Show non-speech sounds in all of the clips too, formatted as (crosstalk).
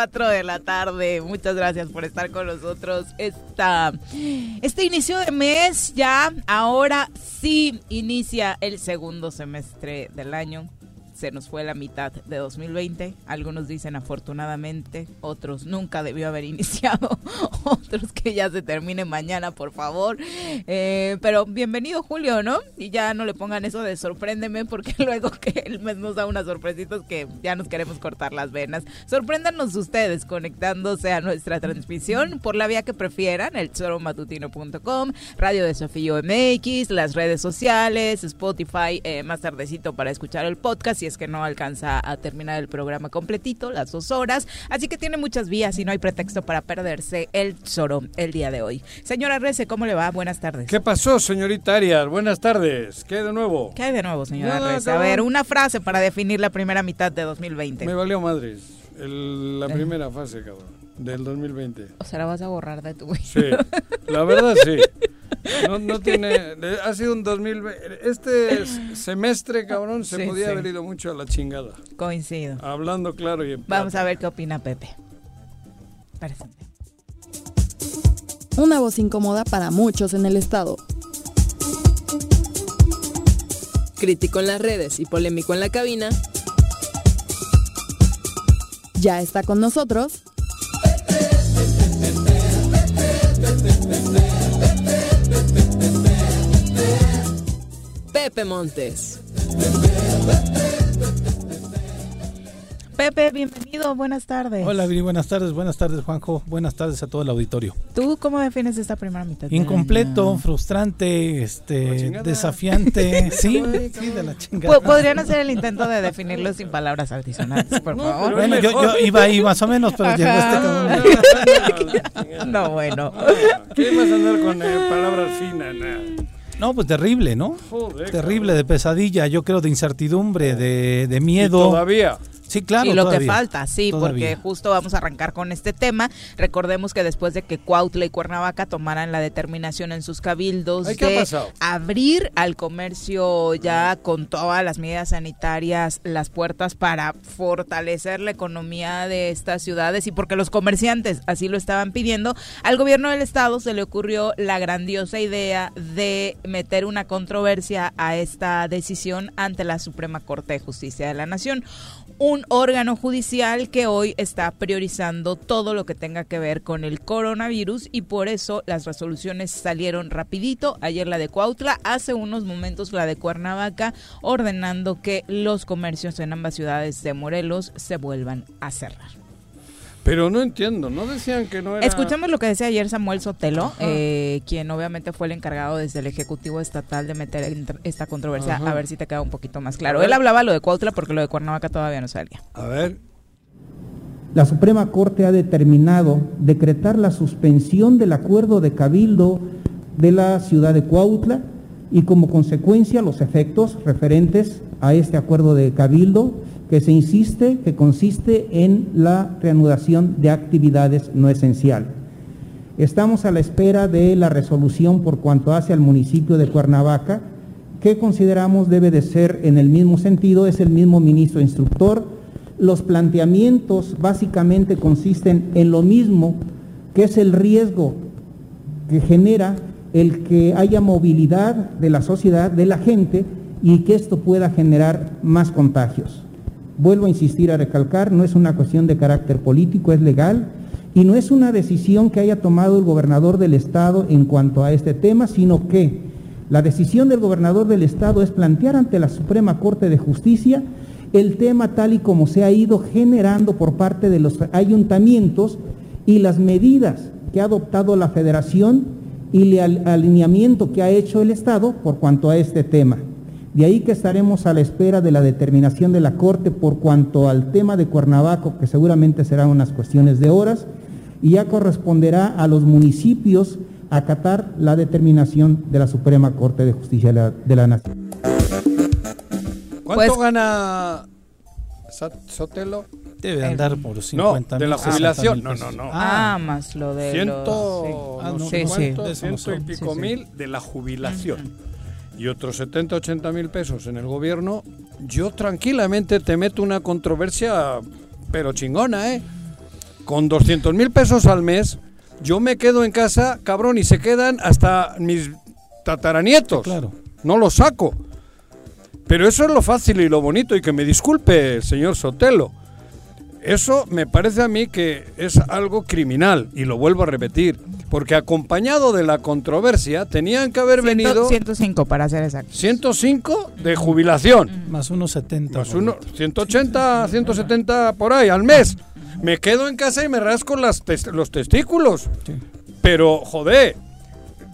4 de la tarde. Muchas gracias por estar con nosotros. Esta, este inicio de mes ya, ahora sí inicia el segundo semestre del año se nos fue la mitad de 2020. Algunos dicen afortunadamente, otros nunca debió haber (laughs) iniciado, otros que ya se termine mañana, por favor. Eh, pero bienvenido Julio, ¿no? Y ya no le pongan eso de sorpréndeme porque (laughs) luego que el mes nos da unas sorpresitas que ya nos queremos cortar las venas. Sorpréndanos ustedes conectándose a nuestra transmisión por la vía que prefieran, el choromatutino.com, Radio de Sofío MX, las redes sociales, Spotify, eh, más tardecito para escuchar el podcast y es que no alcanza a terminar el programa completito, las dos horas. Así que tiene muchas vías y no hay pretexto para perderse el Zoro el día de hoy. Señora Rece, ¿cómo le va? Buenas tardes. ¿Qué pasó, señorita Arias? Buenas tardes. ¿Qué hay de nuevo? ¿Qué hay de nuevo, señora Rece? A ver, una frase para definir la primera mitad de 2020. Me valió madres. la eh. primera fase, cabrón. Del 2020. O sea, la vas a borrar de tu vida. Sí, la verdad sí. No, no tiene. Ha sido un 2020. Este semestre, cabrón, se podía haber ido mucho a la chingada. Coincido. Hablando claro y en Vamos a ver qué opina Pepe. Parece. Una voz incómoda para muchos en el estado. Crítico en las redes y polémico en la cabina. Ya está con nosotros. Pepe Montes. Pepe, bienvenido, buenas tardes. Hola, Viri, buenas tardes, buenas tardes, Juanjo, buenas tardes a todo el auditorio. ¿Tú cómo defines esta primera mitad? Incompleto, frustrante, este, desafiante, (laughs) sí, sí, de la chingada. Podrían hacer el intento de definirlo sin palabras altisonantes, por (laughs) favor. Bueno, yo, iba ahí más o menos, pero llegó este (laughs) No, bueno. ¿Qué vas a andar con eh, palabras finas? No, pues terrible, ¿no? terrible, de pesadilla, yo creo, de incertidumbre, de, de miedo. todavía. Sí, claro. Y lo que falta, sí, porque justo vamos a arrancar con este tema. Recordemos que después de que Cuautla y Cuernavaca tomaran la determinación en sus cabildos de abrir al comercio ya con todas las medidas sanitarias las puertas para fortalecer la economía de estas ciudades y porque los comerciantes así lo estaban pidiendo, al gobierno del estado se le ocurrió la grandiosa idea de meter una controversia a esta decisión ante la Suprema Corte de Justicia de la Nación un órgano judicial que hoy está priorizando todo lo que tenga que ver con el coronavirus y por eso las resoluciones salieron rapidito. Ayer la de Cuautla, hace unos momentos la de Cuernavaca, ordenando que los comercios en ambas ciudades de Morelos se vuelvan a cerrar. Pero no entiendo, ¿no decían que no era...? Escuchamos lo que decía ayer Samuel Sotelo, eh, quien obviamente fue el encargado desde el Ejecutivo Estatal de meter esta controversia, a ver si te queda un poquito más claro. Él hablaba lo de Cuautla porque lo de Cuernavaca todavía no salía. A ver. La Suprema Corte ha determinado decretar la suspensión del acuerdo de cabildo de la ciudad de Cuautla y como consecuencia los efectos referentes a este acuerdo de cabildo que se insiste que consiste en la reanudación de actividades no esenciales. Estamos a la espera de la resolución por cuanto hace al municipio de Cuernavaca, que consideramos debe de ser en el mismo sentido, es el mismo ministro instructor. Los planteamientos básicamente consisten en lo mismo, que es el riesgo que genera el que haya movilidad de la sociedad, de la gente, y que esto pueda generar más contagios. Vuelvo a insistir, a recalcar, no es una cuestión de carácter político, es legal, y no es una decisión que haya tomado el gobernador del Estado en cuanto a este tema, sino que la decisión del gobernador del Estado es plantear ante la Suprema Corte de Justicia el tema tal y como se ha ido generando por parte de los ayuntamientos y las medidas que ha adoptado la federación y el alineamiento que ha hecho el Estado por cuanto a este tema. De ahí que estaremos a la espera de la determinación de la Corte por cuanto al tema de Cuernavaco, que seguramente serán unas cuestiones de horas, y ya corresponderá a los municipios acatar la determinación de la Suprema Corte de Justicia de la, Nación. ¿Cuánto pues gana Sotelo? Debe andar por 50 No, de la jubilación. No, no, no. Ah, más lo de ciento, ah, no, sí, ciento y pico mil de la jubilación. Y otros 70, 80 mil pesos en el gobierno. Yo tranquilamente te meto una controversia, pero chingona, ¿eh? Con 200 mil pesos al mes, yo me quedo en casa, cabrón, y se quedan hasta mis tataranietos. claro. No los saco. Pero eso es lo fácil y lo bonito, y que me disculpe señor Sotelo. Eso me parece a mí que es algo criminal, y lo vuelvo a repetir, porque acompañado de la controversia tenían que haber venido... 105 para ser exacto. 105 de jubilación. Más unos 70. Más uno, 180, 170 por ahí al mes. Me quedo en casa y me rasco las los testículos. Pero, joder,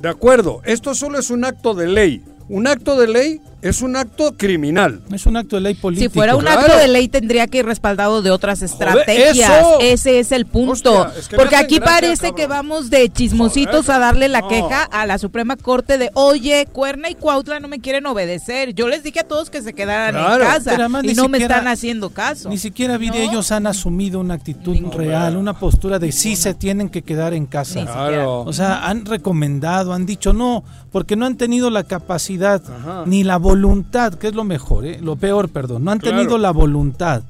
de acuerdo, esto solo es un acto de ley. Un acto de ley es un acto criminal. Es un acto de ley político. Si fuera un acto de ley tendría que ir respaldado de otras estrategias. Ese es el punto. Porque aquí parece que vamos de chismositos a darle la queja a la Suprema Corte de, oye, Cuerna y Cuautla no me quieren obedecer. Yo les dije a todos que se quedaran en casa y no me están haciendo caso. Ni siquiera vi ellos han asumido una actitud real, una postura de sí se tienen que quedar en casa. O sea, han recomendado, han dicho no, porque no han tenido la capacidad ni la voluntad que es lo mejor, ¿eh? lo peor, perdón, no han tenido la voluntad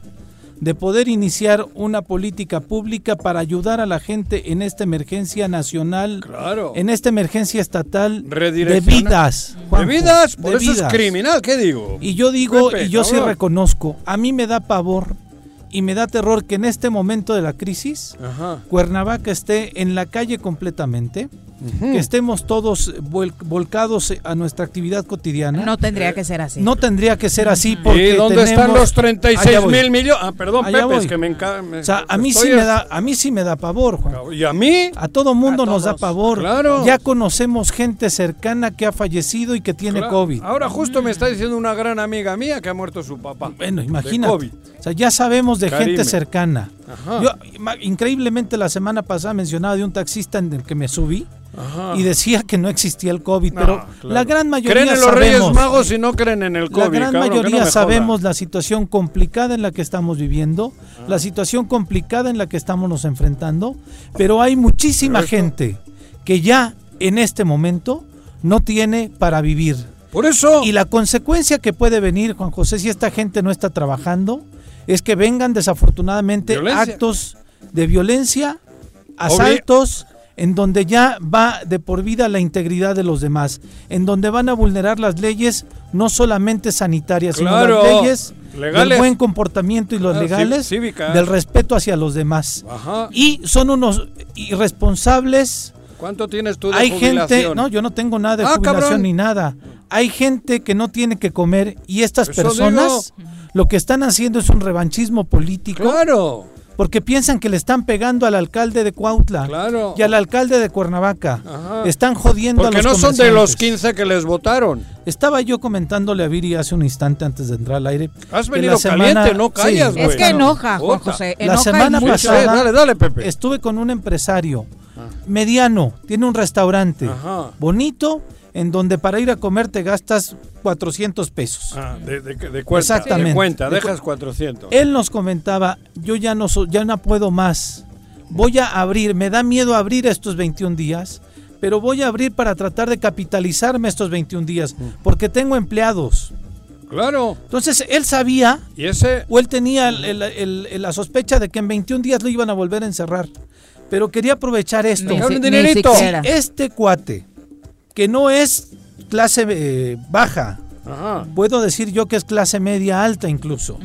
de poder iniciar una política pública para ayudar a la gente en esta emergencia nacional, en esta emergencia estatal de vidas. de vidas, por eso es criminal, ¿qué digo? Y yo digo, y yo sí reconozco, a mí me da pavor y me da terror que en este momento de la crisis, Cuernavaca esté en la calle completamente que estemos todos volcados a nuestra actividad cotidiana. No tendría que ser así. No tendría que ser así porque ¿Y dónde están los 36 mil millones? Ah, perdón, Pepe, es que me encanta. O sea, a mí sí me da, a mí sí me da pavor, Juan. ¿Y a mí? A todo mundo nos da pavor. Claro. Ya conocemos gente cercana que ha fallecido y que tiene COVID. Ahora justo me está diciendo una gran amiga mía que ha muerto su papá. Bueno, imagínate. O sea, ya sabemos de gente cercana. Yo, increíblemente la semana pasada mencionaba de un taxista en el que me subí y decía que no existía el COVID, pero la gran mayoría creen en los Reyes Magos y no creen en el COVID. La gran mayoría sabemos la situación complicada en la que estamos viviendo, ah. la situación complicada en la que estamos nos enfrentando, pero hay muchísima gente que ya en este momento no tiene para vivir. Por eso. Y la consecuencia que puede venir, Juan José, si esta gente no está trabajando, es que vengan desafortunadamente actos de violencia, asaltos, en donde ya va de por vida la integridad de los demás, en donde van a vulnerar las leyes no solamente sanitarias, sino las leyes del buen comportamiento y los legales, del respeto hacia los demás. Y son unos irresponsables. ¿Cuánto tienes tú de Hay gente, no, yo no tengo nada de ah, jubilación ni nada. Hay gente que no tiene que comer y estas personas lo que están haciendo es un revanchismo político. Claro porque piensan que le están pegando al alcalde de Cuautla y al alcalde de Cuernavaca. Están jodiendo a los no son de los 15 que les votaron. Estaba yo comentándole a Viri hace un instante antes de entrar al aire. Has venido caliente, no callas, güey. Es que enoja, Juan José. la semana pasada dale, dale, Pepe. estuve con un empresario ah. mediano, tiene un restaurante bonito en donde para ir a comer te gastas 400 pesos. Ah, de, cuenta, Exactamente. De cuenta, dejas 400. Él nos comentaba, yo ya no, ya no puedo más, voy a abrir, me da miedo abrir estos 21 días, pero voy a abrir para tratar de capitalizarme estos 21 días, mm. porque tengo empleados. Claro. Entonces él sabía, ¿Y ese? o él tenía la sospecha de que en 21 días lo iban a volver a encerrar. Pero quería aprovechar esto. este cuate, que no es clase eh, baja, puedo decir yo que es clase media alta incluso,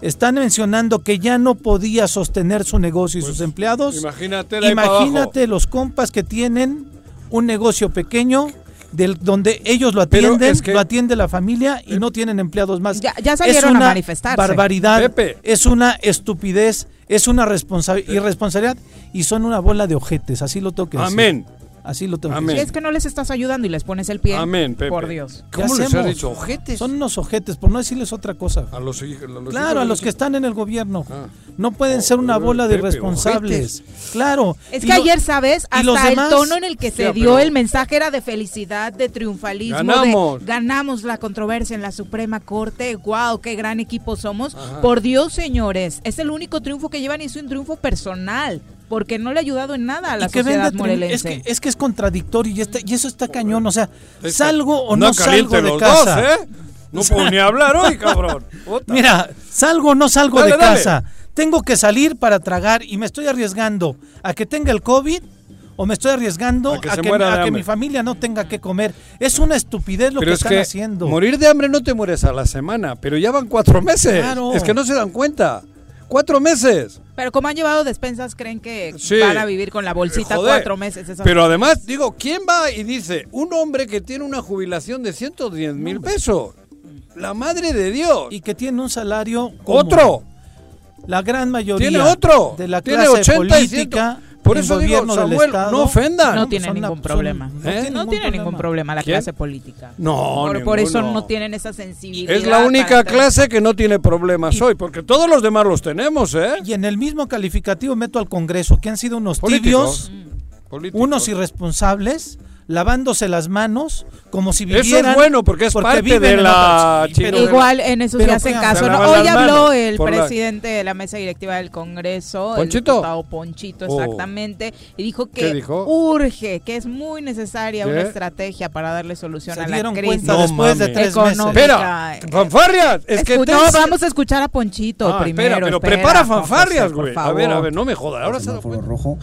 están mencionando que ya no podía sostener su negocio y sus pues, empleados. Imagínate, imagínate los compas que tienen un negocio pequeño del, donde ellos lo atienden, lo atiende la familia y no tienen empleados más. Ya, salieron a manifestarse. Barbaridad, es una estupidez, es una irresponsabilidad y son una bola de ojetes, así lo toques. Amén. Así lo tengo Amén. es que no les estás ayudando y les pones el pie. Amén, Por Dios. ¿Cómo les has dicho ojetes? Son unos ojetes, por no decirles otra cosa. A los, Claro, a los que están en el gobierno. Ah. No pueden ser una bola de irresponsables. Claro. Es que ayer, ¿sabes? Hasta el tono en el que se dio el mensaje era de felicidad, de triunfalismo. Ganamos. ganamos la controversia en la Suprema Corte. ¡Wow! ¡Qué gran equipo somos! Por Dios, señores. Es el único triunfo que llevan y es un triunfo personal porque no le ha ayudado en nada a la sociedad morelense. Es que, es que es contradictorio y, y eso está cañón. O sea, salgo o no, salgo de casa. ¿eh? No puedo ni hablar hoy, (laughs) cabrón. Mira, salgo o no salgo de casa. Tengo que salir para tragar y me estoy arriesgando a que tenga el COVID o me estoy arriesgando a que, mi familia no tenga que comer. Es una estupidez lo que están haciendo. Morir de hambre no te mueres a la semana, pero ya van cuatro meses. Es que no se dan cuenta. Cuatro meses. Pero como han llevado despensas, creen que van a vivir con la bolsita cuatro meses. Pero además, digo, ¿quién va y dice un hombre que tiene una jubilación de 110 mil pesos? La madre de Dios. Y que tiene un salario. Otro. La gran mayoría. Tiene otro. De la clase política. Por eso digo, Samuel, no ofenda. No tiene ningún problema. No, tiene ningún problema la clase política. No, por, eso no tienen esa sensibilidad. Es la única clase que no tiene problemas hoy, porque todos los demás los tenemos, ¿eh? Y en el mismo calificativo meto al Congreso, que han sido unos tibios, unos irresponsables, lavándose las manos como si vivieran. Eso es bueno porque es parte de la. igual en eso se hace caso. Hoy habló el presidente de la mesa directiva del Congreso, Ponchito. el Ponchito, oh. exactamente, y dijo que urge, que es muy necesaria una estrategia para darle solución a la crisis después de tres meses. Espera, fanfarrias, es que no, vamos a escuchar a Ponchito ah, primero. pero prepara fanfarrias, güey. A ver, a ver, no me jodas. Ahora se rojo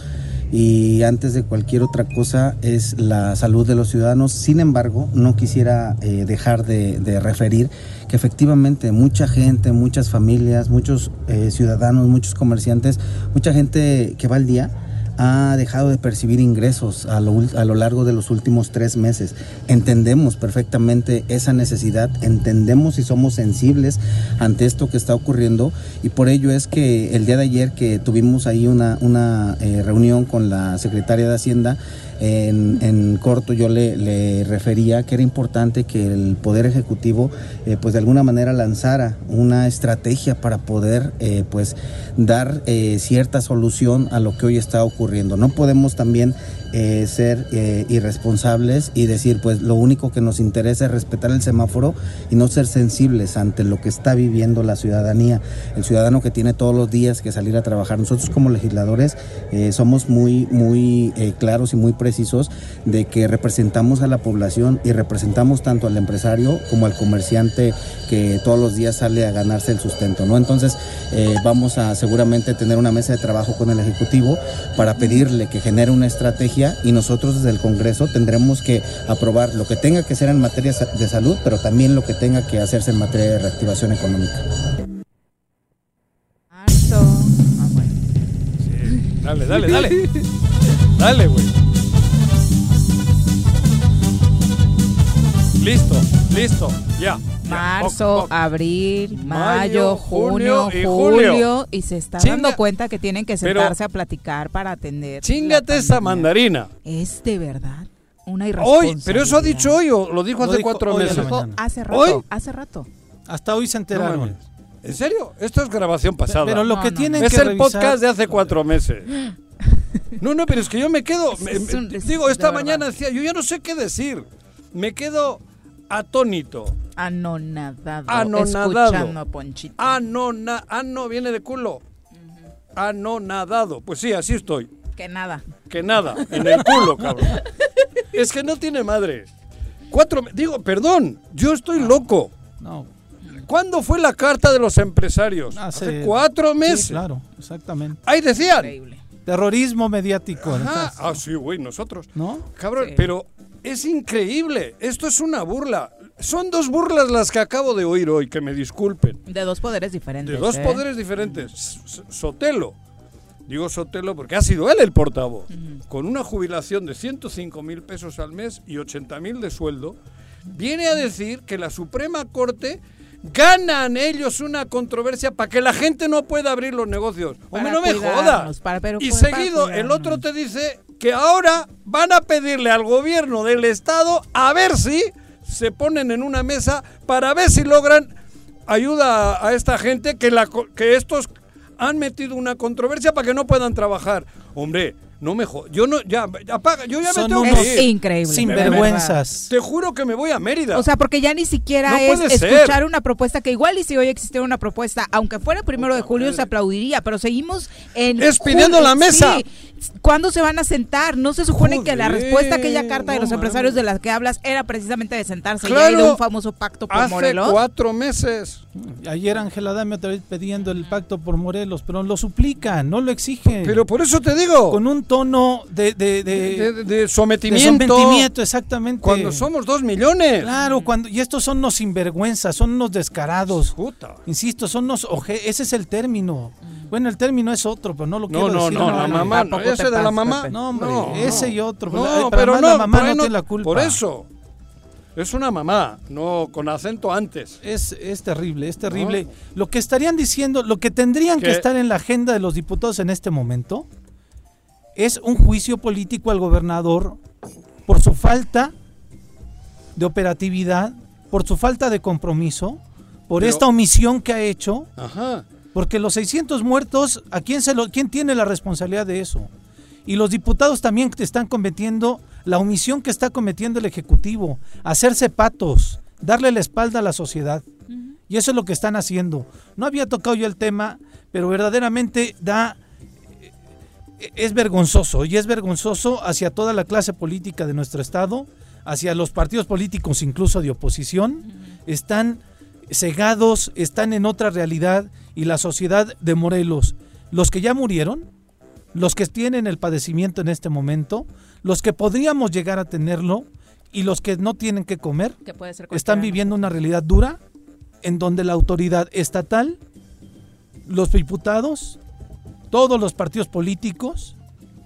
y antes de cualquier otra cosa es la salud de los ciudadanos. Sin embargo, no quisiera eh, dejar de, referir que efectivamente mucha gente, muchas familias, muchos eh, ciudadanos, muchos comerciantes, mucha gente que va al día, ha dejado de percibir ingresos a lo, a lo, largo de los últimos tres meses. Entendemos perfectamente esa necesidad, entendemos y somos sensibles ante esto que está ocurriendo y por ello es que el día de ayer que tuvimos ahí una, una eh, reunión con la secretaria de Hacienda, en, corto yo le, refería que era importante que el Poder Ejecutivo eh, pues de alguna manera lanzara una estrategia para poder eh, pues dar eh, cierta solución a lo que hoy está ocurriendo. No podemos también eh, ser eh, irresponsables y decir, pues lo único que nos interesa es respetar el semáforo y no ser sensibles ante lo que está viviendo la ciudadanía, el ciudadano que tiene todos los días que salir a trabajar. Nosotros como legisladores eh, somos muy, muy claros y muy precisos de que representamos a la población y representamos tanto al empresario como al comerciante que todos los días sale a ganarse el sustento, ¿no? Entonces vamos a seguramente tener una mesa de trabajo con el Ejecutivo para pedirle que genere una estrategia y nosotros desde el Congreso tendremos que aprobar lo que tenga que ser en materia de salud, pero también lo que tenga que hacerse en materia de reactivación económica. dale, dale, dale. Dale, güey. Listo, listo, ya. Marzo, abril, mayo, junio, y julio, y se está dando cuenta que tienen que sentarse a platicar para atender. Chingate esa mandarina. Es de verdad una irresponsabilidad. Hoy, pero eso ha dicho hoy o lo dijo hace cuatro meses. Lo dijo hace rato, hace rato. Hasta hoy se enteraron. ¿En serio? Esto es grabación pasada. Pero lo que tienen es el podcast de hace cuatro meses. (gasps) No, no, pero es que yo me quedo. digo, esta mañana decía, yo ya no sé qué decir. me quedo atónito. Anonadado. Anonadado. Escuchando a Ponchito. Anona, ano viene de culo. Anonadado. Pues sí, así estoy. Que nada. Que nada, en el culo, cabrón. es que no tiene madre. Cuatro, digo, perdón, yo estoy loco. No. ¿Cuándo fue la carta de los empresarios? Hace, cuatro meses. Sí, claro, exactamente. Ahí decían. Terrorismo mediático. Ah, sí, güey, nosotros. ¿No? Cabrón, pero es increíble. Esto es una burla. Son dos burlas las que acabo de oír hoy, que me disculpen. De dos poderes diferentes. De dos ¿eh? poderes diferentes. Sotelo. Digo Sotelo porque ha sido él el portavoz. Con una jubilación de 105 mil pesos al mes y 80 mil de sueldo, viene a decir que la Suprema Corte ganan ellos una controversia para que la gente no pueda abrir los negocios. Hombre, no me jodas. y seguido, el otro te dice que ahora van a pedirle al gobierno del Estado a ver si se ponen en una mesa para ver si logran ayuda a esta gente que, la, que estos han metido una controversia para que no puedan trabajar. Hombre, no me Yo no, ya, apaga, yo ya me tengo que ir. increíble. Sin vergüenzas. Te juro que me voy a Mérida. O sea, porque ya ni siquiera es escuchar una propuesta que igual y si hoy existiera una propuesta, aunque fuera el primero de julio se aplaudiría, pero seguimos en... Es pidiendo la mesa. Sí, ¿Cuándo se van a sentar? ¿No se supone que la respuesta a aquella carta de los empresarios de la que hablas era precisamente de sentarse claro, y de un famoso pacto por hace Morelos? cuatro meses. Ayer Ángela Dame otra vez pidiendo el pacto por Morelos, pero lo suplican, no lo exigen. Pero por eso te digo. Con un tono de... De, de, sometimiento. De sometimiento, exactamente. Cuando somos dos millones. Claro, cuando y estos son los sinvergüenzas, son unos descarados. Puta. Insisto, son unos... Ese es el término. Bueno, el término es otro, pero no lo quiero no, decir. No, no, la mamá, no, ese de la mamá. No, hombre, ese y otro. No, pero, no, la mamá no, tiene la culpa. Por eso. Es una mamá, no con acento antes. Es, es terrible, es terrible. Lo que estarían diciendo, lo que tendrían que estar en la agenda de los diputados en este momento es un juicio político al gobernador por su falta de operatividad, por su falta de compromiso, por esta omisión que ha hecho. Ajá porque los 600 muertos, ¿a quién, se lo, quién tiene la responsabilidad de eso? Y los diputados también están cometiendo la omisión que está cometiendo el Ejecutivo, hacerse patos, darle la espalda a la sociedad. Y eso es lo que están haciendo. No había tocado yo el tema, pero verdaderamente da es vergonzoso y es vergonzoso hacia toda la clase política de nuestro estado, hacia los partidos políticos incluso de oposición, están cegados, están en otra realidad y la sociedad de Morelos, los que ya murieron, los que tienen el padecimiento en este momento, los que podríamos llegar a tenerlo y los que no tienen que comer, están viviendo una realidad dura en donde la autoridad estatal, los diputados, todos los partidos políticos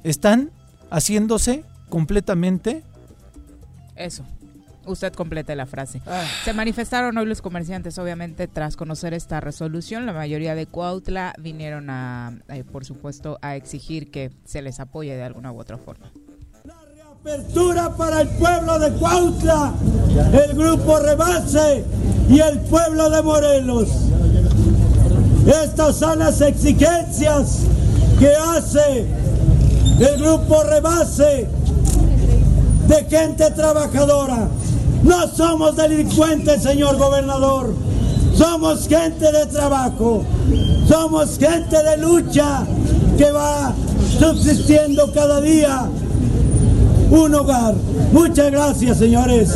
están haciéndose completamente eso Usted complete la frase. Ah. Se manifestaron hoy los comerciantes, obviamente, tras conocer esta resolución. La mayoría de Cuautla vinieron a, eh, por supuesto, a exigir que se les apoye de alguna u otra forma. La reapertura para el pueblo de Cuautla, el grupo Rebase y el pueblo de Morelos. Estas son las exigencias que hace el grupo Rebase de gente trabajadora no somos delincuentes, señor gobernador. Somos gente de trabajo. Somos gente de lucha que va subsistiendo cada día un hogar. Muchas gracias, señores.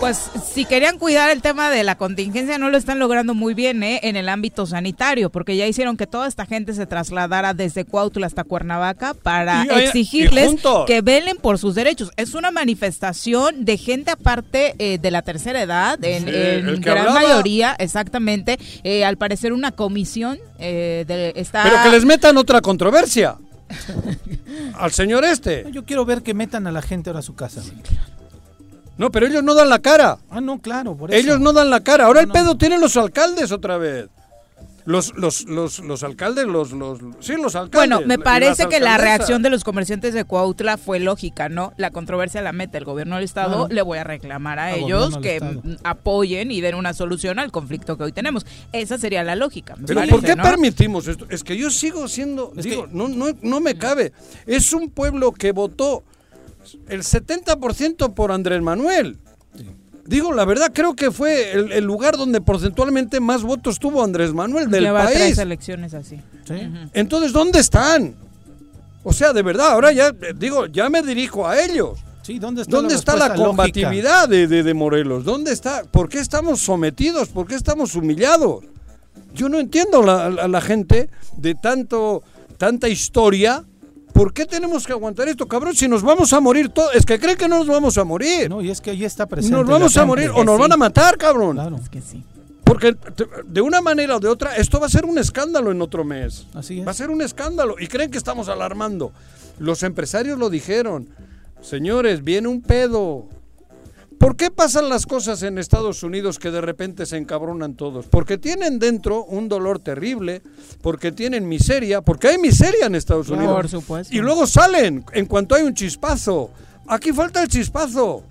Pues si querían cuidar el tema de la contingencia no lo están logrando muy bien ¿eh? en el ámbito sanitario, porque ya hicieron que toda esta gente se trasladara desde Cuautla hasta Cuernavaca para exigirles que velen por sus derechos. Es una manifestación de gente aparte eh, de la tercera edad, en, gran mayoría, exactamente. Eh, al parecer una comisión de, está... Pero que les metan otra controversia. (laughs) al señor este. Yo quiero ver que metan a la gente ahora a su casa. No, pero ellos no dan la cara. Ah, no, claro, por eso. Ellos no dan la cara. Ahora el pedo tienen los alcaldes otra vez. Los, los, los, los alcaldes, los, los, sí, los alcaldes. Bueno, me parece que la reacción de los comerciantes de Cuautla fue lógica, ¿no? La controversia la mete el gobierno del Estado, le voy a reclamar a ellos que apoyen y den una solución al conflicto que hoy tenemos. Esa sería la lógica. Pero ¿por qué permitimos esto? Es que yo sigo siendo, digo, no, no, no me cabe. Es un pueblo que votó el 70% por Andrés Manuel. Digo, la verdad, creo que fue el, lugar donde porcentualmente más votos tuvo Andrés Manuel del Lleva país. tres elecciones así. Entonces, ¿dónde están? O sea, de verdad, ahora ya, digo, ya me dirijo a ellos. Sí, ¿dónde está ¿Dónde la, está la combatividad de, de, Morelos? ¿Dónde está? ¿Por qué estamos sometidos? ¿Por qué estamos humillados? Yo no entiendo a la, la, gente de tanto, tanta historia. ¿Por qué tenemos que aguantar esto, cabrón? Si nos vamos a morir todos. Es que creen que no nos vamos a morir. No, y es que ahí está presente. Nos vamos a morir o nos van a matar, cabrón. Claro. Es que sí. Porque de una manera o de otra, esto va a ser un escándalo en otro mes. Así es. Va a ser un escándalo. Y creen que estamos alarmando. Los empresarios lo dijeron. Señores, viene un pedo. ¿Por qué pasan las cosas en Estados Unidos que de repente se encabronan todos? Porque tienen dentro un dolor terrible, porque tienen miseria, porque hay miseria en Estados Unidos. Por supuesto. Y luego salen en cuanto hay un chispazo. Aquí falta el chispazo.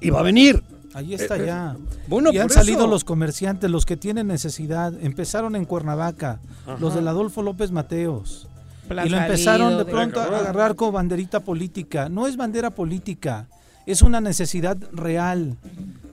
Y va a venir. Ahí está Eh, eh, ya. bueno, y han por salido eso. los comerciantes, los que tienen necesidad. Empezaron en Cuernavaca, los del Adolfo López Mateos. Plaza y lo empezaron Lido, de de- pronto a agarrar como banderita política. No es bandera política, es una necesidad real.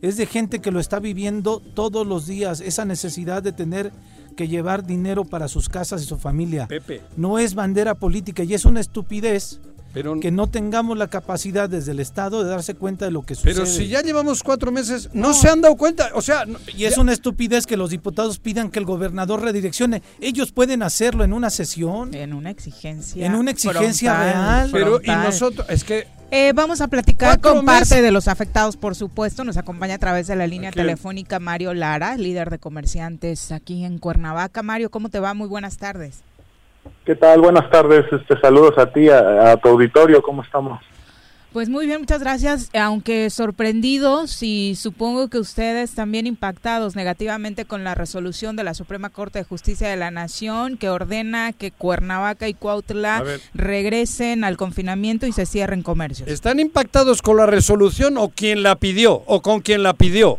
Es de gente que lo está viviendo todos los días, esa necesidad de tener que llevar dinero para sus casas y su familia. Pepe. No es bandera política y es una estupidez Pero, que no tengamos la capacidad desde el Estado de darse cuenta de lo que sucede. pero si ya llevamos cuatro meses, no, se han dado cuenta. O sea, no- Y es una estupidez que los diputados pidan que el gobernador redireccione. Ellos pueden hacerlo en una sesión. En una exigencia. En una exigencia frontal, real. pero y nosotros, es que Eh, vamos a platicar con parte de los afectados, por supuesto. Nos acompaña a través de la línea telefónica Mario Lara, líder de comerciantes aquí en Cuernavaca. Mario, ¿cómo te va? Muy buenas tardes. ¿Qué tal? Buenas tardes. Este, saludos a ti, a, a tu auditorio. ¿Cómo estamos? Pues muy bien, muchas gracias. Aunque sorprendidos y supongo que ustedes también impactados negativamente con la resolución de la Suprema Corte de Justicia de la Nación que ordena que Cuernavaca y Cuautla regresen al confinamiento y se cierren comercios. ¿están impactados con la resolución o quien la pidió o con quien la pidió?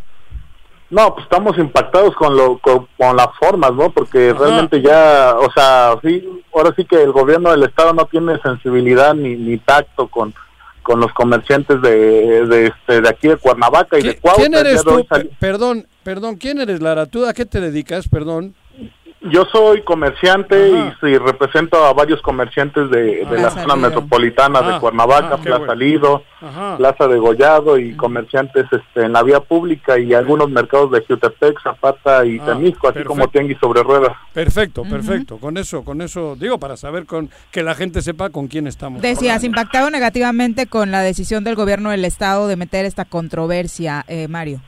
No, pues estamos impactados con lo con, con las formas, ¿no? Porque Ajá. realmente ya, o sea, sí, ahora sí que el gobierno del estado no tiene sensibilidad ni, ni tacto con con los comerciantes de, de, este, de aquí de Cuernavaca y de ¿Qui- Cuautla. ¿Quién eres de tú? Perdón, perdón, ¿quién eres, Lara? ¿Tú a qué te dedicas? Perdón. Yo soy comerciante Ajá. y sí, represento a varios comerciantes de, de la Plaza zona metropolitana Ah, de Cuernavaca, ah, Plaza bueno. Lido, Ajá. Plaza de Gollado y comerciantes este, en la vía pública y algunos mercados de Jutepec, Zapata y Ah, Temisco, así como perfecto. Tianguis sobre ruedas. Perfecto, perfecto. Con eso, con eso, digo, para saber con que la gente sepa con quién estamos. Decías, impactado negativamente con la decisión del gobierno del estado de meter esta controversia, eh, Mario.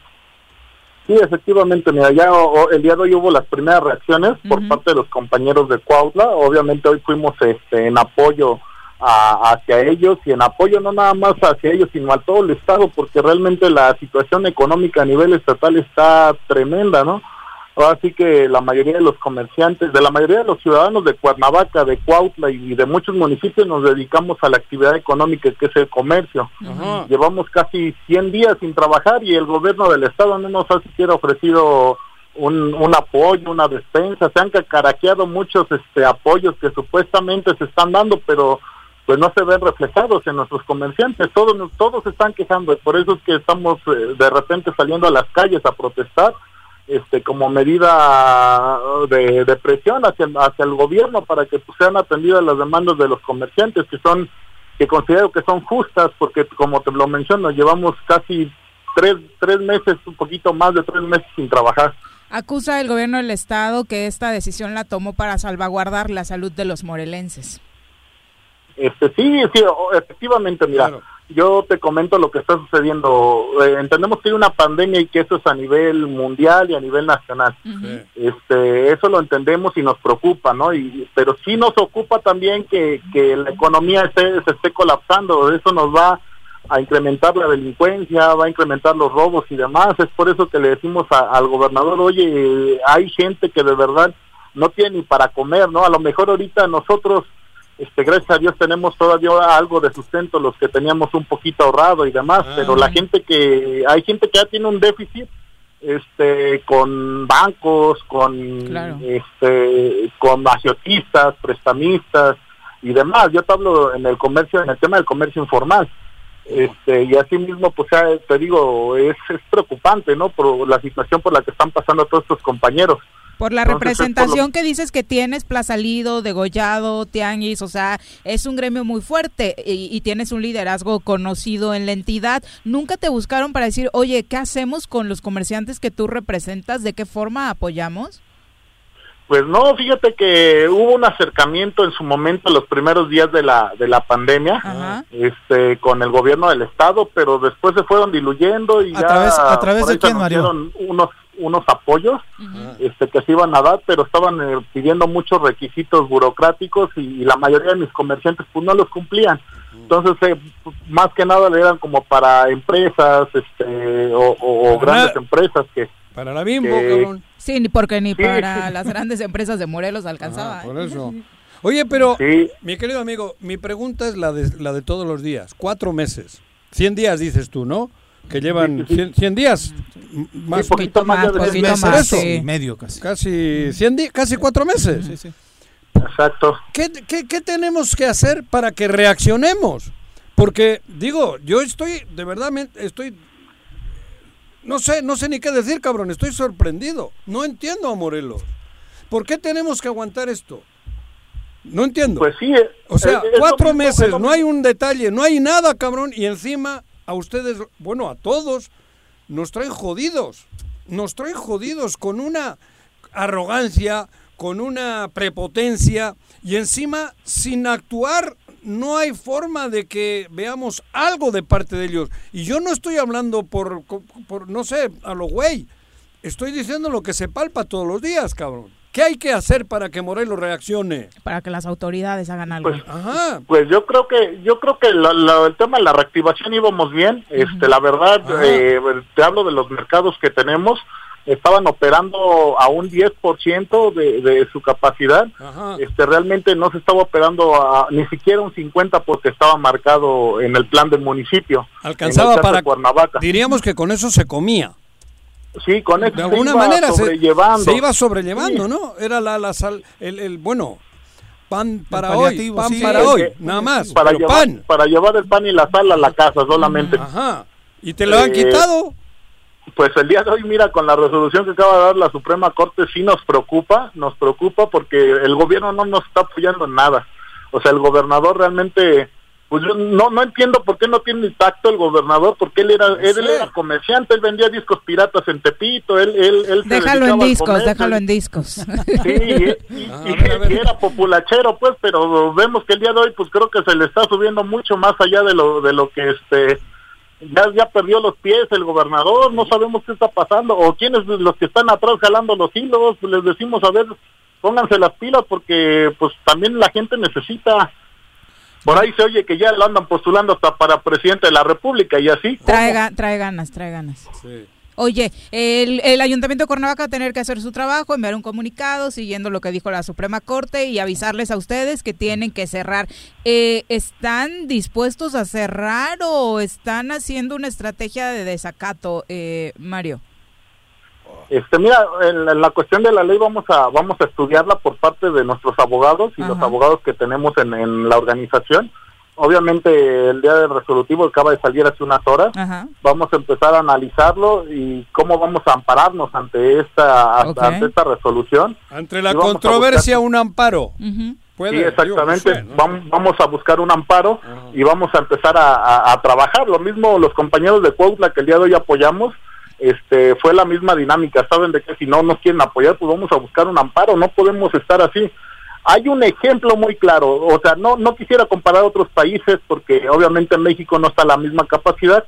Sí, efectivamente, mira, ya o- o el día de hoy hubo las primeras reacciones por parte de los compañeros de Cuautla. Obviamente hoy fuimos este, en apoyo a- hacia ellos y en apoyo no nada más hacia ellos, sino a todo el Estado, porque realmente la situación económica a nivel estatal está tremenda, ¿no? Así que la mayoría de los comerciantes, de la mayoría de los ciudadanos de Cuernavaca, de Cuautla y de muchos municipios nos dedicamos a la actividad económica que es el comercio. Ajá. Llevamos casi 100 días sin trabajar y el gobierno del estado no nos ha siquiera ofrecido un, un apoyo, una despensa. Se han cacaraqueado muchos este, apoyos que supuestamente se están dando, pero pues no se ven reflejados en nuestros comerciantes. Todos, todos se están quejando por eso es que estamos eh, de repente saliendo a las calles a protestar este como medida de, de presión hacia, hacia el gobierno para que pues, sean atendidas las demandas de los comerciantes que son que considero que son justas porque como te lo menciono llevamos casi tres, tres meses un poquito más de tres meses sin trabajar Acusa el gobierno del estado que esta decisión la tomó para salvaguardar la salud de los morelenses. este sí efectivamente mira Claro. Yo te comento lo que está sucediendo. Eh, entendemos que hay una pandemia y que eso es a nivel mundial y a nivel nacional. Este eso lo entendemos y nos preocupa no y pero sí nos ocupa también que, que la economía esté, se esté colapsando. Eso nos va a incrementar la delincuencia va a incrementar los robos y demás. Es por eso que le decimos a- al gobernador oye hay gente que de verdad no tiene ni para comer no a lo mejor ahorita nosotros este gracias a Dios tenemos todavía algo de sustento los que teníamos un poquito ahorrado y demás Ah. pero la gente que hay gente que ya tiene un déficit este con bancos con Claro. este con agiotistas prestamistas y demás yo te hablo en el comercio en el tema del comercio informal Este, y así mismo, pues ya te digo, es, es preocupante, ¿no? Por la situación por la que están pasando todos estos compañeros. Por la representación que dices que tienes, Plaza Lido, Degollado, Tianguis, o sea, es un gremio muy fuerte y, tienes un liderazgo conocido en la entidad. ¿Nunca te buscaron para decir, oye, ¿qué hacemos con los comerciantes que tú representas? ¿De qué forma apoyamos? Pues no, fíjate que hubo un acercamiento en su momento, los primeros días de la, de la pandemia, este, con el gobierno del estado, pero después se fueron diluyendo y ¿A Través, ¿A través de quién, Mario? Unos unos apoyos este que se iban a dar pero estaban eh, pidiendo muchos requisitos burocráticos y, la mayoría de mis comerciantes pues no los cumplían. Entonces eh, más que nada le eran como para empresas este o, grandes empresas que para la Bimbo cabrón. sí ni porque ni para (laughs) las grandes empresas de Morelos alcanzaba ah, por eso. Oye pero mi querido amigo mi pregunta es la de la de todos los días cuatro meses 100 días dices tú no que llevan 100, días. Más, poquito más, de medio casi. Casi 100 días, casi cuatro meses. Sí, sí. Exacto. ¿Qué, ¿Qué, qué, tenemos que hacer para que reaccionemos? Porque, digo, yo estoy, de verdad, estoy, no sé, no sé ni qué decir, cabrón, estoy sorprendido. No entiendo a Morelos. ¿Por qué tenemos que aguantar esto? No entiendo. Pues sí. O sea, cuatro meses, no hay un detalle, no hay nada, cabrón, y encima a ustedes, bueno, a todos, nos traen jodidos. Nos traen jodidos con una arrogancia, con una prepotencia y encima sin actuar no hay forma de que veamos algo de parte de ellos. Y yo no estoy hablando por, por no sé, a lo güey. Estoy diciendo lo que se palpa todos los días, cabrón. ¿Qué hay que hacer para que Morelos reaccione? Para que las autoridades hagan algo. Pues, pues yo creo que yo creo que el tema de la reactivación íbamos bien. Este, la verdad, eh, te hablo de los mercados que tenemos estaban operando a un 10% de, de su capacidad. Este realmente no se estaba operando a, ni siquiera un 50 porque estaba marcado en el plan del municipio. Alcanzaba para Cuernavaca. Diríamos que con eso se comía. Sí, con eso de alguna manera sobrellevando. Se, iba sobrellevando, ¿no? Era la, la sal, el, el bueno, pan para hoy, pan para hoy, nada más. Para llevar, pan. para llevar el pan y la sal a la casa solamente. Ajá. ¿Y te lo han eh, quitado? Pues el día de hoy, mira, con la resolución que acaba de dar la Suprema Corte, sí nos preocupa, nos preocupa porque el gobierno no nos está apoyando en nada. O sea, el gobernador realmente pues yo no no entiendo por qué no tiene tacto el gobernador porque él era él, era comerciante él vendía discos piratas en Tepito él él, él déjalo en discos déjalo en discos. Sí y, (laughs) era populachero pues pero vemos que el día de hoy pues creo que se le está subiendo mucho más allá de lo de lo que este ya, ya perdió los pies el gobernador, no sabemos qué está pasando, o quiénes los que están atrás jalando los hilos, les decimos a ver, pónganse las pilas porque pues también la gente necesita por ahí se oye que ya lo andan postulando hasta para presidente de la República y así. Trae, trae ganas, trae ganas. Oye, el, el, Ayuntamiento de Cuernavaca va a tener que hacer su trabajo, enviar un comunicado siguiendo lo que dijo la Suprema Corte y avisarles a ustedes que tienen que cerrar. Eh, ¿Están dispuestos a cerrar o están haciendo una estrategia de desacato, eh, Mario? Este, mira, en la, cuestión de la ley vamos a vamos a estudiarla por parte de nuestros abogados y los abogados que tenemos en, la organización. Obviamente el día del resolutivo acaba de salir hace unas horas. Vamos a empezar a analizarlo y cómo vamos a ampararnos ante esta ante esta resolución. Entre la controversia un amparo. sí, exactamente. vamos, a buscar un amparo y vamos a empezar a, trabajar. Lo mismo los compañeros de Cuautla que el día de hoy apoyamos este fue la misma dinámica, saben de que si no nos quieren apoyar, pues vamos a buscar un amparo, no podemos estar así. Hay un ejemplo muy claro, o sea, no no quisiera comparar otros países porque obviamente en México no está la misma capacidad,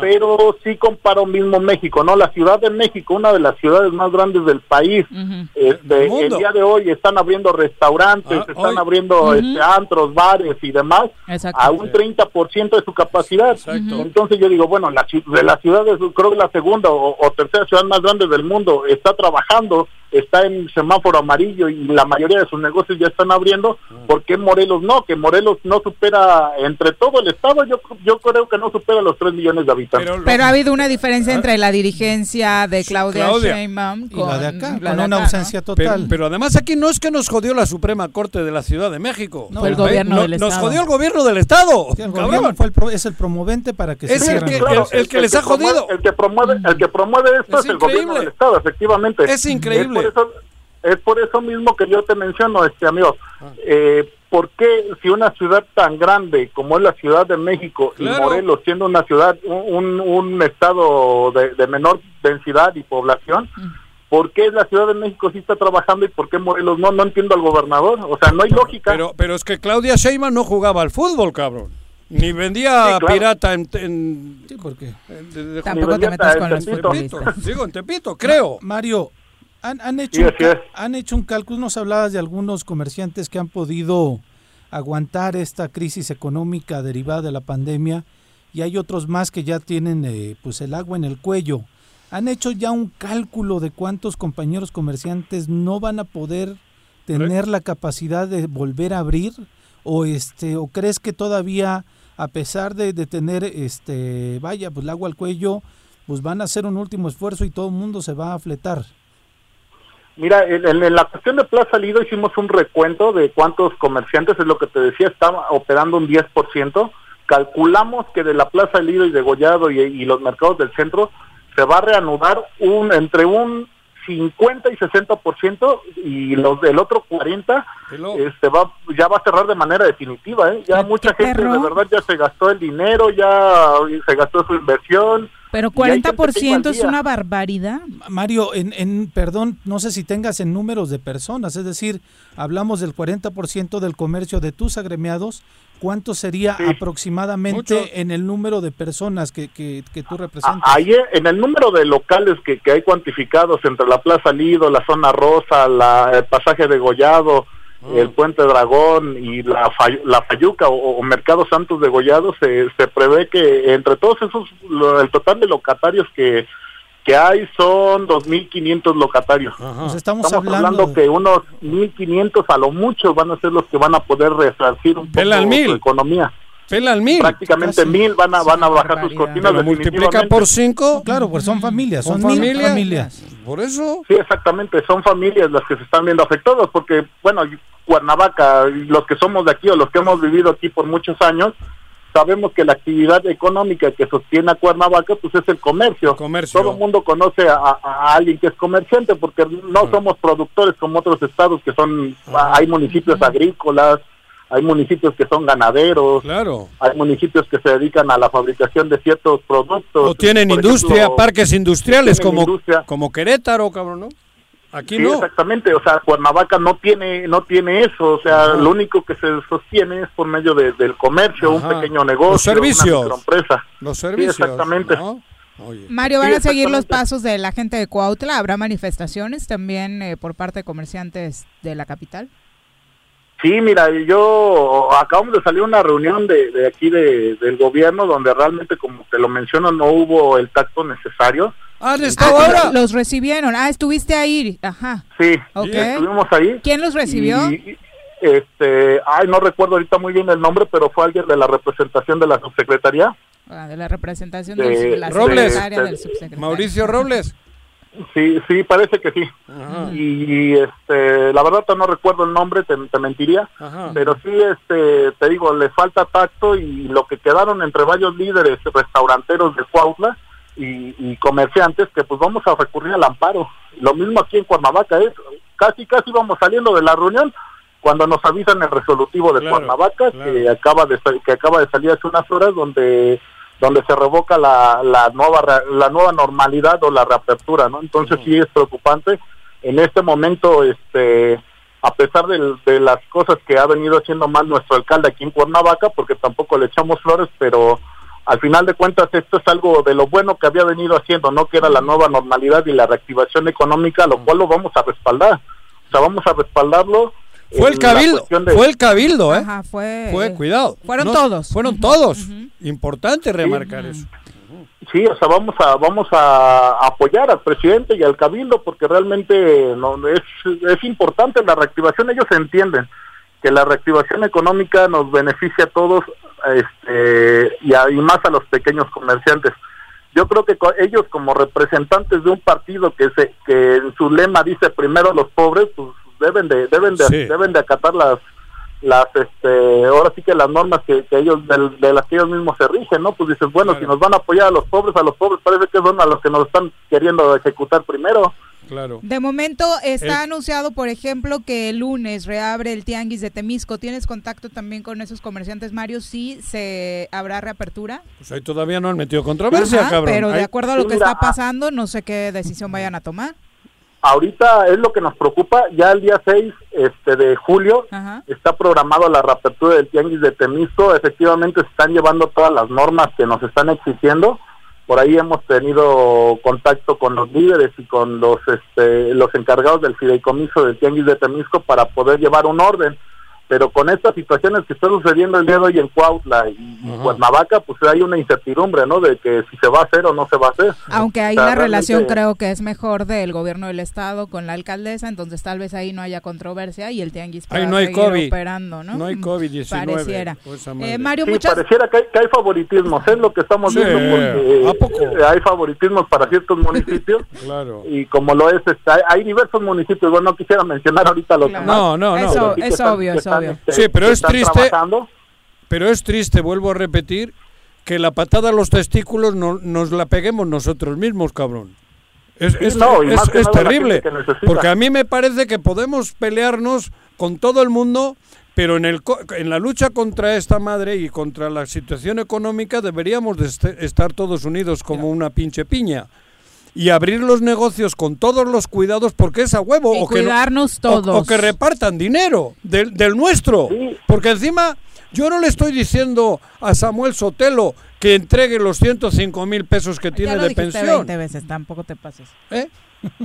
pero sí comparo mismo México, ¿no? La Ciudad de México, una de las ciudades más grandes del país, este, el día de hoy están abriendo restaurantes, ah, están abriendo este, antros, bares y demás a un 30% de su capacidad. Entonces yo digo, bueno, la, de las ciudades, creo que la segunda o, tercera ciudad más grande del mundo está trabajando está en semáforo amarillo y la mayoría de sus negocios ya están abriendo, ¿por qué Morelos no? Que Morelos no supera, entre todo el estado, yo, yo creo que no supera los 3 millones de habitantes. Pero, ha habido una diferencia entre la dirigencia de Claudia, Sheinbaum con la de acá, con una ausencia total. Pero, además aquí no es que nos jodió la Suprema Corte de la Ciudad de México. No, el gobierno del Estado. Nos jodió el gobierno del Estado. es el promovente para que es el que, el, que les ha jodido. el que promueve, el que promueve esto es, el gobierno del Estado, efectivamente. Es increíble. Es por eso, mismo que yo te menciono, este amigo. Ah. Eh, ¿Por qué si una ciudad tan grande como es la Ciudad de México y Morelos siendo una ciudad, un, un estado de, menor densidad y población, mm. ¿por qué la Ciudad de México sí está trabajando y por qué Morelos no? No entiendo al gobernador. O sea, no hay lógica. Pero, pero es que Claudia Sheinbaum no jugaba al fútbol, cabrón. Ni vendía pirata en, Sí, porque... Tampoco te metas con los futbolistas. Digo, en Tepito, creo. Mario, han, hecho un, han hecho un cálculo, nos hablabas de algunos comerciantes que han podido aguantar esta crisis económica derivada de la pandemia y hay otros más que ya tienen eh, pues el agua en el cuello. ¿Han hecho ya un cálculo de cuántos compañeros comerciantes no van a poder tener la capacidad de volver a abrir? ¿O, este, o crees que todavía, a pesar de, de tener, este, vaya, pues el agua al cuello, pues van a hacer un último esfuerzo y todo el mundo se va a fletar? Mira, en, la cuestión de Plaza Lido hicimos un recuento de cuántos comerciantes, es lo que te decía, están operando un 10%. Calculamos que de la Plaza Lido y de Gollado y, los mercados del centro se va a reanudar un entre un 50 y 60% y los del otro 40 este va ya va a cerrar de manera definitiva, ¿eh? Ya mucha gente de verdad ya se gastó el dinero, ya se gastó su inversión pero 40% es una barbaridad. Mario, en, en, perdón, no sé si tengas en números de personas, es decir, hablamos del 40% del comercio de tus agremiados, ¿cuánto sería aproximadamente en el número de personas que, que, tú representas? Ahí en el número de locales que, que hay cuantificados entre la Plaza Lido, la Zona Rosa, la, el pasaje de Gollado, Mm. el Puente Dragón y la, la Fayuca o, Mercado Santos de Gollado, se, se prevé que entre todos esos, el total de locatarios que, que hay son 2.500 locatarios. Pues estamos, hablando, que unos 1.500 a lo mucho van a ser los que van a poder resarcir un poco su economía. Pela al mil. Prácticamente mil van a, van a bajar sus cortinas. Lo multiplica por cinco. Claro, pues son familias, son, familias. Por eso. Sí, exactamente, son familias las que se están viendo afectadas, porque, bueno, Cuernavaca, los que somos de aquí o los que hemos vivido aquí por muchos años, sabemos que la actividad económica que sostiene a Cuernavaca pues es el comercio. Todo el mundo conoce a, alguien que es comerciante porque no somos productores como otros estados que son, hay municipios agrícolas, hay municipios que son ganaderos, claro. hay municipios que se dedican a la fabricación de ciertos productos. O tienen industria, parques industriales como, como Querétaro, cabrón, ¿no? Aquí no. Exactamente, o sea, Cuernavaca no tiene no tiene eso, o sea, lo único que se sostiene es por medio del comercio, un pequeño negocio, los servicios, una empresa. Los servicios. exactamente. Mario, ¿van a seguir los pasos de la gente de Cuautla? ¿Habrá manifestaciones también eh, por parte de comerciantes de la capital? Sí, mira, yo acabamos de salir una reunión de, de aquí de, del gobierno donde realmente, como te lo menciono, no hubo el tacto necesario. Ah, ahora? Los recibieron. Ah, estuviste ahí. Ajá. Sí, estuvimos ahí. ¿Quién los recibió? este, ay, no recuerdo ahorita muy bien el nombre, pero fue alguien de la representación de la subsecretaría. Ah, de la representación de, la Robles, del subsecretario. Mauricio Robles. Sí, sí, parece que sí. Y, este, la verdad no recuerdo el nombre, te, mentiría, pero sí, este, te digo, le falta tacto y lo que quedaron entre varios líderes restauranteros de Cuautla y, comerciantes, que pues vamos a recurrir al amparo. Lo mismo aquí en Cuernavaca, es casi, casi vamos saliendo de la reunión cuando nos avisan el resolutivo de Cuernavaca que acaba de que acaba de salir hace unas horas donde donde se revoca la, la nueva la nueva normalidad o la reapertura, ¿no? Entonces sí es preocupante. En este momento, este, a pesar de, de, las cosas que ha venido haciendo mal nuestro alcalde aquí en Cuernavaca, porque tampoco le echamos flores, pero al final de cuentas esto es algo de lo bueno que había venido haciendo, ¿no? Que era la nueva normalidad y la reactivación económica, lo cual lo vamos a respaldar. O sea, vamos a respaldarlo fue el cabildo, fue el cabildo, ¿eh? fue, fue, cuidado. Fueron todos. Fueron todos. Importante remarcar eso. Sí, o sea, vamos a vamos a apoyar al presidente y al cabildo porque realmente no es es importante la reactivación. Ellos entienden que la reactivación económica nos beneficia a todos, este, y, y más a los pequeños comerciantes. Yo creo que ellos como representantes de un partido que se que en su lema dice primero los pobres, pues deben de deben de deben de acatar las las este ahora sí que las normas que, ellos de, las que ellos mismos se rigen no pues dices bueno si nos van a apoyar a los pobres a los pobres parece que son a los que nos están queriendo ejecutar primero. Claro. De momento está anunciado por ejemplo que el lunes reabre el tianguis de Temisco. Tienes contacto también con esos comerciantes Mario sí se habrá reapertura pues ahí todavía no han metido controversia cabrón. pero de acuerdo a lo que está pasando no sé qué decisión vayan a tomar ahorita es lo que nos preocupa, ya el día 6 este, de julio está programado la reapertura del Tianguis de Temisco, efectivamente se están llevando todas las normas que nos están exigiendo, por ahí hemos tenido contacto con los líderes y con los, este, los encargados del fideicomiso del Tianguis de Temisco para poder llevar un orden pero con estas situaciones que están sucediendo el día de hoy en Cuautla y, Cuernavaca, pues hay una incertidumbre, ¿no? De que si se va a hacer o no se va a hacer. Aunque hay una relación creo que es mejor del gobierno del estado con la alcaldesa, entonces tal vez ahí no haya controversia y el tianguis pueda no hay seguir COVID. operando, ¿no? No hay COVID-19. Pareciera. Eh, Mario, sí, pareciera que hay, que hay, favoritismos, es lo que estamos viendo, porque ¿A poco? hay favoritismos para ciertos (laughs) municipios. claro. Y como lo es, está, hay diversos municipios, bueno, no quisiera mencionar ahorita los No, no, no. Eso, es obvio, es obvio. Este, sí, pero es triste. Pero es triste, vuelvo a repetir, que la patada a los testículos no, nos la peguemos nosotros mismos, cabrón. Es, es, es terrible, porque a mí me parece que podemos pelearnos con todo el mundo, pero en, el, en la lucha contra esta madre y contra la situación económica deberíamos de estar todos unidos como una pinche piña y abrir los negocios con todos los cuidados porque es a huevo. o cuidarnos que todos. O, que repartan dinero del, del nuestro. Porque encima yo no le estoy diciendo a Samuel Sotelo que entregue los 105 mil pesos que tiene de pensión. 20 veces, tampoco te pases. ¿Eh?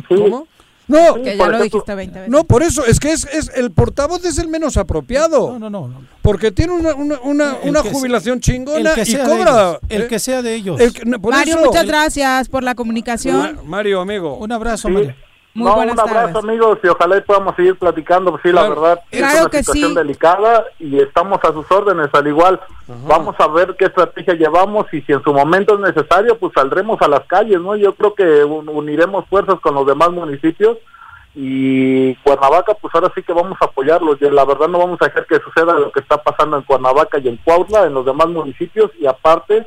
¿Cómo? No, que ya lo dijiste 20 veces. No, por eso, es que es, es, el portavoz es el menos apropiado. No, no, no. Porque tiene una, una, una, jubilación chingona y cobra. el ¿eh? que sea de ellos. Mario, muchas gracias por la comunicación. Mario, amigo. Un abrazo, Mario. Muy no, un abrazo amigos y ojalá podamos seguir platicando, pues sí, la verdad es una situación delicada y estamos a sus órdenes al igual. Vamos a ver qué estrategia llevamos y si en su momento es necesario, pues saldremos a las calles, ¿no? Yo creo que uniremos fuerzas con los demás municipios y Cuernavaca, pues ahora sí que vamos a apoyarlos. Y la verdad no vamos a dejar que suceda lo que está pasando en Cuernavaca y en Cuautla, en los demás municipios y aparte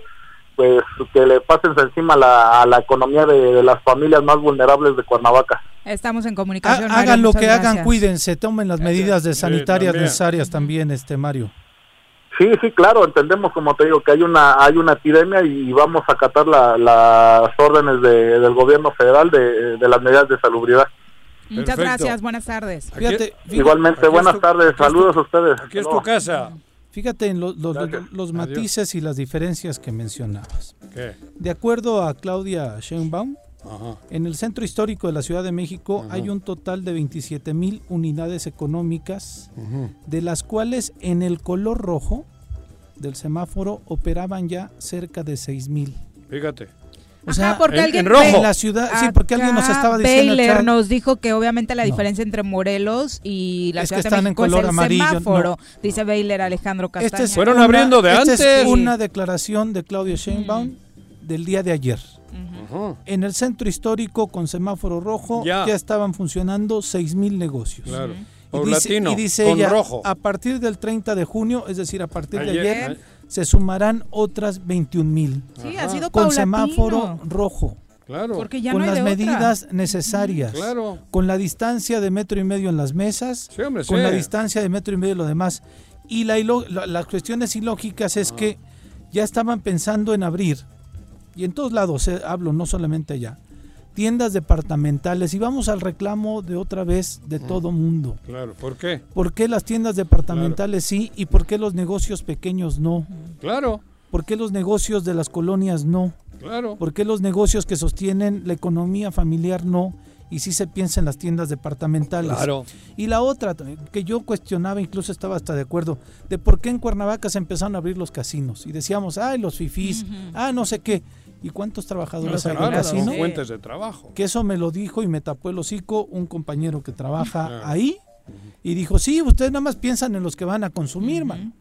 pues que le pasen encima a la economía de, las familias más vulnerables de Cuernavaca. Estamos en comunicación. hagan lo que hagan, cuídense, tomen las medidas de sanitarias necesarias también, este Mario. Sí, sí, claro, entendemos como te digo que hay una hay una epidemia y vamos a acatar las órdenes del gobierno federal de, las medidas de salubridad. Muchas gracias, buenas tardes. Igualmente, buenas tardes, saludos a ustedes. Aquí es tu casa. Fíjate en los matices y las diferencias que mencionabas. De acuerdo a Claudia Sheinbaum, en el centro histórico de la Ciudad de México hay un total de 27 mil unidades económicas, de las cuales en el color rojo del semáforo operaban ya cerca de 6 mil. Fíjate. O sea, porque alguien en rojo. la ciudad, sí, porque alguien nos estaba diciendo. Baylor nos dijo que obviamente la diferencia entre Morelos y la Ciudad de México es el semáforo, dice Baylor Alejandro este Castaña. Fueron abriendo de antes. es una declaración de Claudio Sheinbaum del día de ayer. En el centro histórico con semáforo rojo ya, estaban funcionando seis mil negocios. Claro. Y dice, y dice ella, a partir del 30 de junio, es decir, a partir de ayer se sumarán otras 21 mil. Sí, ha sido Con semáforo rojo. Claro. Porque ya con no las medidas necesarias. Claro. Con la distancia de metro y medio en las mesas. Sí, hombre, con la distancia de metro y medio en lo demás. Y la, las cuestiones ilógicas es que ya estaban pensando en abrir. Y en todos lados, eh, hablo, no solamente allá tiendas departamentales y vamos al reclamo de otra vez de mm. todo mundo. Claro, ¿por qué? ¿Por qué las tiendas departamentales sí y por qué los negocios pequeños no? Claro. ¿Por qué los negocios de las colonias no? Claro. ¿Por qué los negocios que sostienen la economía familiar no? Y sí se piensa en las tiendas departamentales. Claro. Y la otra, que yo cuestionaba, incluso estaba hasta de acuerdo, de por qué en Cuernavaca se empezaron a abrir los casinos. Y decíamos, ay, los fifís, ah, no sé qué ¿Y cuántos trabajadores hay en casino? fuentes de trabajo. Que eso me lo dijo y me tapó el hocico un compañero que trabaja ahí y dijo, sí, ustedes nada más piensan en los que van a consumir, man.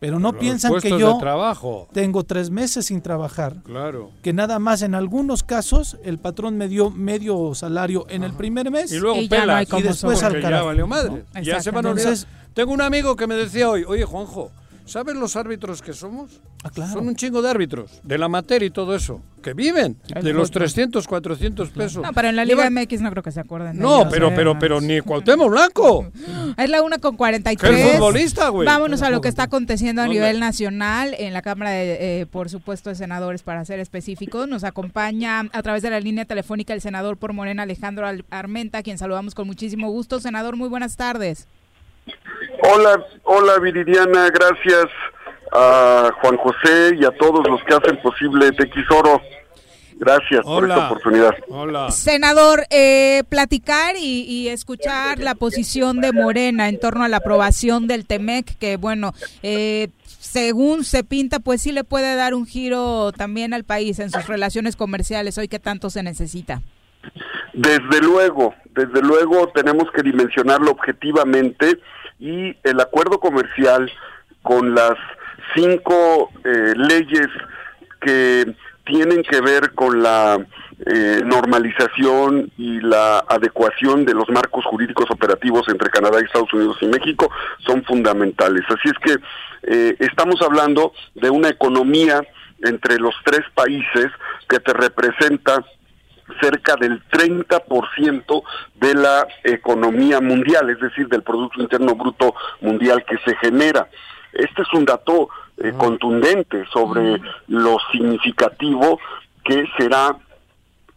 Pero no piensan que yo trabajo. tengo tres meses sin trabajar. Claro. Que nada más en algunos casos el patrón me dio medio salario en el primer mes. Y luego pela. y después al Ya valió madre. Ya se van a olvidar. Tengo un amigo que me decía hoy, oye Juanjo, ¿Sabes los árbitros que somos? Ah, claro. Son un chingo de árbitros, de la materia y todo eso, que viven de los 300, 400 pesos. No, pero en la Liga MX no creo que se acuerden. no, pero, pero, pero ni Cuauhtémoc Blanco. Es la una con 43. ¿Qué futbolista, güey? Vámonos a lo que está aconteciendo a nivel nacional en la Cámara, de, eh, por supuesto, de Senadores, para ser específicos. Nos acompaña a través de la línea telefónica el senador por Morena, Alejandro Armenta, quien saludamos con muchísimo gusto. Senador, muy buenas tardes. Hola, hola Viridiana, gracias a Juan José y a todos los que hacen posible Oro. Gracias por esta oportunidad. Hola. Senador, eh, platicar y, escuchar la posición de Morena en torno a la aprobación del TEMEC, que bueno, eh, según se pinta, pues sí le puede dar un giro también al país en sus relaciones comerciales, hoy que tanto se necesita. Desde luego, desde luego tenemos que dimensionarlo objetivamente y el acuerdo comercial con las cinco eh, leyes que tienen que ver con la eh, normalización y la adecuación de los marcos jurídicos operativos entre Canadá Estados Unidos y México son fundamentales. Así es que eh, estamos hablando de una economía entre los tres países que te representa cerca del 30% de la economía mundial, es decir, del Producto Interno Bruto Mundial que se genera. Este es un dato eh, contundente sobre lo significativo que será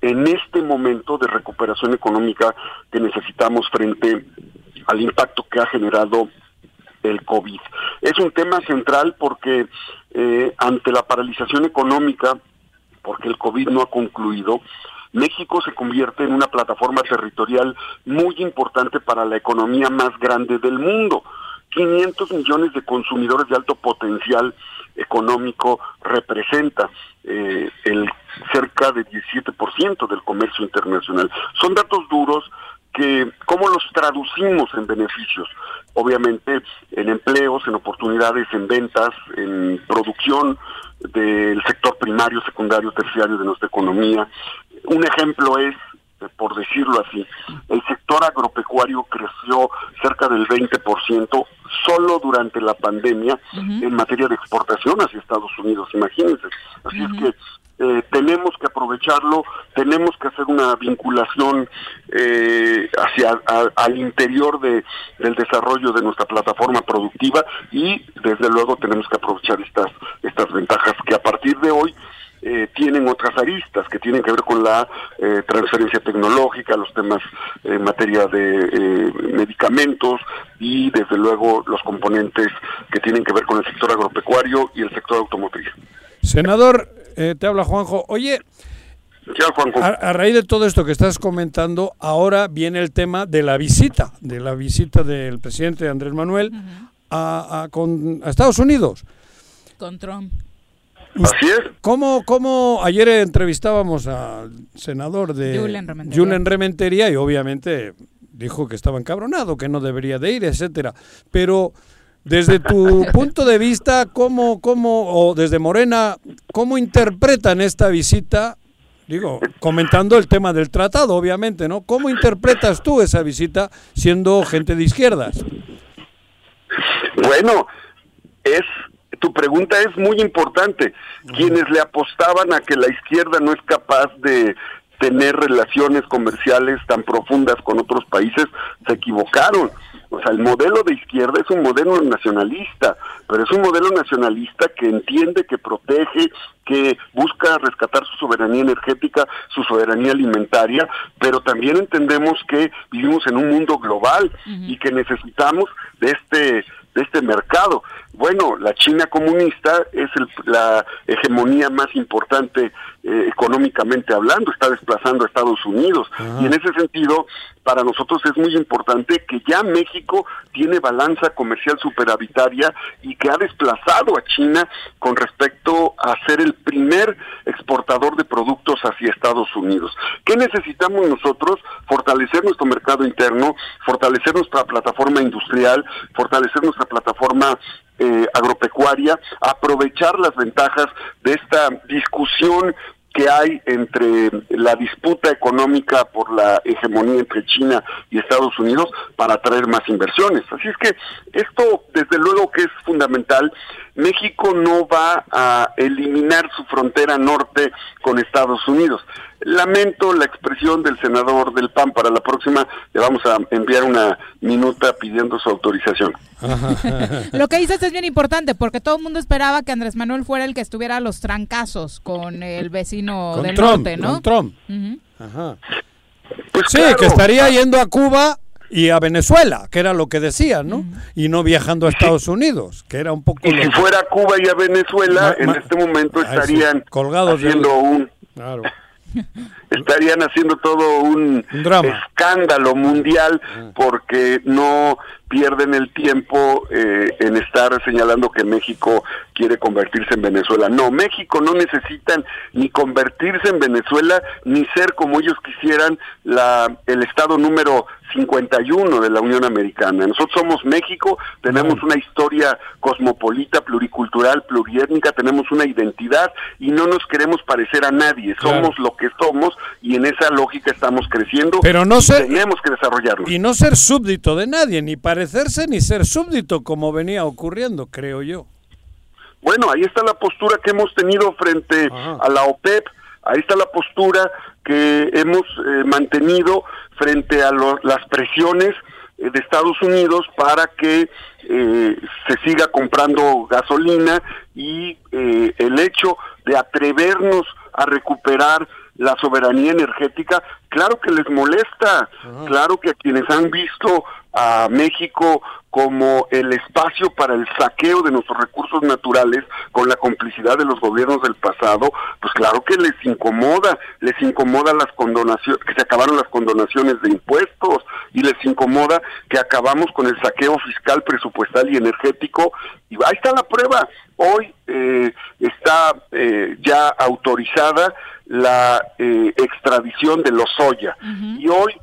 en este momento de recuperación económica que necesitamos frente al impacto que ha generado el COVID. Es un tema central porque eh, ante la paralización económica, porque el COVID no ha concluido, México se convierte en una plataforma territorial muy importante para la economía más grande del mundo. 500 millones de consumidores de alto potencial económico representa eh, el cerca de 17% del comercio internacional. Son datos duros que cómo los traducimos en beneficios, obviamente en empleos, en oportunidades, en ventas, en producción del sector primario, secundario, terciario de nuestra economía, un ejemplo es, por decirlo así, el sector agropecuario creció cerca del 20% solo durante la pandemia en materia de exportación hacia Estados Unidos, imagínense. Así es que eh, tenemos que aprovecharlo, tenemos que hacer una vinculación eh, hacia al interior de, del desarrollo de nuestra plataforma productiva y desde luego tenemos que aprovechar estas estas ventajas que a partir de hoy eh, tienen otras aristas que tienen que ver con la eh, transferencia tecnológica, los temas en materia de eh, medicamentos y desde luego los componentes que tienen que ver con el sector agropecuario y el sector automotriz. Senador, te habla Juanjo. Oye, a, raíz de todo esto que estás comentando, ahora viene el tema de la visita, de la visita del presidente Andrés Manuel a, con, a Estados Unidos. Con Trump. Así es. ¿Cómo, cómo ayer entrevistábamos al senador de Julen Rementería. y obviamente dijo que estaba encabronado, que no debería de ir, etcétera. Pero desde tu punto de vista, ¿cómo, cómo, o desde Morena, cómo interpretan esta visita? Digo, comentando el tema del tratado, obviamente, ¿no? ¿Cómo interpretas tú esa visita siendo gente de izquierdas? Bueno, es tu pregunta es muy importante. Quienes le apostaban a que la izquierda no es capaz de tener relaciones comerciales tan profundas con otros países, se equivocaron. O sea, el modelo de izquierda es un modelo nacionalista, pero es un modelo nacionalista que entiende, que protege, que busca rescatar su soberanía energética, su soberanía alimentaria, pero también entendemos que vivimos en un mundo global y que necesitamos de este de este mercado. bueno, la China comunista es la hegemonía más importante eh, económicamente hablando, está desplazando a Estados Unidos. Y en ese sentido, para nosotros es muy importante que ya México tiene balanza comercial superavitaria y que ha desplazado a China con respecto a ser el primer exportador de productos hacia Estados Unidos. ¿Qué necesitamos nosotros? Fortalecer nuestro mercado interno, fortalecer nuestra plataforma industrial, fortalecer nuestra plataforma eh, agropecuaria, aprovechar las ventajas de esta discusión que hay entre la disputa económica por la hegemonía entre China y Estados Unidos para atraer más inversiones. Así es que esto, desde luego que es fundamental. México no va a eliminar su frontera norte con Estados Unidos. Lamento la expresión del senador del PAN. Para la próxima le vamos a enviar una minuta pidiendo su autorización. (laughs) Lo que dices es bien importante porque todo el mundo esperaba que Andrés Manuel fuera el que estuviera a los trancazos con el vecino del norte, ¿no? Con Trump. Pues sí, que estaría yendo a Cuba y a Venezuela, que era lo que decían, ¿no? Y no viajando a Estados Unidos, que era un poco... Y si fuera Cuba y a Venezuela, en este momento estarían colgados haciendo un... Claro estarían haciendo todo un, escándalo mundial ah. porque no pierden el tiempo eh, en estar señalando que México quiere convertirse en Venezuela. No, México no necesitan ni convertirse en Venezuela ni ser como ellos quisieran la el estado número 51 de la Unión Americana. Nosotros somos México, tenemos una historia cosmopolita, pluricultural, pluriétnica, tenemos una identidad y no nos queremos parecer a nadie. Somos lo que somos y en esa lógica estamos creciendo. Pero no ser, tenemos que desarrollarlo. Y no ser súbdito de nadie, ni ni ser súbdito como venía ocurriendo, creo yo. Bueno, ahí está la postura que hemos tenido frente a la OPEP, ahí está la postura que hemos eh, mantenido frente a las presiones eh, de Estados Unidos para que eh, se siga comprando gasolina y el hecho de atrevernos a recuperar la soberanía energética, claro que les molesta, claro que a quienes han visto a México como el espacio para el saqueo de nuestros recursos naturales con la complicidad de los gobiernos del pasado, pues claro que les incomoda, les incomoda las condonaciones, que se acabaron las condonaciones de impuestos y les incomoda que acabamos con el saqueo fiscal, presupuestal y energético. Y ahí está la prueba. Hoy eh, está eh, ya autorizada la eh, extradición de los Soya y hoy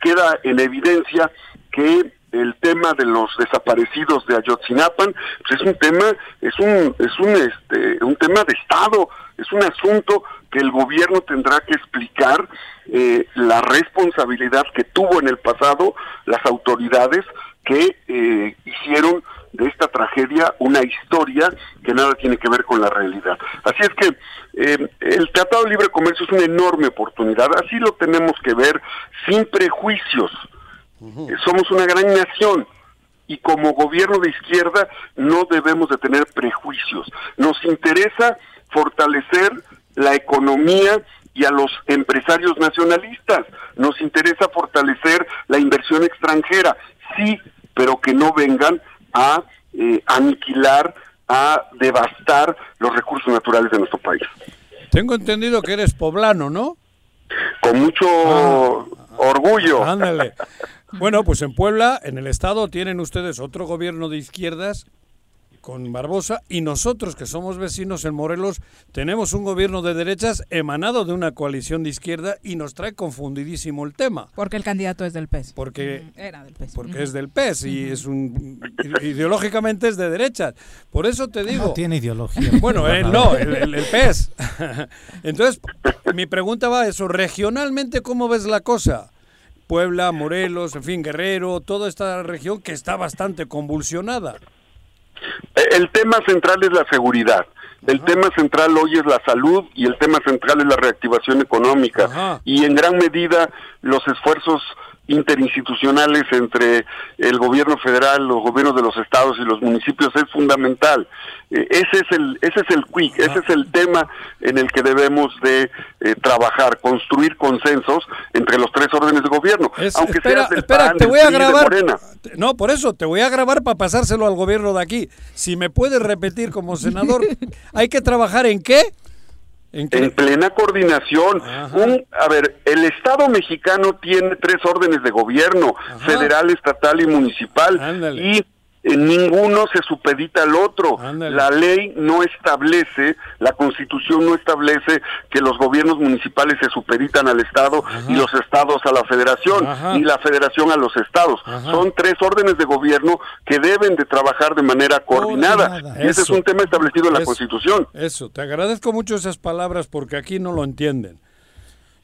queda en evidencia que el tema de los desaparecidos de Ayotzinapan pues es un tema es un es un este un tema de estado es un asunto que el gobierno tendrá que explicar eh, la responsabilidad que tuvo en el pasado las autoridades que eh, hicieron de esta tragedia una historia que nada tiene que ver con la realidad. Así es que eh, el Tratado de Libre Comercio es una enorme oportunidad, así lo tenemos que ver sin prejuicios, somos una gran nación y como gobierno de izquierda no debemos de tener prejuicios. Nos interesa fortalecer la economía y a los empresarios nacionalistas. Nos interesa fortalecer la inversión extranjera, sí, pero que no vengan a eh, aniquilar, a devastar los recursos naturales de nuestro país. Tengo entendido que eres poblano, ¿no? Con mucho ah. orgullo. Ándale. Bueno, pues en Puebla, en el Estado, tienen ustedes otro gobierno de izquierdas con Barbosa y nosotros que somos vecinos en Morelos tenemos un gobierno de derechas emanado de una coalición de izquierda y nos trae confundidísimo el tema. Porque el candidato es del PES. Porque era del PES. Porque es del PES y es un ideológicamente es de derechas. Por eso te digo. No tiene ideología. (laughs) Bueno, no, el, el PES. (laughs) Entonces, mi pregunta va a eso, regionalmente cómo ves la cosa? Puebla, Morelos, en fin, Guerrero, toda esta región que está bastante convulsionada. Eh, el tema central es la seguridad. El tema central hoy es la salud y el tema central es la reactivación económica. Y en gran medida los esfuerzos interinstitucionales entre el gobierno federal, los gobiernos de los estados y los municipios es fundamental. Eh, ese es el ese es el quick, ese es el tema en el que debemos de eh, trabajar, construir consensos entre los tres órdenes de gobierno. aunque espera, espera, te voy a grabar. No, por eso te voy a grabar para pasárselo al gobierno de aquí. Si me puedes repetir como senador, (laughs) hay que trabajar en qué? ¿En, plena coordinación. a ver, el Estado mexicano tiene tres órdenes de gobierno, federal, estatal y municipal. Y ninguno se supedita al otro. La ley no establece, la constitución no establece que los gobiernos municipales se supeditan al Estado y los estados a la federación y la federación a los estados. Son tres órdenes de gobierno que deben de trabajar de manera coordinada. Y ese es un tema establecido en la constitución. Eso, te agradezco mucho esas palabras porque aquí no lo entienden.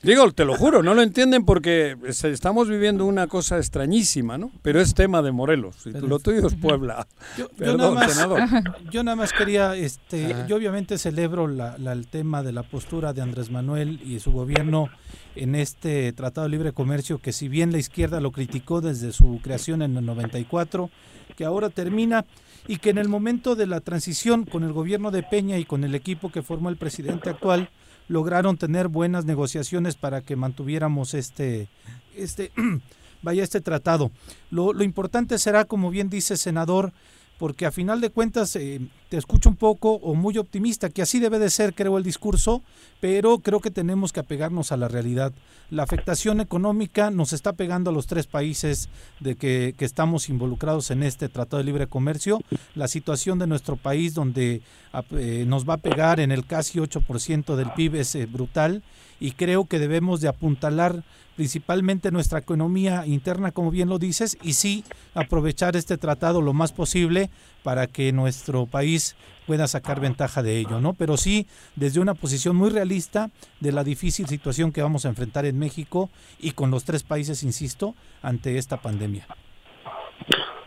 Digo, te lo juro, no lo entienden porque estamos viviendo una cosa extrañísima, ¿no? Pero es tema de Morelos, y lo tuyo es Puebla. Yo, nada, más, (laughs) yo nada más quería, este, yo obviamente celebro la, el tema de la postura de Andrés Manuel y su gobierno en este Tratado de Libre Comercio, que si bien la izquierda lo criticó desde su creación en el 94, que ahora termina y que en el momento de la transición con el gobierno de Peña y con el equipo que formó el presidente actual, lograron tener buenas negociaciones para que mantuviéramos este, este, (clears throat) vaya este tratado. Lo, lo importante será, como bien dice senador, porque a final de cuentas eh, te escucho un poco o muy optimista, que así debe de ser, creo, el discurso, pero creo que tenemos que apegarnos a la realidad. La afectación económica nos está pegando a los tres países de que, que estamos involucrados en este Tratado de Libre Comercio. La situación de nuestro país, donde eh, nos va a pegar en el casi 8% del PIB, es eh, brutal y creo que debemos de apuntalar principalmente nuestra economía interna, como bien lo dices, y sí aprovechar este tratado lo más posible para que nuestro país pueda sacar ventaja de ello, ¿no? Pero sí desde una posición muy realista de la difícil situación que vamos a enfrentar en México y con los tres países, insisto, ante esta pandemia.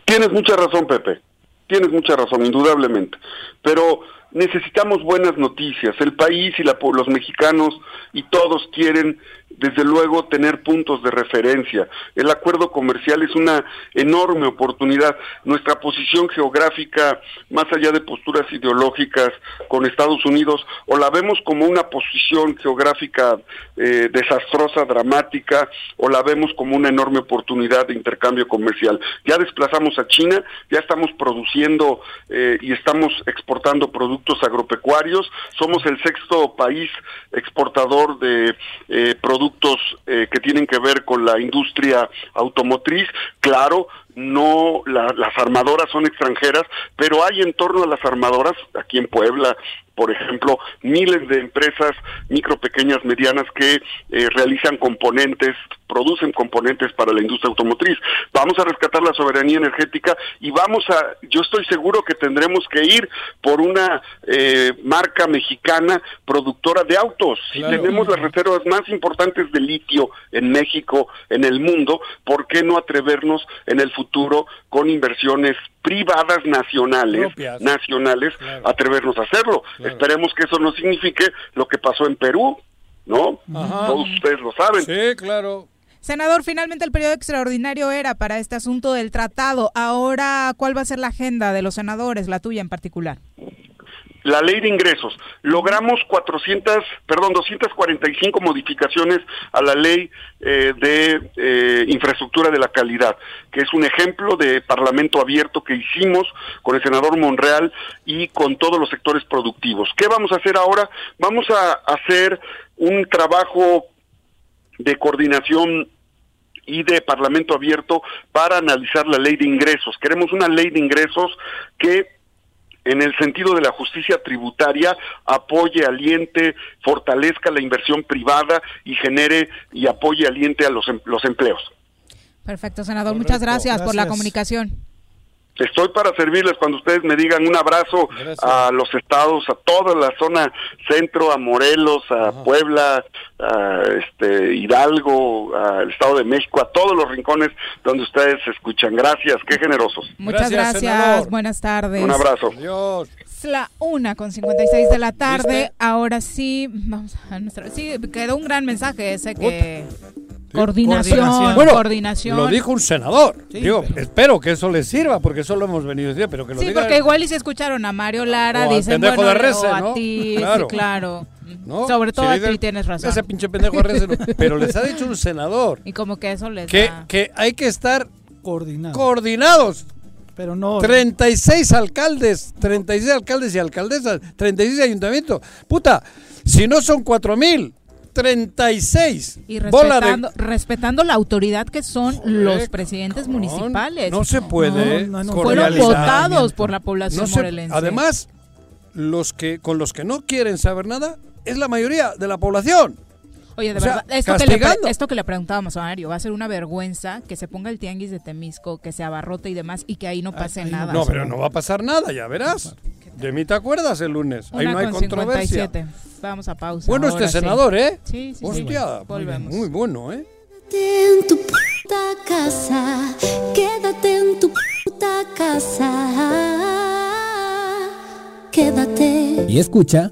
Tienes mucha razón, Pepe. Tienes mucha razón, indudablemente. Pero necesitamos buenas noticias. El país y los mexicanos y todos quieren desde luego tener puntos de referencia. El acuerdo comercial es una enorme oportunidad. Nuestra posición geográfica, más allá de posturas ideológicas con Estados Unidos, o la vemos como una posición geográfica eh, desastrosa, dramática, o la vemos como una enorme oportunidad de intercambio comercial. Ya desplazamos a China, ya estamos produciendo eh, y estamos exportando productos agropecuarios, somos el sexto país exportador de eh, productos productos eh, que tienen que ver con la industria automotriz. Claro, no las armadoras son extranjeras, pero hay en torno a las armadoras, aquí en Puebla, por ejemplo, miles de empresas micro, pequeñas, medianas que eh, realizan componentes, producen componentes para la industria automotriz. Vamos a rescatar la soberanía energética y vamos a, yo estoy seguro que tendremos que ir por una eh, marca mexicana productora de autos. Si tenemos las reservas más importantes de litio en México, en el mundo, ¿por qué no atrevernos en el futuro con inversiones privadas nacionales, nacionales, atrevernos a hacerlo. Esperemos que eso no signifique lo que pasó en Perú, ¿no? Todos ustedes lo saben. Sí, claro. Senador, finalmente el periodo extraordinario era para este asunto del tratado. Ahora, ¿cuál va a ser la agenda de los senadores, la tuya en particular? La ley de ingresos. Logramos 400, perdón, 245 modificaciones a la ley eh, de eh, infraestructura de la calidad, que es un ejemplo de parlamento abierto que hicimos con el senador Monreal y con todos los sectores productivos. ¿Qué vamos a hacer ahora? Vamos a hacer un trabajo de coordinación y de Parlamento abierto para analizar la ley de ingresos. Queremos una ley de ingresos que en el sentido de la justicia tributaria, apoye, aliente, fortalezca la inversión privada y genere y apoye, aliente a los, em, los empleos. Perfecto, senador. Muchas gracias, por la comunicación. Estoy para servirles cuando ustedes me digan un abrazo a los estados, a toda la zona centro, a Morelos, a Puebla, a este Hidalgo, al Estado de México, a todos los rincones donde ustedes se escuchan. Gracias, qué generosos. Muchas gracias, buenas tardes. Un abrazo. Adiós. Es la una con 56 de la tarde. Ahora sí, vamos a nuestra. Sí, quedó un gran mensaje ese que. Coordinación, bueno, coordinación. Lo dijo un senador. Digo, espero que eso les sirva, porque eso lo hemos venido a decir, pero que lo Sí, porque igual y se escucharon a Mario Lara, dicen, bueno, de Rece, o a ti, claro. Sí, claro. ¿No? Sobre todo a ti tienes razón. Ese pinche pendejo de Rece, (laughs) pero les ha dicho un senador. Y como que eso les que, da... que hay que estar Coordinados. coordinados. Pero no. 36 alcaldes, 36 alcaldes y alcaldesas, 36 ayuntamientos. Puta, si no son 4 mil, 36. Y respetando, respetando la autoridad que son los presidentes municipales. No se puede. Fueron votados por la población morelense. Además, los que con los que no quieren saber nada es la mayoría de la población. Oye, de verdad, esto que, le, esto que, le, preguntábamos a Mario, va a ser una vergüenza que se ponga el tianguis de Temisco, que se abarrote y demás, y que ahí no pase nada. No, pero no va a pasar nada, ya verás. De mí te acuerdas el lunes. ahí no hay controversia. 57. Vamos a pausa. Bueno, este senador, ¿eh? Sí, sí, Hostia, Volvemos. Muy, bueno, ¿eh? Quédate en tu puta casa, quédate en tu puta casa, quédate. Y escucha.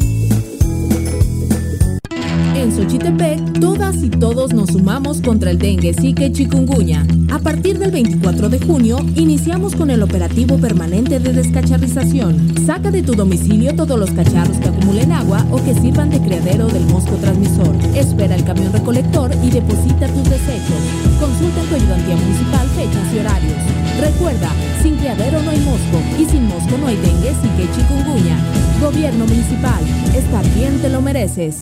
En Xochitepec, todas y todos nos sumamos contra el dengue, zika y chikungunya. A partir del 24 de junio, iniciamos con el operativo permanente de descacharrización. Saca de tu domicilio todos los cacharros que acumulen agua o que sirvan de criadero del mosco transmisor. Espera el camión recolector y deposita tus desechos. Consulta en tu ayudantía municipal fechas y horarios. Recuerda, sin criadero no hay mosco y sin mosco no hay dengue, zika y chikungunya. Gobierno municipal, estar bien te lo mereces.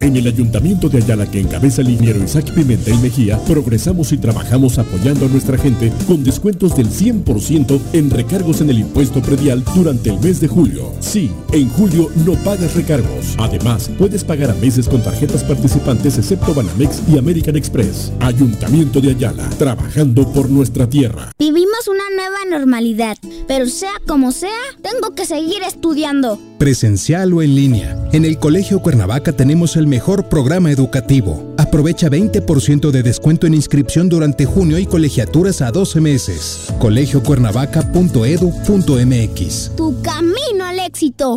En el Ayuntamiento de Ayala que encabeza el ingeniero Isaac Pimentel Mejía, progresamos y trabajamos apoyando a nuestra gente con descuentos del 100% en recargos en el impuesto predial durante el mes de julio. Sí, en julio no pagas recargos. Además, puedes pagar a meses con tarjetas participantes excepto Banamex y American Express. Ayuntamiento de Ayala, trabajando por nuestra tierra. Vivimos una nueva normalidad, pero sea como sea, tengo que seguir estudiando. Presencial o en línea. En el Colegio Cuernavaca tenemos el mejor programa educativo. Aprovecha 20% de descuento en inscripción durante junio y colegiaturas a 12 meses. colegiocuernavaca.edu.mx. Tu camino al éxito.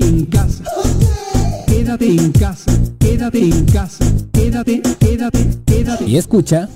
en casa. Quédate en casa, quédate en casa, quédate, quédate, quédate. Y escucha.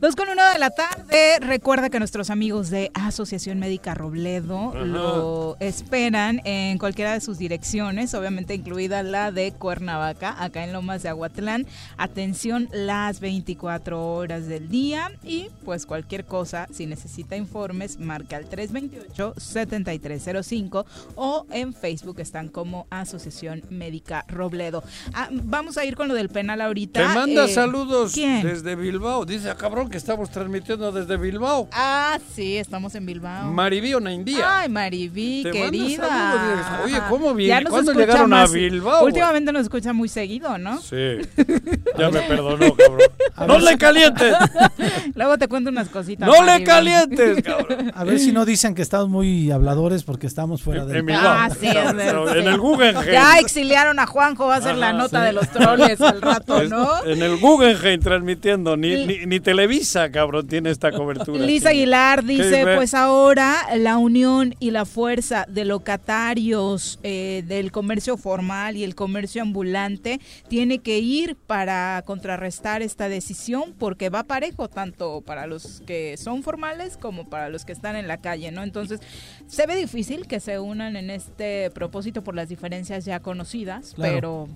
Dos con uno de la tarde. Recuerda que nuestros amigos de Asociación Médica Robledo lo esperan en cualquiera de sus direcciones, obviamente incluida la de Cuernavaca, acá en Lomas de Aguatlán. Atención las 24 horas del día y pues cualquier cosa, si necesita informes, marca al 328-7305 o en Facebook están como Asociación Médica Robledo. Ah, vamos a ir con lo del penal ahorita. Te manda eh, saludos desde Bilbao. Dice, ah, cabrón, que estamos transmitiendo desde Bilbao. Ah, sí, estamos en Bilbao. Maribí India. Ay, Maribí, querida. Oye, ¿cómo viene? ¿Cuándo llegaron a Bilbao? Últimamente nos escucha muy seguido, ¿no? Sí. (laughs) Ya me perdonó, cabrón. ¡No le calientes! (laughs) Luego te cuento unas cositas. ¡No le calientes, (laughs) cabrón! A ver si no dicen que estamos muy habladores porque estamos fuera de... Ah, sí, En el Guggenheim. Ya exiliaron a Juanjo, va a ser la nota de los troles al rato, ¿no? En el Guggenheim transmitiendo, ni, ni, ni Televisa, cabrón, tiene esta cobertura. Lisa Aguilar dice, pues ahora la unión y la fuerza de locatarios eh, del comercio formal y el comercio ambulante tiene que ir para contrarrestar esta decisión porque va parejo tanto para los que son formales como para los que están en la calle, ¿no? Entonces, se ve difícil que se unan en este propósito por las diferencias ya conocidas, pero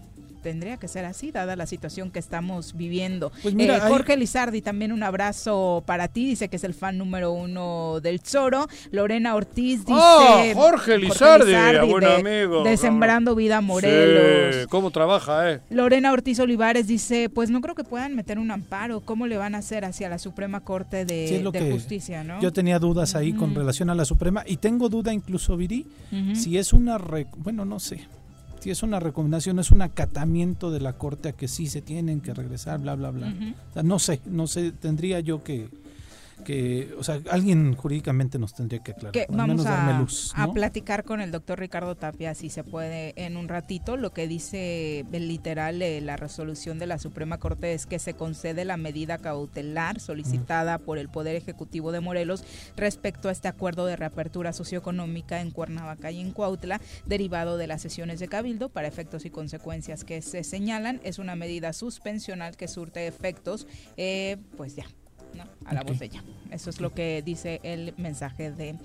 tendría que ser así, dada la situación que estamos viviendo. Pues eh, Jorge Lizardi, también un abrazo para ti, dice que es el fan número uno del Zoro. Lorena Ortiz dice... ¡Oh, Jorge Lizardi! buen amigo. De Sembrando Vida Morelos. Sí, ¿Cómo trabaja, eh? Lorena Ortiz Olivares dice, pues no creo que puedan meter un amparo. ¿Cómo le van a hacer hacia la Suprema Corte de, Justicia, no? Yo tenía dudas ahí con relación a la Suprema y tengo duda incluso, Viri, si es una... Bueno, no sé si es una recomendación, es un acatamiento de la Corte a que sí se tienen que regresar, bla, bla, bla. no sé, no sé, tendría yo que, que, o sea, alguien jurídicamente nos tendría que aclarar. Que vamos a, luz, a platicar con el doctor Ricardo Tapia, si se puede, en un ratito. Lo que dice literal eh, la resolución de la Suprema Corte es que se concede la medida cautelar solicitada por el Poder Ejecutivo de Morelos respecto a este acuerdo de reapertura socioeconómica en Cuernavaca y en Cuautla, derivado de las sesiones de Cabildo para efectos y consecuencias que se señalan. Es una medida suspensional que surte efectos, eh, pues ya, a la botella. Eso es lo que dice el mensaje de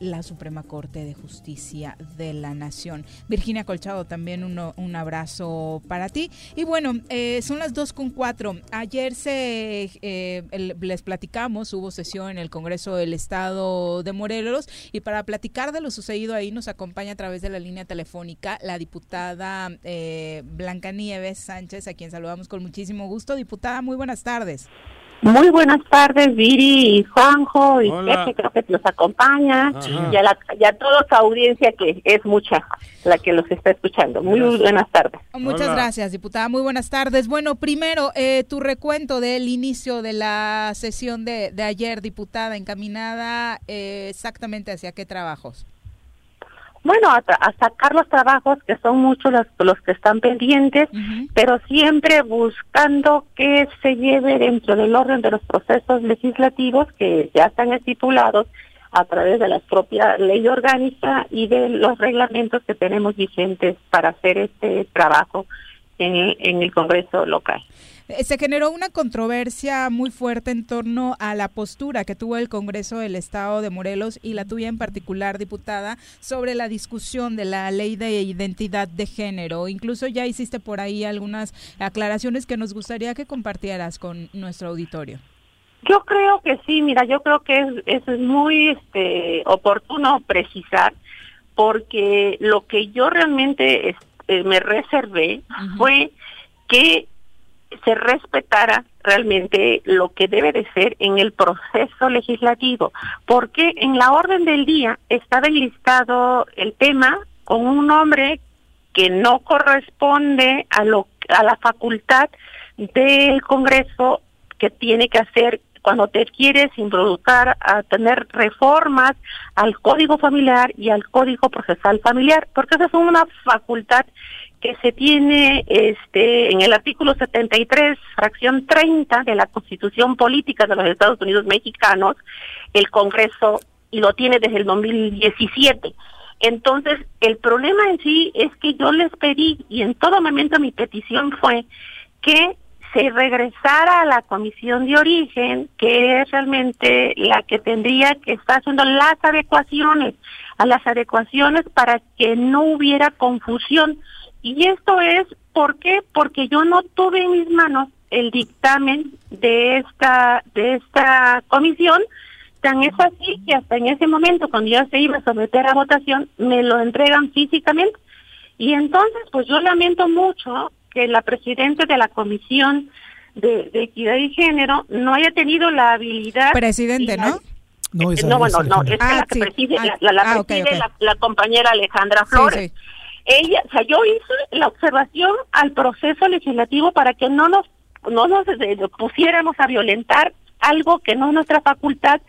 la Suprema Corte de Justicia de la Nación. Virginia Colchado, también un abrazo para ti. Y bueno, eh, son las dos con cuatro. Ayer se eh, les platicamos, hubo sesión en el Congreso del Estado de Morelos y para platicar de lo sucedido ahí nos acompaña a través de la línea telefónica la diputada eh, Blanca Nieves Sánchez, a quien saludamos con muchísimo gusto. Diputada, muy buenas tardes. Muy buenas tardes, Viri y Juanjo y Pepe, creo que los acompaña, y a, la, y a toda su audiencia que es mucha la que los está escuchando. Muy buenas tardes. Muchas gracias, diputada. Muy buenas tardes. Bueno, primero, eh, tu recuento del inicio de la sesión de, de ayer, diputada, encaminada eh, exactamente hacia qué trabajos bueno, a, sacar los trabajos que son muchos los, los que están pendientes, pero siempre buscando que se lleve dentro del orden de los procesos legislativos que ya están estipulados a través de la propia ley orgánica y de los reglamentos que tenemos vigentes para hacer este trabajo en, en el Congreso local. Eh, se generó una controversia muy fuerte en torno a la postura que tuvo el Congreso del Estado de Morelos y la tuya en particular, diputada, sobre la discusión de la ley de identidad de género. Incluso ya hiciste por ahí algunas aclaraciones que nos gustaría que compartieras con nuestro auditorio. Yo creo que sí, mira, yo creo que es, es muy este, oportuno precisar porque lo que yo realmente este, me reservé fue que se respetara realmente lo que debe de ser en el proceso legislativo, porque en la orden del día estaba enlistado el tema con un nombre que no corresponde a lo a la facultad del Congreso que tiene que hacer cuando te quieres introducir a tener reformas al Código Familiar y al Código Procesal Familiar, porque esa es una facultad que se tiene este en el artículo 73, fracción 30 de la Constitución Política de los Estados Unidos Mexicanos, el Congreso y lo tiene desde el 2017. Entonces, el problema en sí es que yo les pedí y en todo momento mi petición fue que se regresara a la comisión de origen, que es realmente la que tendría que estar haciendo las adecuaciones, a las adecuaciones para que no hubiera confusión. Y esto es, ¿por qué? Porque yo no tuve en mis manos el dictamen de esta, de esta comisión, tan es así que hasta en ese momento, cuando ya se iba a someter a votación, me lo entregan físicamente. Y entonces, pues yo lamento mucho que la presidenta de la Comisión de, Equidad y Género no haya tenido la habilidad... Presidente, ¿no? No, no, bueno, no, es que la que preside, la, preside La, compañera Alejandra Flores. Ella, o sea, yo hice la observación al proceso legislativo para que no nos, no nos eh, pusiéramos a violentar algo que no es nuestra facultad,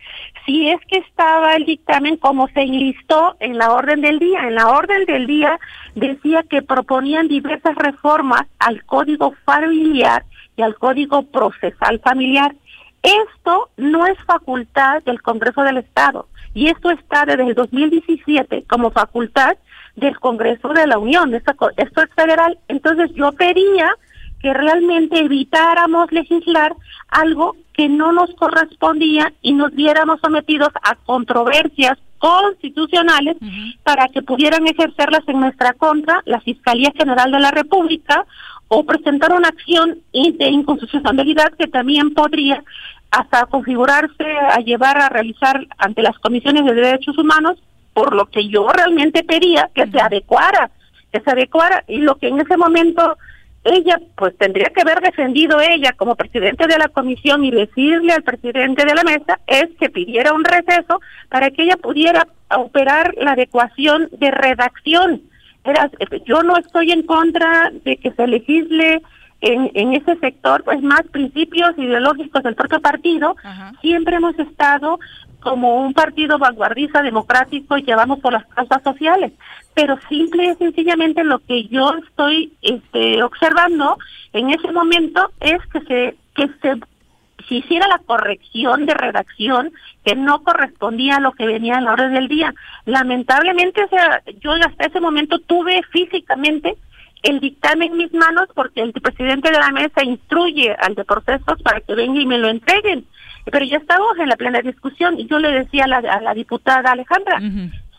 si es que estaba el dictamen como se enlistó en la orden del día. En la orden del día decía que proponían diversas reformas al código familiar y al código procesal familiar. Esto no es facultad del Congreso del Estado y esto está desde el 2017 como facultad del Congreso de la Unión. Esto, esto es federal. Entonces yo pedía que realmente evitáramos legislar algo que no nos correspondía y nos viéramos sometidos a controversias constitucionales para que pudieran ejercerlas en nuestra contra la Fiscalía General de la República o presentar una acción de inconstitucionalidad que también podría hasta configurarse a llevar a realizar ante las comisiones de derechos humanos, por lo que yo realmente pedía que se adecuara, que se adecuara. Y lo que en ese momento ella pues tendría que haber defendido ella como presidente de la comisión y decirle al presidente de la mesa es que pidiera un receso para que ella pudiera operar la adecuación de redacción. Era, yo no estoy en contra de que se legisle en, en ese sector, pues más principios ideológicos del propio partido. Siempre hemos estado como un partido vanguardista democrático y llevamos por las causas sociales pero simple y sencillamente lo que yo estoy este, observando en ese momento es que se que se, hiciera la corrección de redacción que no correspondía a lo que venía en la orden del día. Lamentablemente, o sea, yo hasta ese momento tuve físicamente el dictamen en mis manos porque el presidente de la mesa instruye al de procesos para que venga y me lo entreguen. Pero ya estamos en la plena discusión y yo le decía a la, a la diputada Alejandra,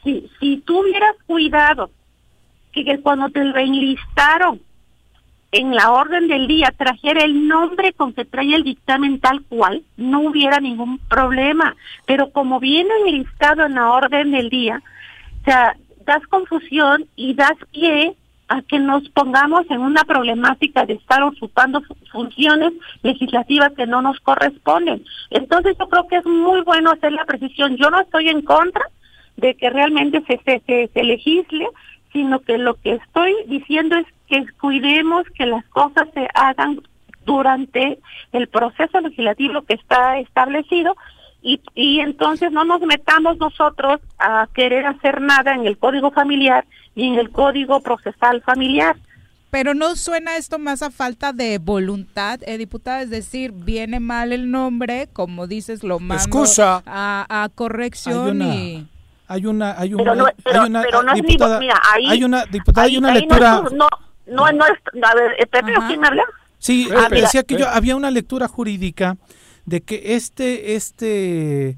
si, si tú hubieras cuidado que, cuando te lo enlistaron en la orden del día trajera el nombre con que trae el dictamen tal cual, no hubiera ningún problema. Pero como viene enlistado en la orden del día, o sea, das confusión y das pie a que nos pongamos en una problemática de estar ocupando funciones legislativas que no nos corresponden. Entonces yo creo que es muy bueno hacer la precisión. Yo no estoy en contra de que realmente se, se, se, legisle, sino que lo que estoy diciendo es que cuidemos que las cosas se hagan durante el proceso legislativo que está establecido y, y entonces no nos metamos nosotros a querer hacer nada en el código familiar y en el código procesal familiar. Pero no suena esto más a falta de voluntad, eh, diputada, es decir, viene mal el nombre, como dices, lo mando A, a corrección y hay una hay una hay una diputada hay una diputada hay una lectura. no no no, es a ver Pepe quién habla sí ah, decía que yo había una lectura jurídica de que este este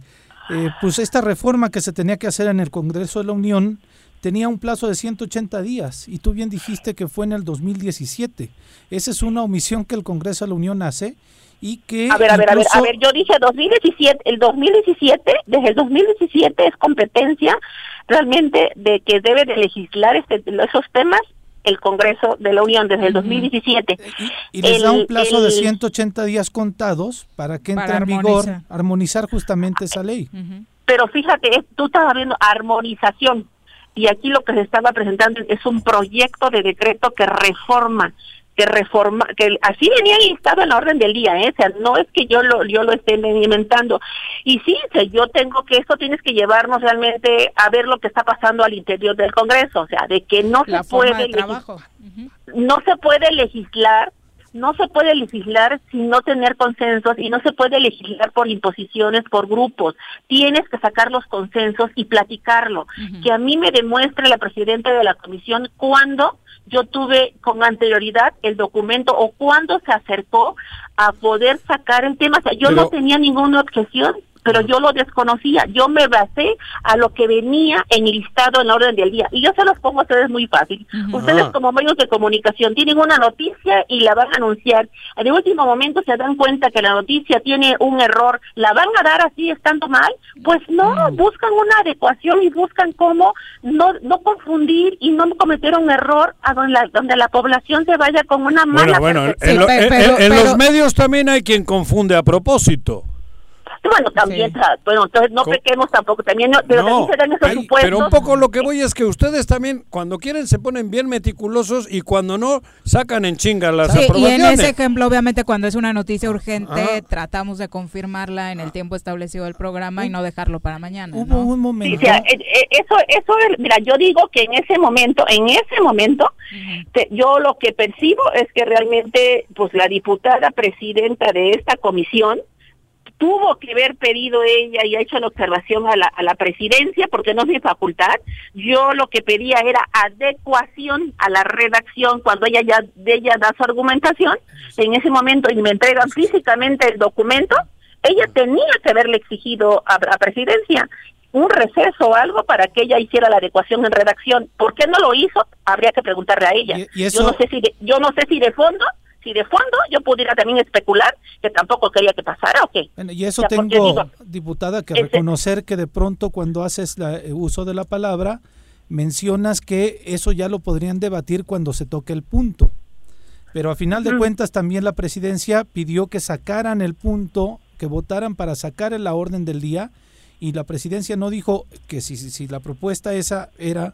eh, pues esta reforma que se tenía que hacer en el Congreso de la Unión tenía un plazo de 180 días y tú bien dijiste que fue en el 2017. Esa es una omisión que el Congreso de la Unión hace y que a ver a ver a ver a ver yo dije 2017 el 2017 desde el 2017 es competencia realmente de que debe de legislar este, esos temas el Congreso de la Unión desde el 2017 y, les da un plazo de 180 días contados para que entre en vigor armonizar. justamente esa ley. Pero fíjate tú estás viendo armonización y aquí lo que se estaba presentando es un proyecto de decreto que reforma que reforma, que así venía listado en la orden del día, ¿eh? o sea, no es que yo lo, yo lo esté inventando. Y sí, yo tengo que esto tienes que llevarnos realmente a ver lo que está pasando al interior del Congreso, o sea, de que no se puede no se puede legislar no se puede legislar sin no tener consensos y no se puede legislar por imposiciones, por grupos. Tienes que sacar los consensos y platicarlo. Que a mí me demuestre la presidenta de la comisión cuándo yo tuve con anterioridad el documento o cuándo se acercó a poder sacar el tema. O sea, yo no tenía ninguna objeción pero yo lo desconocía. Yo me basé a lo que venía enlistado en la orden del día. Y yo se los pongo a ustedes muy fácil. Ustedes como medios de comunicación tienen una noticia y la van a anunciar. En el último momento se dan cuenta que la noticia tiene un error. ¿La van a dar así estando mal? Pues no, buscan una adecuación y buscan cómo no, no confundir y no cometer un error a donde la, donde la población se vaya con una mala Bueno, bueno, en, los medios también hay quien confunde a propósito. Bueno, también, bueno, entonces no pequemos tampoco, también, no, pero también se dan esos supuestos. Pero un poco lo que voy es que ustedes también, cuando quieren, se ponen bien meticulosos y cuando no, sacan en chinga las sí, Y en ese ejemplo, obviamente, cuando es una noticia urgente, tratamos de confirmarla en el tiempo establecido del programa y no dejarlo para mañana. Hubo un momento. Sí, eh, eh, eso, eso, mira, yo digo que en ese momento, en ese momento, yo lo que percibo es que realmente, pues la diputada presidenta de esta comisión, tuvo que haber pedido ella y ha hecho la observación a la, a la presidencia porque no es mi facultad. Yo lo que pedía era adecuación a la redacción cuando ella ya de ella da su argumentación. En ese momento y me entregan físicamente el documento, ella tenía que haberle exigido a la presidencia un receso o algo para que ella hiciera la adecuación en redacción. ¿Por qué no lo hizo? Habría que preguntarle a ella. Yo no sé si yo no sé si de fondo si de fondo yo pudiera también especular que tampoco quería que pasara o qué. y eso tengo, diputada, que reconocer que de pronto cuando haces el eh, uso de la palabra, mencionas que eso ya lo podrían debatir cuando se toque el punto. Pero a final de cuentas también la presidencia pidió que sacaran el punto, que votaran para sacar la orden del día y la presidencia no dijo que si, si la propuesta esa era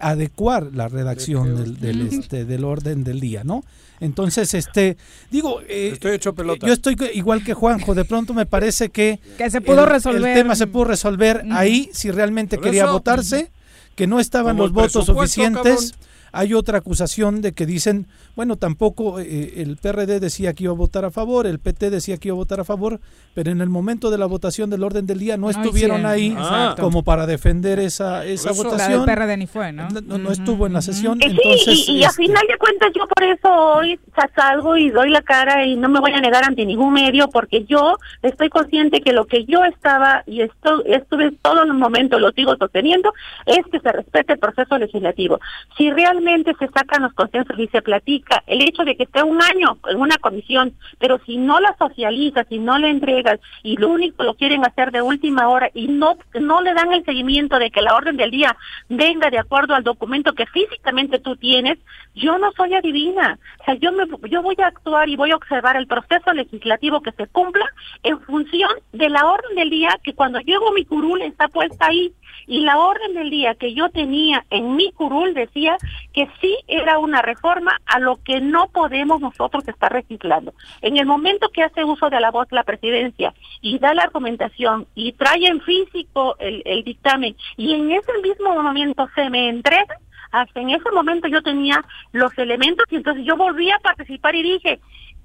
adecuar la redacción del, del, este, del orden del día, ¿no? Entonces, este, digo, eh, estoy hecho pelota. Yo estoy igual que Juanjo, de pronto me parece que, (laughs) que se pudo el, resolver. El tema se pudo resolver ahí si realmente quería votarse, que no estaban los votos suficientes. Hay otra acusación de que dicen, bueno, tampoco eh, el PRD decía que iba a votar a favor, el PT decía que iba a votar a favor, pero en el momento de la votación del orden del día no estuvieron ahí como para defender esa, esa votación. La PRD ni fue, ¿no? No, estuvo en la sesión. entonces, y, a este final de cuentas yo por eso hoy salgo y doy la cara y no me voy a negar ante ningún medio porque yo estoy consciente que lo que yo estaba y esto, estuve todo el momento, lo sigo sosteniendo, es que se respete el proceso legislativo. Si realmente se sacan los consensos y se platica, el hecho de que esté un año en una comisión, pero si no la socializas, si no la entregas y lo único lo quieren hacer de última hora y no no le dan el seguimiento de que la orden del día venga de acuerdo al documento que físicamente tú tienes, yo no soy adivina. O sea, yo me yo voy a actuar y voy a observar el proceso legislativo que se cumpla en función de la orden del día que cuando llego mi curul está puesta ahí y la orden del día que yo tenía en mi curul decía que sí era una reforma a lo que no podemos nosotros estar reciclando. En el momento que hace uso de la voz la presidencia y da la argumentación y trae en físico el, el dictamen y en ese mismo momento se me entrega, hasta en ese momento yo tenía los elementos y entonces yo volví a participar y dije,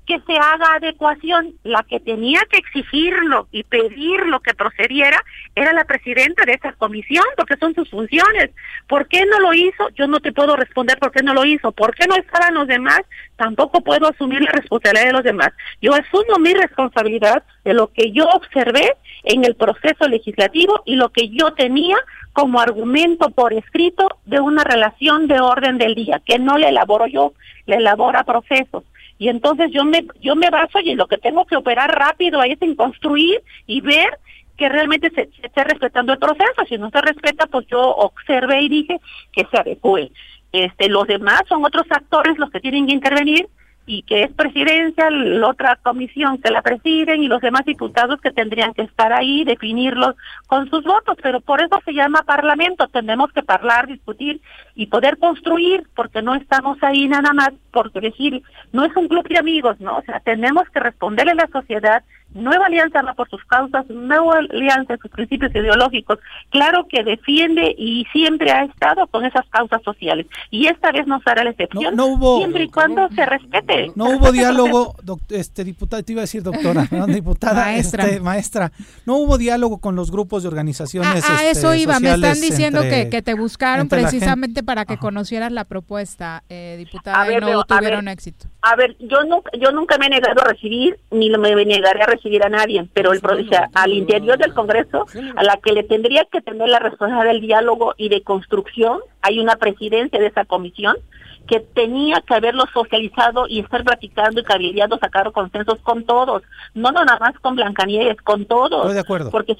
que se haga adecuación. La que tenía que exigirlo y pedirlo que procediera era la presidenta de esa comisión, porque son sus funciones. ¿Por qué no lo hizo? Yo no te puedo responder por qué no lo hizo. ¿Por qué no estaban los demás? Tampoco puedo asumir la responsabilidad de los demás. Yo asumo mi responsabilidad de lo que yo observé en el proceso legislativo y lo que yo tenía como argumento por escrito de una relación de orden del día, que no le elaboro yo, le elabora procesos y entonces yo me yo me baso y lo que tengo que operar rápido ahí es en construir y ver que realmente se, esté respetando el proceso. Si no se respeta, pues yo observé y dije que se adecue. Este, los demás son otros actores los que tienen que intervenir y que es presidencia, la otra comisión que la presiden y los demás diputados que tendrían que estar ahí, definirlos con sus votos, pero por eso se llama parlamento, tenemos que hablar, discutir y poder construir, porque no estamos ahí nada más por decir, no es un club de amigos, ¿no? O sea, tenemos que responderle a la sociedad Nueva Alianza va por sus causas, Nueva Alianza, sus principios ideológicos, claro que defiende y siempre ha estado con esas causas sociales. Y esta vez no será la excepción, no, hubo, siempre y cuando se respete. No hubo diálogo, este diputada, te iba a decir doctora, (laughs) diputada, maestra. Este, maestra, no hubo diálogo con los grupos de organizaciones. Ah, este, eso iba, me están diciendo que, que, te buscaron precisamente para que conocieras la propuesta, eh, diputada, y no tuvieron éxito. A ver, yo nunca, yo nunca me he negado a recibir, ni me negaré a recibir a nadie, pero el, o sea, al interior del Congreso, a la que le tendría que tener la responsabilidad del diálogo y de construcción, hay una presidencia de esa comisión que tenía que haberlo socializado y estar platicando y cabildeando, sacar consensos con todos, no, no nada más con Blancanieves, con todos. Estoy de acuerdo. Porque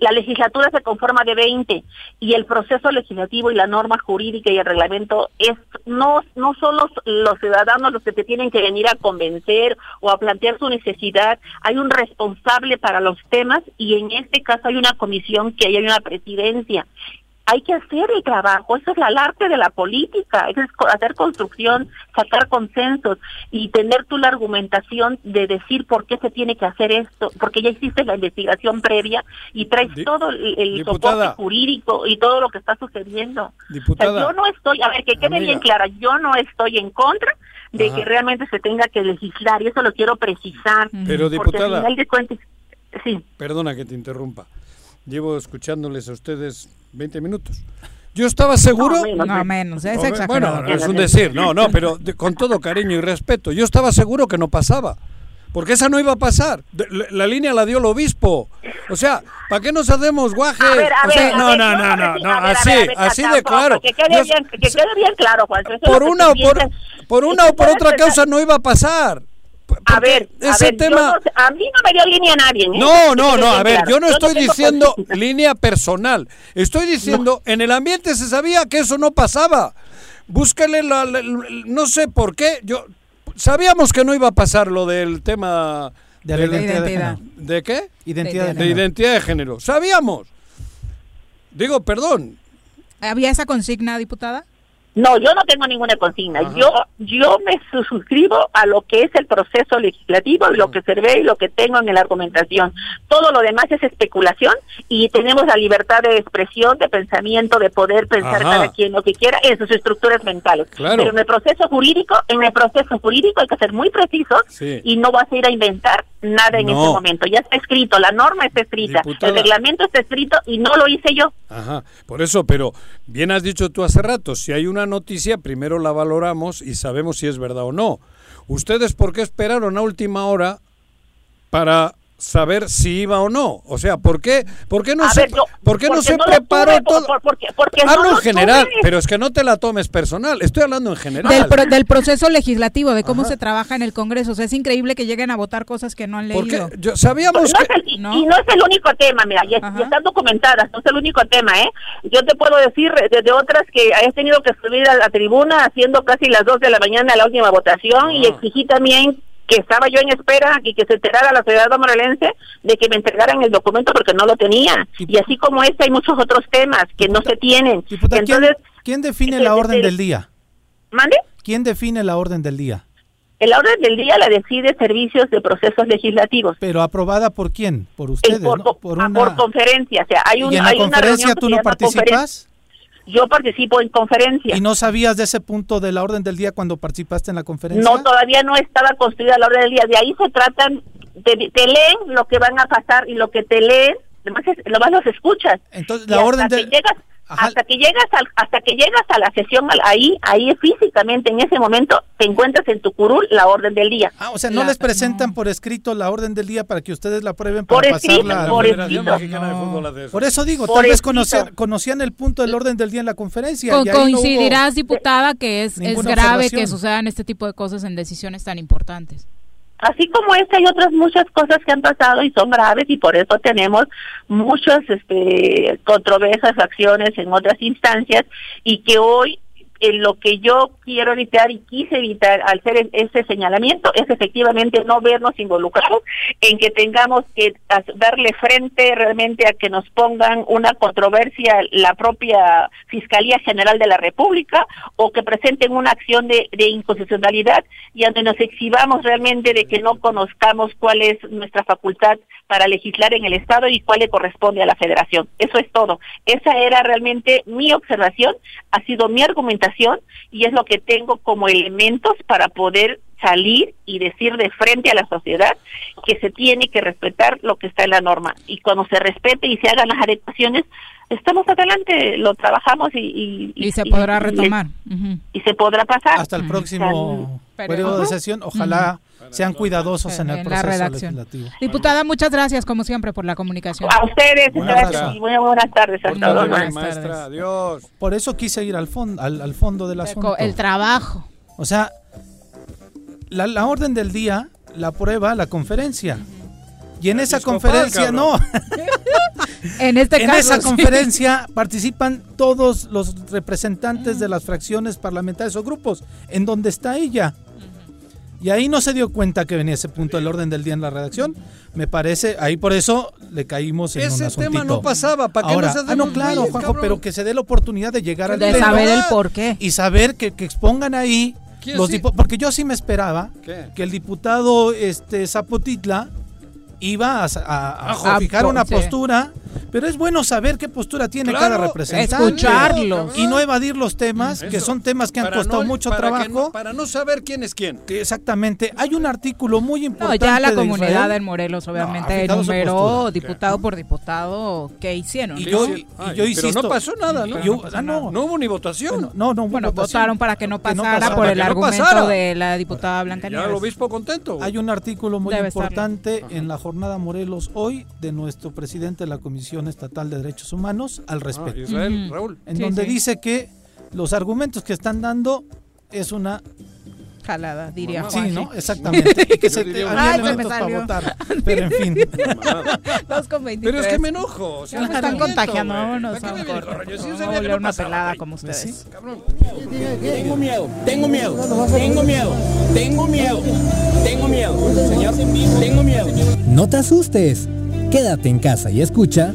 la legislatura se conforma de 20 y el proceso legislativo y la norma jurídica y el reglamento es no no son los, los ciudadanos los que te tienen que venir a convencer o a plantear su necesidad, hay un responsable para los temas y en este caso hay una comisión que hay una presidencia hay que hacer el trabajo, eso es el arte de la política, es hacer construcción, sacar consensos y tener tú la argumentación de decir por qué se tiene que hacer esto, porque ya existe la investigación previa y traes todo el, soporte jurídico y todo lo que está sucediendo. yo no estoy, a ver, que quede bien clara, yo no estoy en contra de que realmente se tenga que legislar y eso lo quiero precisar. Pero diputada, de cuentas, sí. Perdona que te interrumpa. Llevo escuchándoles a ustedes 20 minutos. Yo estaba seguro. No, menos, es exagerado. Bueno, es un decir, no, no, pero con todo cariño y respeto. Yo estaba seguro que no pasaba. Porque esa no iba a pasar. La, línea la dio el obispo. O sea, ¿para qué nos hacemos guajes? no, no, no, no, no, así, así de claro. Que quede, bien, que quede bien claro, Juan. Por una, o por, por una o por otra causa no iba a pasar a ver, ese tema... a mí no me dio línea nadie. ¿eh? No, no, no, a ver, yo no estoy diciendo línea personal. Estoy diciendo, en el ambiente se sabía que eso no pasaba. Búscale la, no sé por qué, yo sabíamos que no iba a pasar lo del tema de, la identidad. De, qué? Identidad de, identidad de género. Sabíamos. Digo, perdón. ¿Había esa consigna, diputada? No, yo no tengo ninguna consigna. Yo yo me suscribo a lo que es el proceso legislativo y lo que se ve y lo que tengo en la argumentación. Todo lo demás es especulación y tenemos la libertad de expresión, de pensamiento, de poder pensar cada quien lo que quiera en sus estructuras mentales. Pero en el proceso jurídico, en el proceso jurídico hay que ser muy precisos y no vas a ir a inventar nada en ese momento. Ya está escrito, la norma está escrita, el reglamento está escrito y no lo hice yo. Ajá, por eso, pero bien has dicho tú hace rato, si hay una noticia, primero la valoramos y sabemos si es verdad o no. ¿Ustedes por qué esperaron a última hora para saber si iba o no. O sea, ¿por qué, por qué no se, ¿por qué no se preparó todo? Hablo en general, pero es que no te la tomes personal. Estoy hablando en general. Del, proceso legislativo, de cómo se trabaja en el Congreso. O sea, es increíble que lleguen a votar cosas que no han leído. Porque yo, sabíamos que... Y no es el único tema, mira, ya, están documentadas, no es el único tema, ¿eh? Yo te puedo decir de, otras que he tenido que subir a la tribuna haciendo casi las 2 de la mañana la última votación y exigí también que estaba yo en espera y que se enterara la ciudad morelense de que me entregaran el documento porque no lo tenía. Y así como este hay muchos otros temas que no se tienen. Entonces, ¿quién, define la orden del día? ¿Mande? ¿Quién define la orden del día? La orden del día la decide Servicios de Procesos Legislativos. ¿Pero aprobada por quién? ¿Por ustedes? por, por, ah, por, conferencia. O sea, hay, un, ¿Y en la conferencia tú no participas? Yo participo en conferencias. ¿Y no sabías de ese punto de la orden del día cuando participaste en la conferencia? No, todavía no estaba construida la orden del día. De ahí se tratan, te, leen lo que van a pasar y lo que te leen, además lo más los escuchas. Entonces, la orden del... Llegas, hasta que llegas al, hasta que llegas a la sesión ahí ahí físicamente en ese momento te encuentras en tu curul la orden del día. Ah o sea no les presentan por escrito la orden del día para que ustedes la aprueben para por pasarla por, escrito. por eso digo tal vez conocían, conocían, el punto del orden del día en la conferencia coincidirás diputada que es, es grave que sucedan este tipo de cosas en decisiones tan importantes así como esta hay otras muchas cosas que han pasado y son graves y por eso tenemos muchas este, controversias, acciones en otras instancias y que hoy lo que yo quiero evitar y quise evitar al hacer ese señalamiento es efectivamente no vernos involucrados en que tengamos que darle frente realmente a que nos pongan una controversia la propia Fiscalía General de la República o que presenten una acción de, de inconstitucionalidad y donde nos exhibamos realmente de que no conozcamos cuál es nuestra facultad para legislar en el Estado y cuál le corresponde a la Federación. Eso es todo. Esa era realmente mi observación, ha sido mi argumentación y es lo que tengo como elementos para poder salir y decir de frente a la sociedad que se tiene que respetar lo que está en la norma. Y cuando se respete y se hagan las adecuaciones, estamos adelante, lo trabajamos y... Y, se podrá retomar. Y, se podrá pasar. Hasta el próximo periodo de sesión, ojalá sean cuidadosos en el proceso legislativo. Diputada, muchas gracias como siempre por la comunicación. A ustedes, gracias y muy buenas tardes. Hasta luego. Maestra, adiós. Por eso quise ir al, fondo al, al fondo del asunto. El trabajo. O sea, la, la orden del día la prueba la conferencia. Y en esa conferencia, no. (laughs) en este en esa conferencia participan todos los representantes de las fracciones parlamentarias o grupos, en donde está ella. Y ahí no se dio cuenta que venía ese punto del orden del día en la redacción. Me parece, ahí por eso le caímos en ese un tema no pasaba, ¿para qué Ahora, no se Ah, no, claro, Juanjo, pero que se dé la oportunidad de llegar al De saber el por qué. Y saber que, que expongan ahí los sí? porque yo sí me esperaba ¿Qué? que el diputado este Zapotitla iba a, a- a Ah, fijar una postura, pero es bueno saber qué postura tiene Claro, cada representante. escucharlos. Y no evadir los temas, que son temas que han costado no- mucho para trabajo. no- para no saber quién es quién. Que exactamente. Hay un artículo muy No, importante. ya la de comunidad Israel. en Morelos obviamente enumeró diputado por diputado qué hicieron. Y ¿no? yo, y yo pero no pasó nada, ¿no? Yo- No pasó ah, no. No hubo ni votación. Bueno, no, no hubo Bueno, votación. votaron para que no Que no pasara por el argumento pasara. de la diputada Blanca ya el Nieves. obispo contento. Hay un artículo muy Debe importante en la jornada Morelos hoy de nuestro presidente de la Comisión Estatal de Derechos Humanos al Ah, respecto. Israel, Ujú. Raúl. en Sí, donde sí. dice que los argumentos que están dando es una Jalada, diría sí, Juanji. ¿no? Exactamente. Y (laughs) que se diría había elementos para votar. (laughs) Pero en fin. (laughs) Dos con 23. Pero es que me enojo. o sea, no están contagiando, güey. vámonos ¿Para a qué un me corte. enojo? Yo sí Vamos sabía a que volver no una pelada como ustedes. Cabrón. Tengo miedo, tengo miedo, tengo miedo, tengo miedo, tengo miedo, señor, tengo miedo. No te asustes. Quédate en casa y escucha.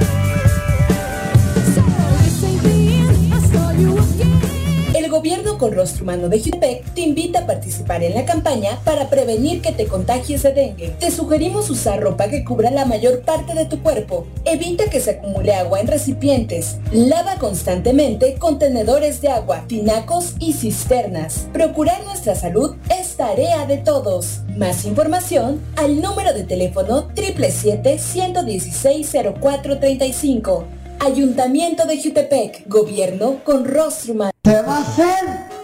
con Rostro Humano de Jutepec te invita a participar en la campaña para prevenir que te contagies de dengue. Te sugerimos usar ropa que cubra la mayor parte de tu cuerpo. Evita que se acumule agua en recipientes. Lava constantemente contenedores de agua, tinacos y cisternas. Procurar nuestra salud es tarea de todos. Más información al número de teléfono 777-116-0435. Ayuntamiento de Jutepec, gobierno con rostro humano. ¿Se va a hacer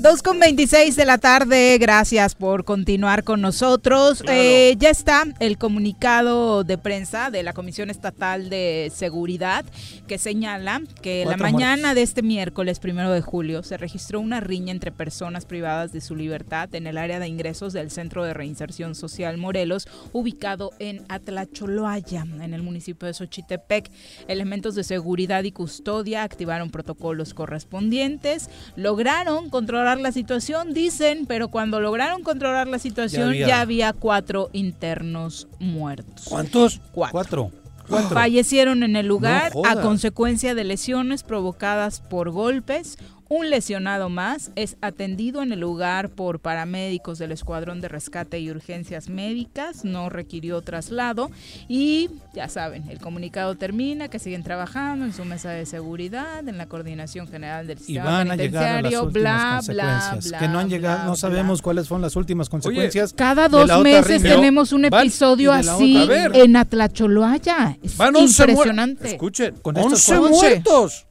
2 con 26 de la tarde, gracias por continuar con nosotros. Eh, ya está el comunicado de prensa de la Comisión Estatal de Seguridad que señala que la mañana de este miércoles primero de julio se registró una riña entre personas privadas de su libertad en el área de ingresos del Centro de Reinserción Social Morelos, ubicado en Atlacholoaya, en el municipio de Xochitepec. Elementos de seguridad y custodia activaron protocolos correspondientes, lograron controlar la situación, dicen, pero cuando lograron controlar la situación ya había, cuatro internos muertos. ¿Cuántos? Cuatro. (gasps) Fallecieron en el lugar a consecuencia de lesiones provocadas por golpes un lesionado más es atendido en el lugar por paramédicos del Escuadrón de Rescate y Urgencias Médicas, no requirió traslado y ya saben, el comunicado termina que siguen trabajando en su mesa de seguridad, en la coordinación general del sistema y van a llegar a las bla, bla, bla, que no han llegado, no sabemos cuáles fueron las últimas consecuencias. cada dos meses tenemos un episodio así en Atlacholoaya. Es impresionante. Escuchen, con 11 muertos.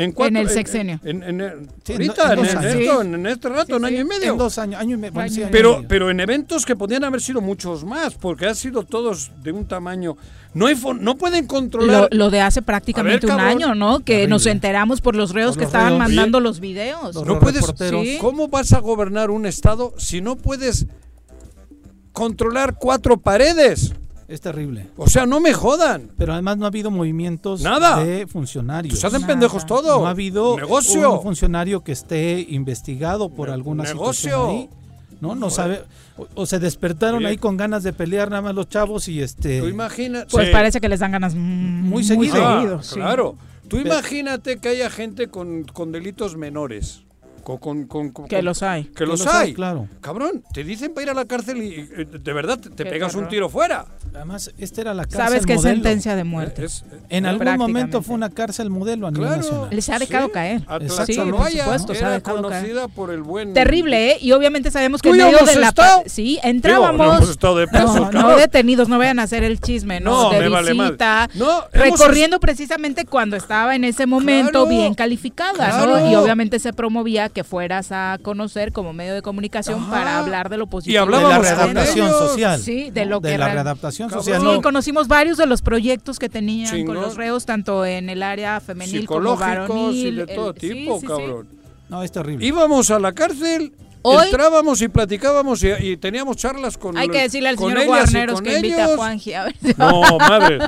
En, el sexenio. En, ahorita, en, este rato, en año y medio. En dos años, año y, medio. pero, pero en eventos que podían haber sido muchos más, porque han sido todos de un tamaño. No, hay no pueden controlar. Lo, de hace prácticamente un año, ¿no? Que nos enteramos por los reos que estaban mandando los videos. no puedes. ¿Cómo vas a gobernar un estado si no puedes controlar cuatro paredes? Es terrible. O sea, no me jodan. Pero además no ha habido movimientos de funcionarios. Se hacen pendejos todo. No ha habido negocio. un funcionario que esté investigado por alguna negocio. situación ahí. No, no sabe. O, se despertaron ahí con ganas de pelear nada más los chavos y este. Pues parece que les dan ganas muy, seguido. Claro. Tú imagínate que haya gente con, con delitos menores con, que los hay. Que, los, hay. claro. Cabrón, te dicen para ir a la cárcel y eh, de verdad te, pegas un tiro fuera. Además, esta era la cárcel Sabes que es sentencia de muerte. en algún momento fue una cárcel modelo a nivel nacional. Les ha dejado caer. Sí, por supuesto, era conocida por el buen... Terrible, ¿eh? Y obviamente sabemos que en medio de la... Sí, entrábamos... no, no, detenidos, no vayan a hacer el chisme, ¿no? de visita, recorriendo precisamente cuando estaba en ese momento bien calificada, ¿no? Y obviamente se promovía que fueras a conocer como medio de comunicación para hablar de lo positivo. Y hablábamos de la readaptación social. Sí, de lo de que la readaptación social. Sí, conocimos varios de los proyectos que tenían con los reos, tanto en el área femenil como varonil. y de todo tipo, cabrón. No, es terrible. Íbamos a la cárcel Entrábamos y platicábamos y, teníamos charlas con Hay que decirle al señor Guarneros que invita a Juanji. A ver No, madre,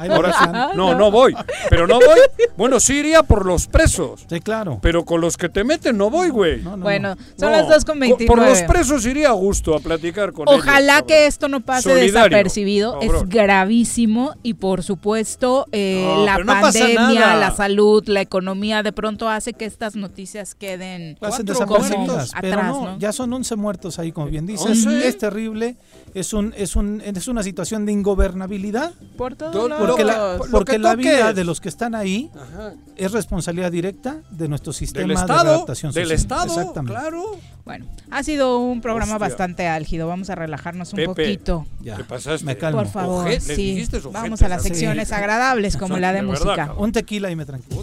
no, no voy. Pero no voy. Bueno, sí iría por los presos. Sí, claro. Pero con los que te meten no voy, güey. bueno, son las 2 con 29. Por los presos iría a gusto a platicar con ellos. Ojalá que esto no pase desapercibido. es gravísimo y por supuesto eh, la pandemia, la salud, la economía de pronto hace que estas noticias queden como atrás, ¿no? Ya son son 11 muertos ahí, como bien dices. Es terrible, es un es un es una situación de ingobernabilidad. Por todo porque la, porque la vida de los que están ahí es responsabilidad directa de nuestro sistema de adaptación social. Del Estado, Exactamente. claro. Bueno, ha sido un programa bastante álgido. Vamos a relajarnos un poquito. Ya. ¿Qué pasaste? Me calmo. Por favor, sí. Vamos a las secciones agradables como la de, (laughs) música. un tequila y me tranquilo.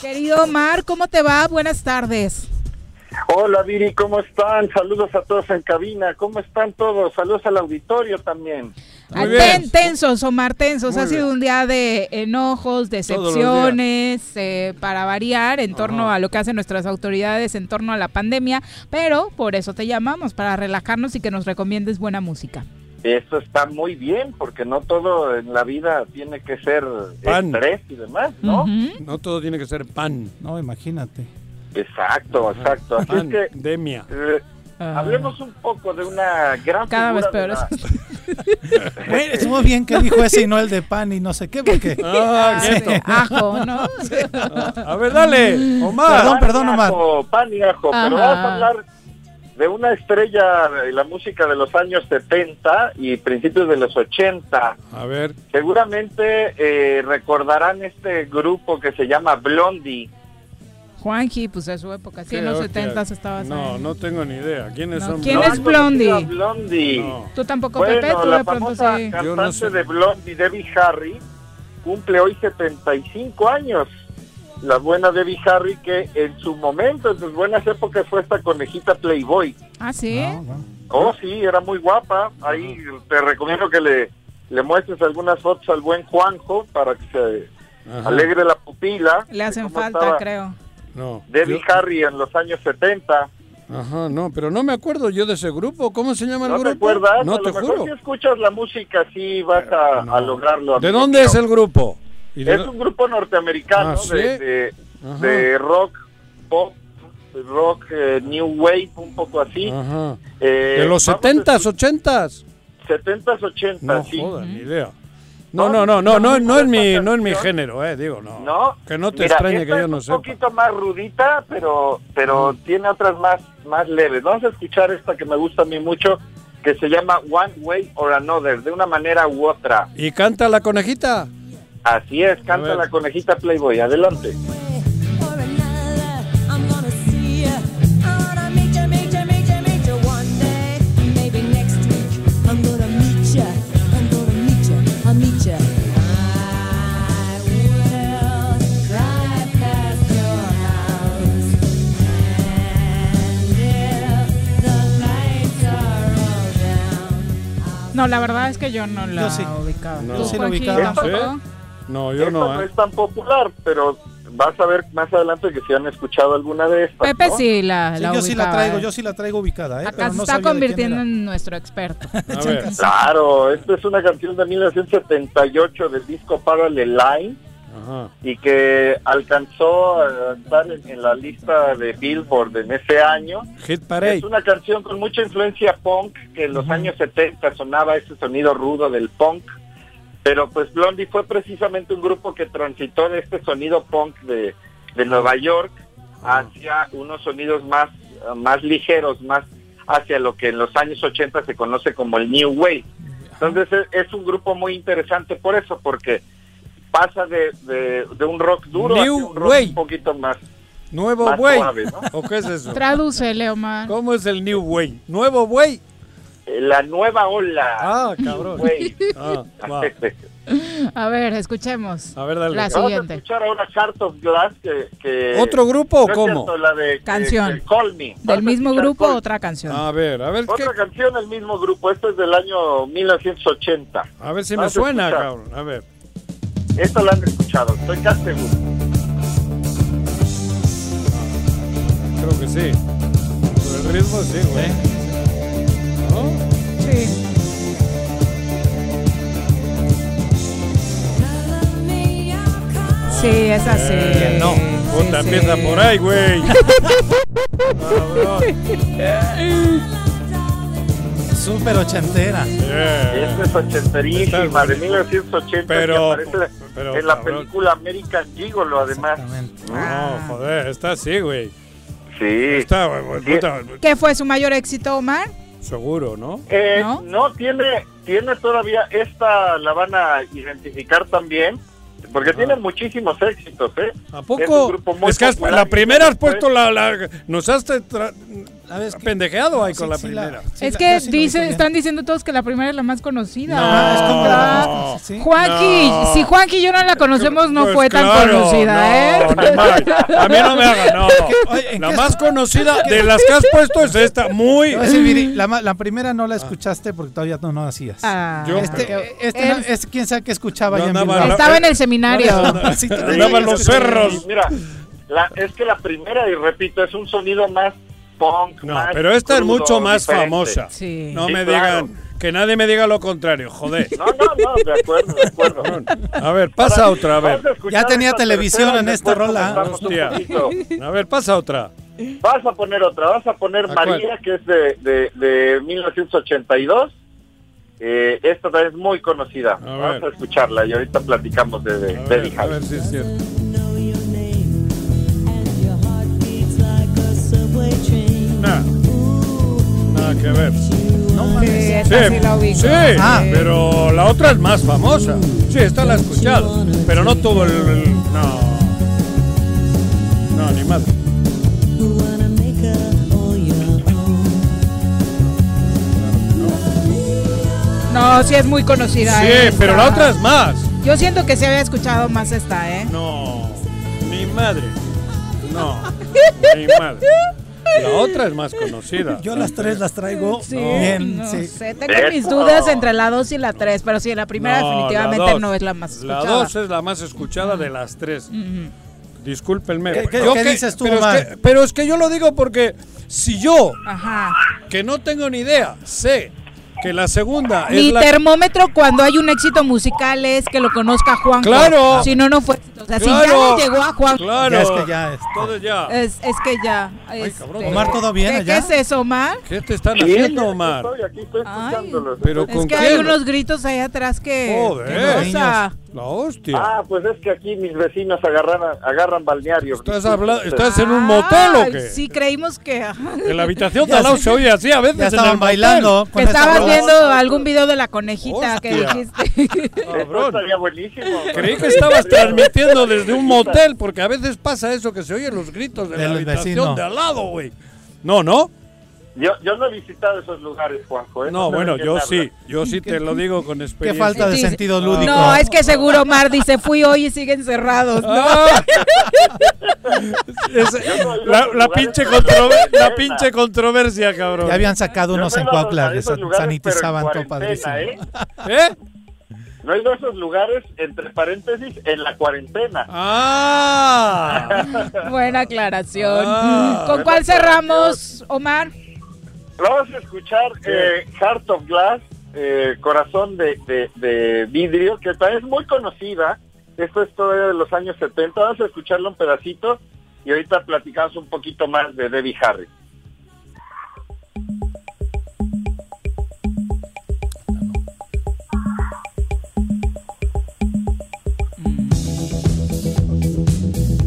Querido Omar, ¿cómo te va? Buenas tardes. Hola Viri, ¿cómo están? Saludos a todos en cabina. ¿Cómo están todos? Saludos al auditorio también. tensos, Omar, tensos. ha sido un día de enojos, decepciones, eh, para variar en torno a lo que hacen nuestras autoridades en torno a la pandemia, pero por eso te llamamos, para relajarnos y que nos recomiendes buena música. Eso está muy bien, porque no todo en la vida tiene que ser pan. estrés y demás, ¿no? No todo tiene que ser pan. No, imagínate. Exacto, exacto. Así es que, Demia. Eh, hablemos un poco de una gran Cada vez peor. bueno, (laughs) estuvo bien que dijo ese y no el de pan y no sé qué, porque... (laughs) Ah, ajo, ¿no? (laughs) a ver, dale, Omar. Perdón, perdón, Omar. pan y ajo, pero vamos a hablar de una estrella de la música de los años 70 y principios de los 80. A ver. Seguramente eh, recordarán este grupo que se llama Blondie. Juanji, pues de su época, sí, en los 70 estaba No, no tengo ni idea. ¿Quiénes son ¿Quién es Blondie? Blondie. ¿Tú tampoco, bueno, Pepe? ¿Tú la de pronto famosa sí? cantante de Blondie, Debbie Harry, cumple hoy 75 años. La buena Debbie Harry, que en su momento, en sus buenas épocas, fue esta conejita Playboy. ¿Ah, sí? Oh, sí, era muy guapa. Ahí te recomiendo que le, le muestres algunas fotos al buen Juanjo para que se alegre la pupila. Le hacen falta, creo. No. Debbie Harry en los años 70. Ajá, no, pero no me acuerdo yo de ese grupo. ¿Cómo se llama el ¿No grupo? te acuerdas? No a te lo mejor juro. si escuchas la música sí vas a, a lograrlo. ¿De dónde es el grupo? ¿Y de Es un grupo norteamericano Ah, ¿sí? de, de, rock, pop, rock, eh, new wave, un poco así. Eh, ¿De los vamos a 70s, 80s? 70s, 80s, No sí. ni idea. No, no, no, no, no, no es mi, no es mi género, eh, digo, no. ¿No? Que no te Mira, extrañe que yo no un sepa. poquito más rudita, pero pero tiene otras más más leves. Vamos a escuchar esta que me gusta a mí mucho, que se llama One Way or Another, de una manera u otra. ¿Y canta la conejita? Así es, canta la conejita Playboy. Adelante. No, la verdad es que yo no la Yo sí. ubicaba. No. ¿Tú, sí la Juanji, ubicaba. No, yo Esta no, no eh. es tan popular, pero vas a ver más adelante que si han escuchado alguna de estas. Pepe ¿no? sí la, Sí, la yo sí la ubicaba, traigo, eh. yo sí la traigo ubicada, ¿eh? Acá pero se no está convirtiendo en nuestro experto. (laughs) Claro, esta es una canción de 1978 del disco Parallel Line Ajá. y que alcanzó a estar en, en la lista de Billboard en ese año. Hit Parade. Es una canción con mucha influencia punk, que en los años 70 sonaba ese sonido rudo del punk, pero pues Blondie fue precisamente un grupo que transitó de este sonido punk de, de Nueva York hacia unos sonidos más, más ligeros, más hacia lo que en los años 80 se conoce como el New Wave. Entonces es, es un grupo muy interesante por eso, porque pasa de, de, de un rock duro New hacia un rock Wave. un poquito más, Nuevo más Way. suave, ¿no? (laughs) ¿O qué es eso? Traduce, Leomar. ¿Cómo es el New Way? ¿Nuevo Way? La nueva ola. Ah, cabrón. Ah, wow. A ver, escuchemos. A ver, dale. La Vamos a escuchar ahora Heart of Glass que, que- ¿Otro grupo o no cómo? cierto, la de, Canción. de Call Me. Del mismo grupo, Call- otra canción. A ver, a ver, ¿qué? Otra canción del mismo grupo. Esto es del año 1980. A ver si me suena, escuchar. cabrón. A ver. Esta la han escuchado, estoy casi seguro. Creo que sí. Por el ritmo, sí, güey. ¿No? Sí. Sí, es así. Eh, no. Puta, Sí, empieza sí. por ahí, güey. (laughs) Súper ochentera. Yeah. Esta es ochenterísima, de 1980, Pero- que aparece pero, en la cabrón. película American Gigolo, además. No, joder, está así, güey. Sí. Está, güey, puta, ¿Qué fue su mayor éxito, Omar? Seguro, ¿no? Eh, ¿No? ¿No? tiene, tiene todavía, esta la van a identificar también, porque tiene muchísimos éxitos, ¿eh? ¿A Es un poco? grupo muy Es que has- popular la primera has puesto la, la- nos has tra- A ver, es que- pendejeado ahí Sí, con la sí la- primera. sí es la- que sí lo dice, ubico bien. están diciendo todos que la primera es la más conocida. No. Ah, es como Ah. Juanqui, No. si Juanqui y yo no la conocemos, no Pues fue tan claro, conocida, no, ¿eh? A mí no me hagan, no. La más conocida (laughs) de las que has puesto es esta, muy. La, la primera no la escuchaste porque todavía no, no hacías. Ah. Yo- este, este no- es quién sabe qué escuchaba No ya en andaba- Bilbao. Estaba en el seminario. (laughs) Andaban los cerros. Mira, la- es que la primera, y repito, es un sonido más punk, No, más pero esta es mucho más diferente. famosa. Sí. No Sí, me claro. digan, que nadie me diga lo contrario, joder. No, no, no, de acuerdo, de acuerdo. (laughs) A ver, pasa Ahora, otra, a ver. Ya tenía televisión en esta rola. Hostia. A ver, pasa otra. Vas a poner otra, vas a poner ¿A cuál? María, que es de, de, de 1982. Eh, esta también es muy conocida. Vamos ver. a escucharla y ahorita platicamos de, de, A de ver, a ver si es cierto. Nada. Nada que ver. Sí, esta sí la ubico. sí, Ah. pero la otra es más famosa. Sí, esta la he escuchado, pero no todo el... el- no. No, ni más. No, sí es muy conocida. Sí, esta. pero la otra es más. Yo siento que se había escuchado más esta, ¿eh? No, mi madre. No, (laughs) mi madre. La otra es más conocida. Yo las tres las traigo Sí, bien. no sí. sé, tengo mis dudas entre la 2 y la 3, pero sí, la primera No, definitivamente la dos. no es la más La escuchada. 2 es la más escuchada de las tres. Ujú. Discúlpenme. ¿Qué- qué- Yo qué que- dices tú, pero es, Omar? que, pero es que yo lo digo porque si yo, Ajá. que no tengo ni idea, sé que la segunda Mi es la... termómetro cuando hay un éxito musical es que lo conozca Juan. ¡Claro! Si no, no fue. O sea, si Claro. ya le llegó a Juan. Claro. Ya es que ya, este, Todo ya. Es, es que ya. este, cabrón. Omar, ¿todo bien ¿qué, allá? ¿Qué es eso, Omar? ¿Qué te están haciendo, Omar? estoy, aquí estoy Ay. Pero Es con que quién? hay unos gritos ahí atrás que. Joder. que. La hostia. Ah, pues es que aquí mis vecinos agarran, agarran balneario. ¿Estás, habla- ¿Estás en un motel o qué? Sí, creíamos que. En la habitación (laughs) de Ya al lado sé. se oye así a veces. ya en el estaban motel. bailando. con Que esta estabas viendo algún video de la conejita que Hostia. dijiste. Esto Cabrón. (laughs) estaría buenísimo. Creí que estabas transmitiendo desde un motel, porque a veces pasa eso que se oyen los gritos de la Del habitación vecino. de al lado, güey. No, no. Yo, yo no he visitado esos lugares, Juanjo. ¿eh? No, bueno, qué yo sí. Yo sí te lo digo con (laughs) Qué experiencia. falta de Sí, sentido sí. lúdico. No, es que seguro Omar dice, fui hoy y siguen cerrados. ¿no? Ah. (laughs) Es- no la, pinche controver- la pinche controversia, cabrón. Ya habían sacado unos en Cuautla que sanitizaban todo en padrísimo. cuarentena, (laughs) ¿Eh? No he ido a esos lugares, entre paréntesis, en la cuarentena. Ah. Buena aclaración. Ah. ¿Con cuál cerramos, Omar? Vamos a escuchar eh, Heart of Glass, eh, Corazón de, de- de Vidrio, que también es muy conocida. Esto es todavía de los años 70. Vamos a escucharlo un pedacito y ahorita platicamos un poquito más de Debbie Harry.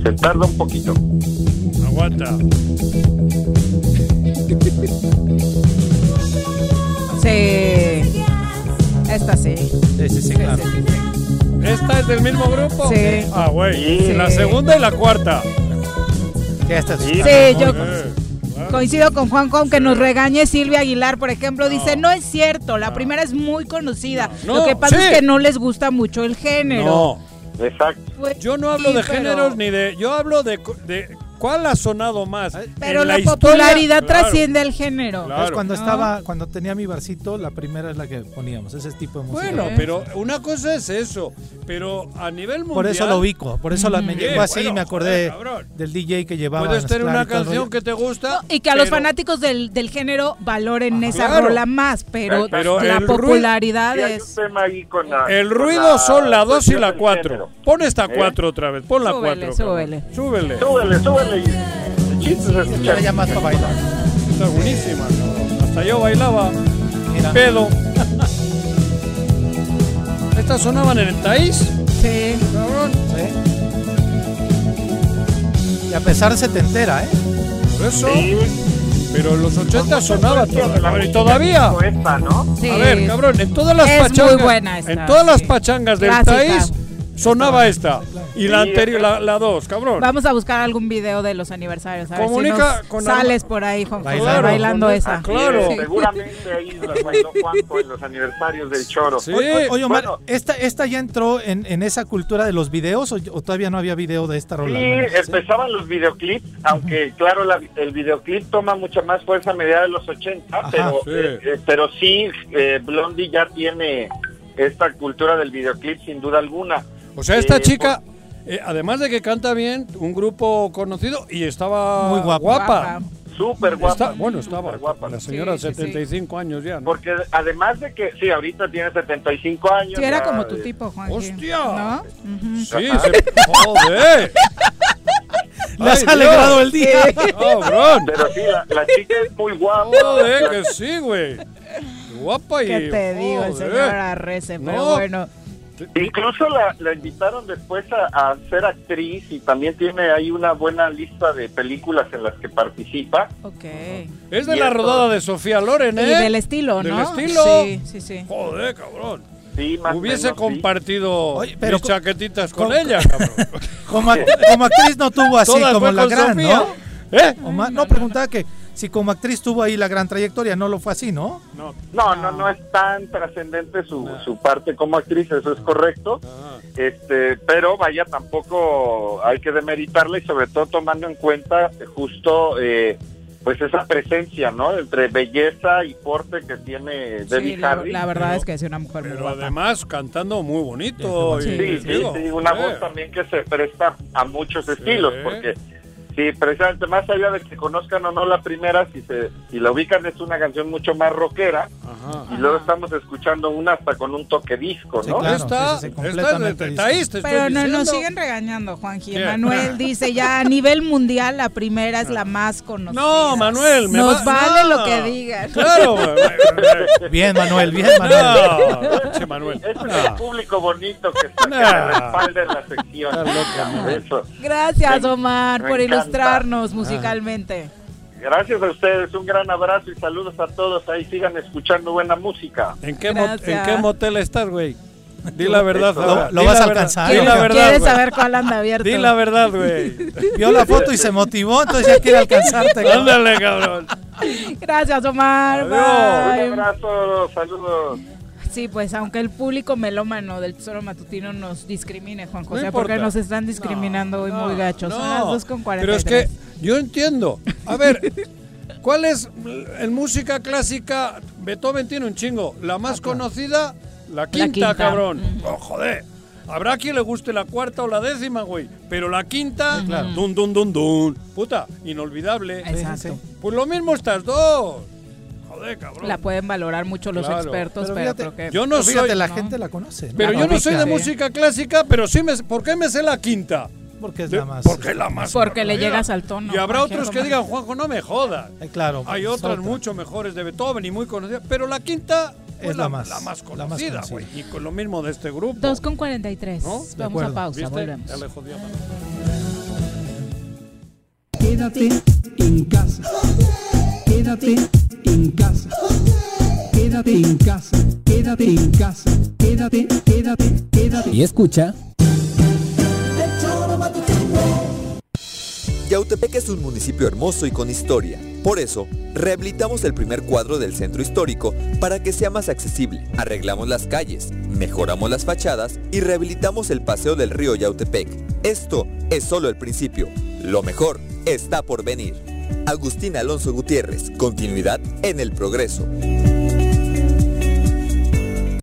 Se tarda un poquito. Aguanta. Sí. Esta sí. Sí, sí, sí, claro. ¿Esta es del mismo grupo? Sí. Ah, güey. Sí. La segunda y la cuarta. Ya está. Sí. Sí, yo coincido con Juan con que nos regañe Silvia Aguilar, por ejemplo, dice, no es cierto, la primera es muy conocida. No, Lo que pasa sí. es que no les gusta mucho el género. No. Exacto. Pues, Yo no hablo sí, de pero- géneros ni de. Yo hablo de, co- de cuál ha sonado más. Pero la, popularidad Claro. trasciende el género. Claro. Cuando No. estaba, cuando tenía mi barcito, la primera es la que poníamos, ese tipo de música. Bueno, pero una cosa es eso, pero a nivel mundial. por eso lo ubico, por eso la, me Mm. llegó así, Bueno, me acordé joder, del DJ que llevaba. Puedes tener una canción que te gusta. Y que a los fanáticos del, del género valoren esa claro. rola más, pero, Pero la ruido- popularidad es... con la- El con ruido la son la 2 y la cuestión del 4. género. Pon esta ¿Eh? 4 otra vez. Pon la Súbele, 4. súbele. Súbele. Súbele, súbele. Y- El chiste es escuchar. ya más para bailar. Está buenísima. cabrón. Hasta yo bailaba. Mira. Pedo. Estas sonaban en el país. Sí. Cabrón. Y a pesar se te entera, ¿eh? Por eso. Sí. Pero en los 80 sonaba influencia de la todo. Y todavía. Esta, ¿no? Sí. A ver, cabrón, en todas las Es muy pachangas. buena esta, en todas las pachangas del Clásica. país sonaba esta. Y la anterior, la, la dos, cabrón. Vamos a buscar algún video de los aniversarios. A ver si Comunica nos con sales por ahí, Juan José, Claro, bailando con- esa. ah, claro. Sí. Seguramente ahí las bailó Juanjo en los aniversarios del Choro. Oye, oye, Omar, ¿esta, ¿esta ya entró en, en esa cultura de los videos o, o todavía no había video de esta rola? Sí, empezaban los videoclips, aunque claro, la- el videoclip toma mucha más fuerza a mediados de los 80, pero, sí. eh, eh, pero sí, eh, Blondie ya tiene esta cultura del videoclip sin duda alguna. O sea, esta Eh, chica, eh, además de que canta bien, un grupo conocido y estaba Muy guapa. Súper guapa. Está- bueno, estaba la señora Sí, sí, sí. 75 años ya. ¿no? Porque además de que, sí, ahorita tiene 75 años. Sí, era ya, como tu eh, tipo, Juan. ¡Hostia! ¿No? Sí, se- joder. (laughs) Le has alegrado Dios. el día. Cabrón. Pero sí, la, la chica es muy guapa. Joder, que sí, güey. Guapa y. ¿Qué te digo, el señor Arrece? Pero No. bueno. Incluso la, la invitaron después a, a ser actriz y también tiene ahí una buena lista de películas en las que participa. Ok. Es de Y la esto- rodada de Sofía Loren, ¿eh? Y del estilo, Del ¿no? estilo. Sí, sí, sí. Joder, cabrón. Sí, más Hubiese menos, sí. compartido pero mis chaquetitas con co- ella, cabrón. (laughs) Como, act- como actriz no tuvo así Todas como la gran, Sofía. ¿no? ¿Eh? Omar, no, preguntaba que si como actriz tuvo ahí la gran trayectoria, no lo fue así, ¿no? No. No, no, no es tan trascendente su, su parte como actriz, eso es correcto. Este, pero vaya, tampoco hay que demeritarla y sobre todo tomando en cuenta justo eh, pues esa presencia, ¿no? Entre belleza y porte que tiene Debbie Sí, la, Harry. la verdad es que es una mujer muy Pero guapa. además cantando muy bonito. Sí, y, sí, digo, sí, una eh, voz también que se presta a muchos estilos, porque sí, precisamente más allá de que conozcan o no la primera, si se si la ubican es una canción mucho más rockera y luego estamos escuchando una hasta con un toque disco, ¿no? claro, Esta, sí, sí, sí, esta completamente es de Taís, te estoy Pero no, nos siguen regañando, Juanji. Manuel (laughs) dice ya a nivel mundial la primera es la más conocida. No, Manuel, me Nos va- vale no. lo que digan. Claro, (laughs) Bien, Manuel, bien, Manuel. No, (laughs) che, Manuel. Es No. el público bonito que está que respalda en la sección. Está loca, Manuel. Eso. Gracias, Omar, por encanta. Ilustrarnos musicalmente. Gracias a ustedes, un gran abrazo y saludos a todos. Ahí sigan escuchando buena música. ¿En qué, mo-. ¿En qué motel estás, güey? Di la verdad. Lo- vas a alcanzar, Di la verdad. ¿Quieres saber cuál anda abierto? Di la verdad, güey. (laughs) Vio la foto y se motivó, entonces ya quiere alcanzarte. cabrón. Ándale, cabrón. Gracias, Omar. Adiós. Bye. Un abrazo, saludos. Sí, pues aunque el público melómano del Tesoro Matutino nos discrimine, Juan José, porque nos están discriminando hoy muy gachos. Son las 2 con Pero es 43. que yo entiendo. A ver, (laughs) ¿cuál es en música clásica? Beethoven tiene un chingo. La más conocida, la quinta, quinta. cabrón. Oh, joder. Habrá quien le guste la cuarta o la décima, güey. Pero la quinta, dun, dun, dun, dun. Puta, inolvidable. Exacto. Pues lo mismo estas dos. Joder, cabrón. La pueden valorar mucho los Claro. expertos, Pero pero, fíjate, creo que... Yo no Pero fíjate, soy. la no. gente la conoce. Pero La yo no soy de ubica, música clásica, pero sí me. ¿Por qué me sé la quinta? Porque es la más. Porque es la más. Porque le llegas al tono. Y habrá otros que digan, Juanjo, no me jodas. Ay, claro. Hay otras otra. mucho mejores de Beethoven y muy conocidas, pero la quinta pues, Es la más- la más la más conocida, güey. Y con lo mismo de este grupo. 2 con 43. ¿No? Vamos a pausa, ¿Viste? volvemos. Ya le jodía más. Quédate en casa. Quédate en casa. Quédate en casa. Quédate en casa. Quédate, quédate, quédate. Y escucha. Yautepec es un municipio hermoso y con historia. Por eso, rehabilitamos el primer cuadro del centro histórico para que sea más accesible. Arreglamos las calles, mejoramos las fachadas y rehabilitamos el paseo del río Yautepec. Esto es solo el principio. Lo mejor está por venir. Agustín Alonso Gutiérrez, continuidad en el progreso.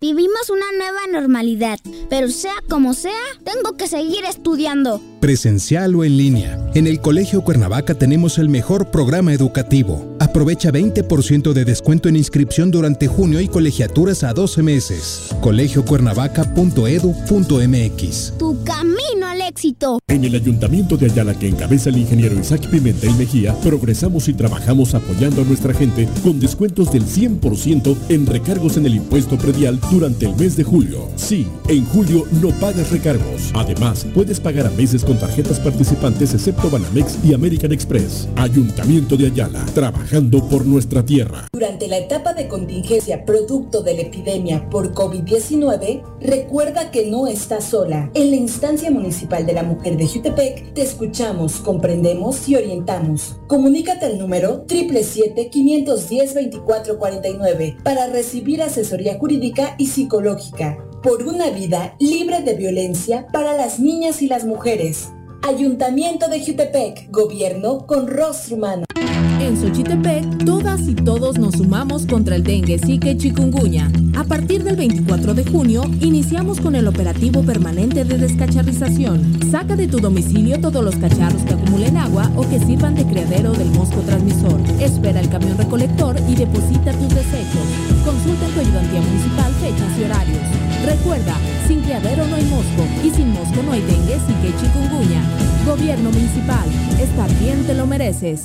Vivimos una nueva normalidad, pero sea como sea, tengo que seguir estudiando. Presencial o en línea. En el Colegio Cuernavaca tenemos el mejor programa educativo. Aprovecha 20% de descuento en inscripción durante junio y colegiaturas a 12 meses. colegiocuernavaca.edu.mx Tu camino al éxito. En el Ayuntamiento de Ayala que encabeza el ingeniero Isaac Pimentel Mejía, progresamos y trabajamos apoyando a nuestra gente con descuentos del 100% en recargos en el impuesto predial durante el mes de julio. Sí, en julio no pagas recargos. Además, puedes pagar a meses con tarjetas participantes excepto Banamex y American Express. Ayuntamiento de Ayala, trabajando por nuestra tierra. Durante la etapa de contingencia producto de la epidemia por COVID-19, recuerda que no estás sola. En la instancia municipal de la mujer de Jutepec, te escuchamos, comprendemos y orientamos. Comunícate al número 777-510-2449 para recibir asesoría jurídica y psicológica por una vida libre de violencia para las niñas y las mujeres. Ayuntamiento de Jutepec, gobierno con rostro humano. En Xochitepec, todas y todos nos sumamos contra el dengue, zika y chikungunya. A partir del 24 de junio, iniciamos con el operativo permanente de descacharrización. Saca de tu domicilio todos los cacharros que acumulen agua o que sirvan de criadero del mosco transmisor. Espera el camión recolector y deposita tus desechos. Consulta en tu ayudantía municipal fechas y horarios. Recuerda, sin criadero no hay mosco y sin mosco no hay dengue, zika y chikungunya. Gobierno municipal, estar bien te lo mereces.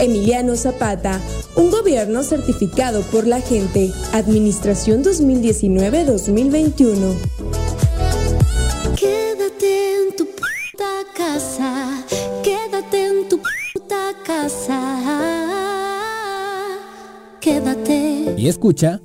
Emiliano Zapata, un gobierno certificado por la gente. Administración 2019-2021. Quédate en tu puta casa, quédate en tu puta casa. Quédate. Y escucha.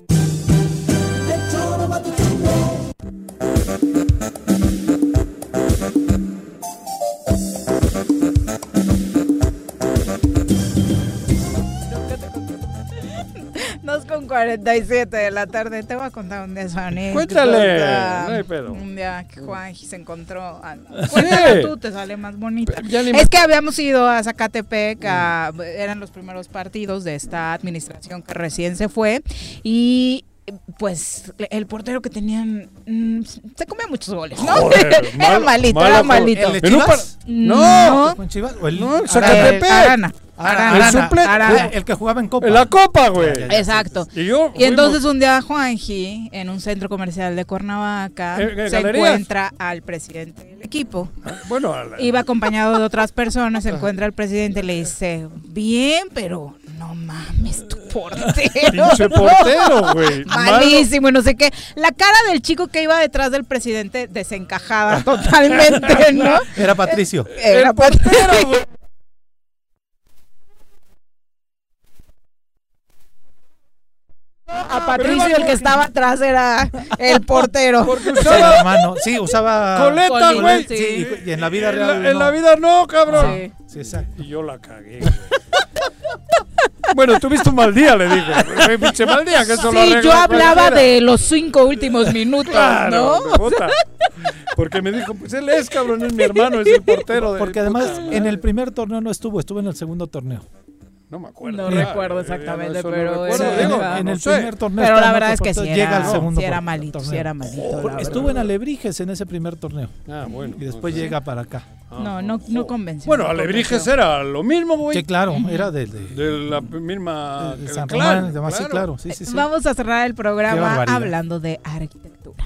47 de la tarde. Te voy a contar un día anécdota. Cuéntale, no hay pedo. Un día que Juanji se encontró. Cuéntala tú, te sale más bonita. Me- Es que habíamos ido a Zacatepec, a- eran los primeros partidos de esta administración que recién se fue. Y pues el portero que tenían mm, se comía muchos goles, ¿no? Joder, (laughs) era malito, era malito. ¿El de Chivas? par- No. ¿Con Chivas? ¿O el, No, el Arana? Zacatepec. Arana. Arana, Arana. el suplente. Arana. El que jugaba en Copa. En la copa, güey. Exacto. Y yo. Y entonces un día Juanji, en un centro comercial de Cuernavaca, Eh, eh, se galerías. encuentra al presidente del equipo. Bueno, a la- Iba acompañado de otras personas, se encuentra al presidente y le dice, bien, pero no mames, tu portero. (laughs) Pinche portero, (laughs) güey. Malísimo y no sé qué. La cara del chico que iba detrás del presidente desencajada (laughs) totalmente, ¿no? Era Patricio. Era portero, güey. A Patricio el que estaba atrás era el portero. Porque el usaba hermano. Sí, usaba. coleta, güey. Sí, y en la vida En real. la, en la vida no, cabrón. Sí. Sí, exacto. Y yo la cagué. güey. Bueno, tuviste un mal día, le. Güey, Pinche mal día, que eso lo Sí, arregla yo hablaba cualquiera. de los cinco últimos minutos, Claro, ¿no? Porque me dijo, pues él es, cabrón, es mi hermano, es el portero. de Porque además puta en el primer torneo no estuvo, estuvo en el segundo torneo. No me acuerdo. No ya, recuerdo exactamente, no pero recuerdo, era- digo, era- en no el sé. primer torneo. Pero la verdad es que sí llega era, al segundo sí era malito, sí torneo. era malito. Estuvo en Alebrijes en ese primer torneo. Ah, bueno. Y después no sé. llega para acá. No, no, no convenció. Bueno, no Alebrijes convenció. era lo mismo, güey. Sí, claro, era de, de- De la misma. de San clan, Román, demás, sí, claro. Sí, sí, sí. Vamos a cerrar el programa hablando de arquitectura.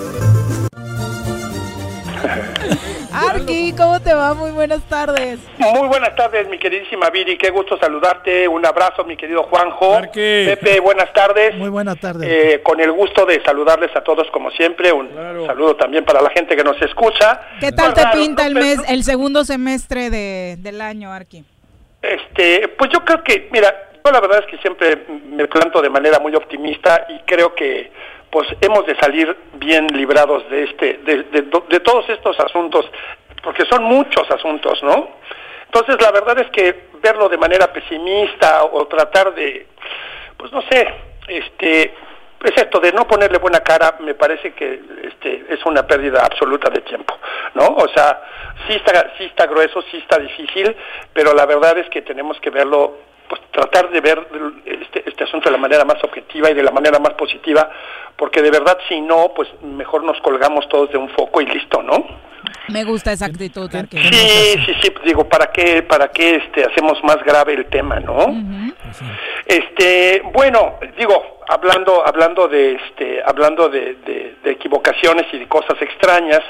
Te va? Muy buenas tardes. Muy buenas tardes, mi queridísima Viri. Qué gusto saludarte. Un abrazo, mi querido Juanjo. Pepe, buenas tardes. Muy buena tarde. Eh, con el gusto de saludarles a todos como siempre. Un saludo también para la gente que nos escucha. ¿Qué tal Pues te pinta ¿no, el mes, el segundo semestre de, del año, Arqui? Este, pues yo creo que, mira, yo la verdad es que siempre me planto de manera muy optimista y creo que pues hemos de salir bien librados de este, de, de, de todos estos asuntos, porque son muchos asuntos, ¿no? Entonces la verdad es que verlo de manera pesimista o tratar de, pues no sé, este, es esto de no ponerle buena cara, me parece que este, es una pérdida absoluta de tiempo, ¿no? O sea, sí está, sí está grueso, sí está difícil, pero la verdad es que tenemos que verlo, pues tratar de ver este, este asunto de la manera más objetiva y de la manera más positiva, porque de verdad si no, pues mejor nos colgamos todos de un foco y listo, ¿no? Me gusta esa actitud. Sí, sí, sí, digo, ¿para qué, para qué este, hacemos más grave el tema, no? Este, bueno, digo, hablando, hablando de, este, hablando de, de, de, equivocaciones y de cosas extrañas,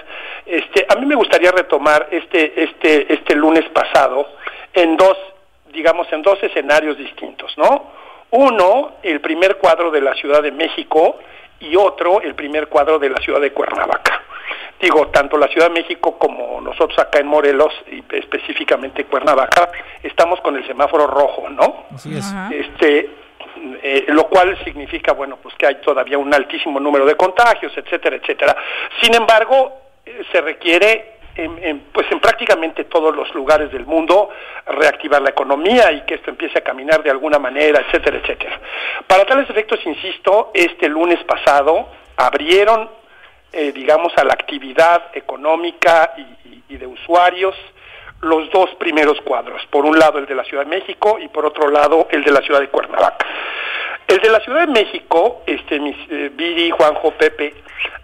este, a mí me gustaría retomar este, este, este lunes pasado en dos, digamos, en dos escenarios distintos, ¿no? Uno, el primer cuadro de la Ciudad de México y otro, el primer cuadro de la ciudad de Cuernavaca digo, tanto la Ciudad de México como nosotros acá en Morelos, y específicamente Cuernavaca, estamos con el semáforo rojo, ¿no? Así es. Este, eh, lo cual significa, bueno, pues que hay todavía un altísimo número de contagios, etcétera, etcétera. Sin embargo, eh, se requiere en, en, pues en prácticamente todos los lugares del mundo reactivar la economía y que esto empiece a caminar de alguna manera, etcétera, etcétera. Para tales efectos, insisto, este lunes pasado abrieron eh, digamos, a la actividad económica y, de usuarios los dos primeros cuadros. Por un lado el de la Ciudad de México y por otro lado el de la Ciudad de Cuernavaca. El de la Ciudad de México, este, mis, eh, Viri, Juanjo, Pepe,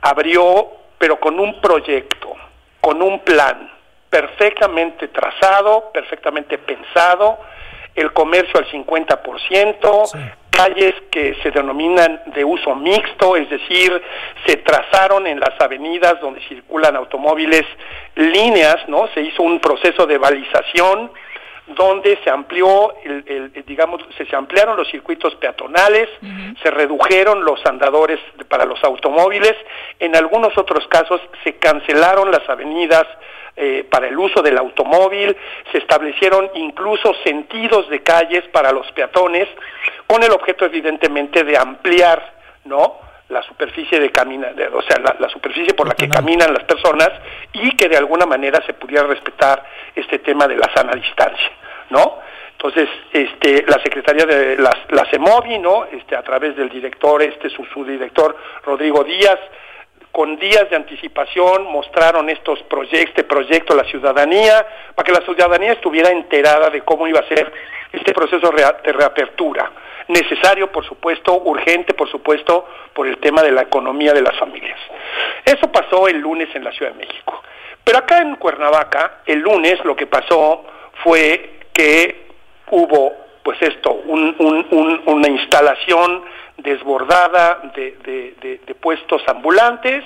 abrió, pero con un proyecto, con un plan perfectamente trazado, perfectamente pensado, el comercio al 50%, sí calles que se denominan de uso mixto, es decir, se trazaron en las avenidas donde circulan automóviles líneas, ¿no? Se hizo un proceso de balización donde se amplió, el, el, digamos, se, se, ampliaron los circuitos peatonales, uh -huh. se redujeron los andadores para los automóviles, en algunos otros casos se cancelaron las avenidas eh, para el uso del automóvil, se establecieron incluso sentidos de calles para los peatones, con el objeto evidentemente de ampliar, ¿no? la superficie de camina, de, o sea, la, la, superficie por la que caminan las personas y que de alguna manera se pudiera respetar este tema de la sana distancia, ¿no? Entonces, este, la Secretaría de la, la CEMOVI, ¿no? Este, a través del director, este, su, su director Rodrigo Díaz, con días de anticipación mostraron estos proyectos, este proyecto a la ciudadanía, para que la ciudadanía estuviera enterada de cómo iba a ser este proceso de reapertura necesario, por supuesto, urgente, por supuesto, por el tema de la economía de las familias. Eso pasó el lunes en la Ciudad de México. Pero acá en Cuernavaca, el lunes lo que pasó fue que hubo, pues esto, un, un, un, una instalación desbordada de, de, de, puestos ambulantes,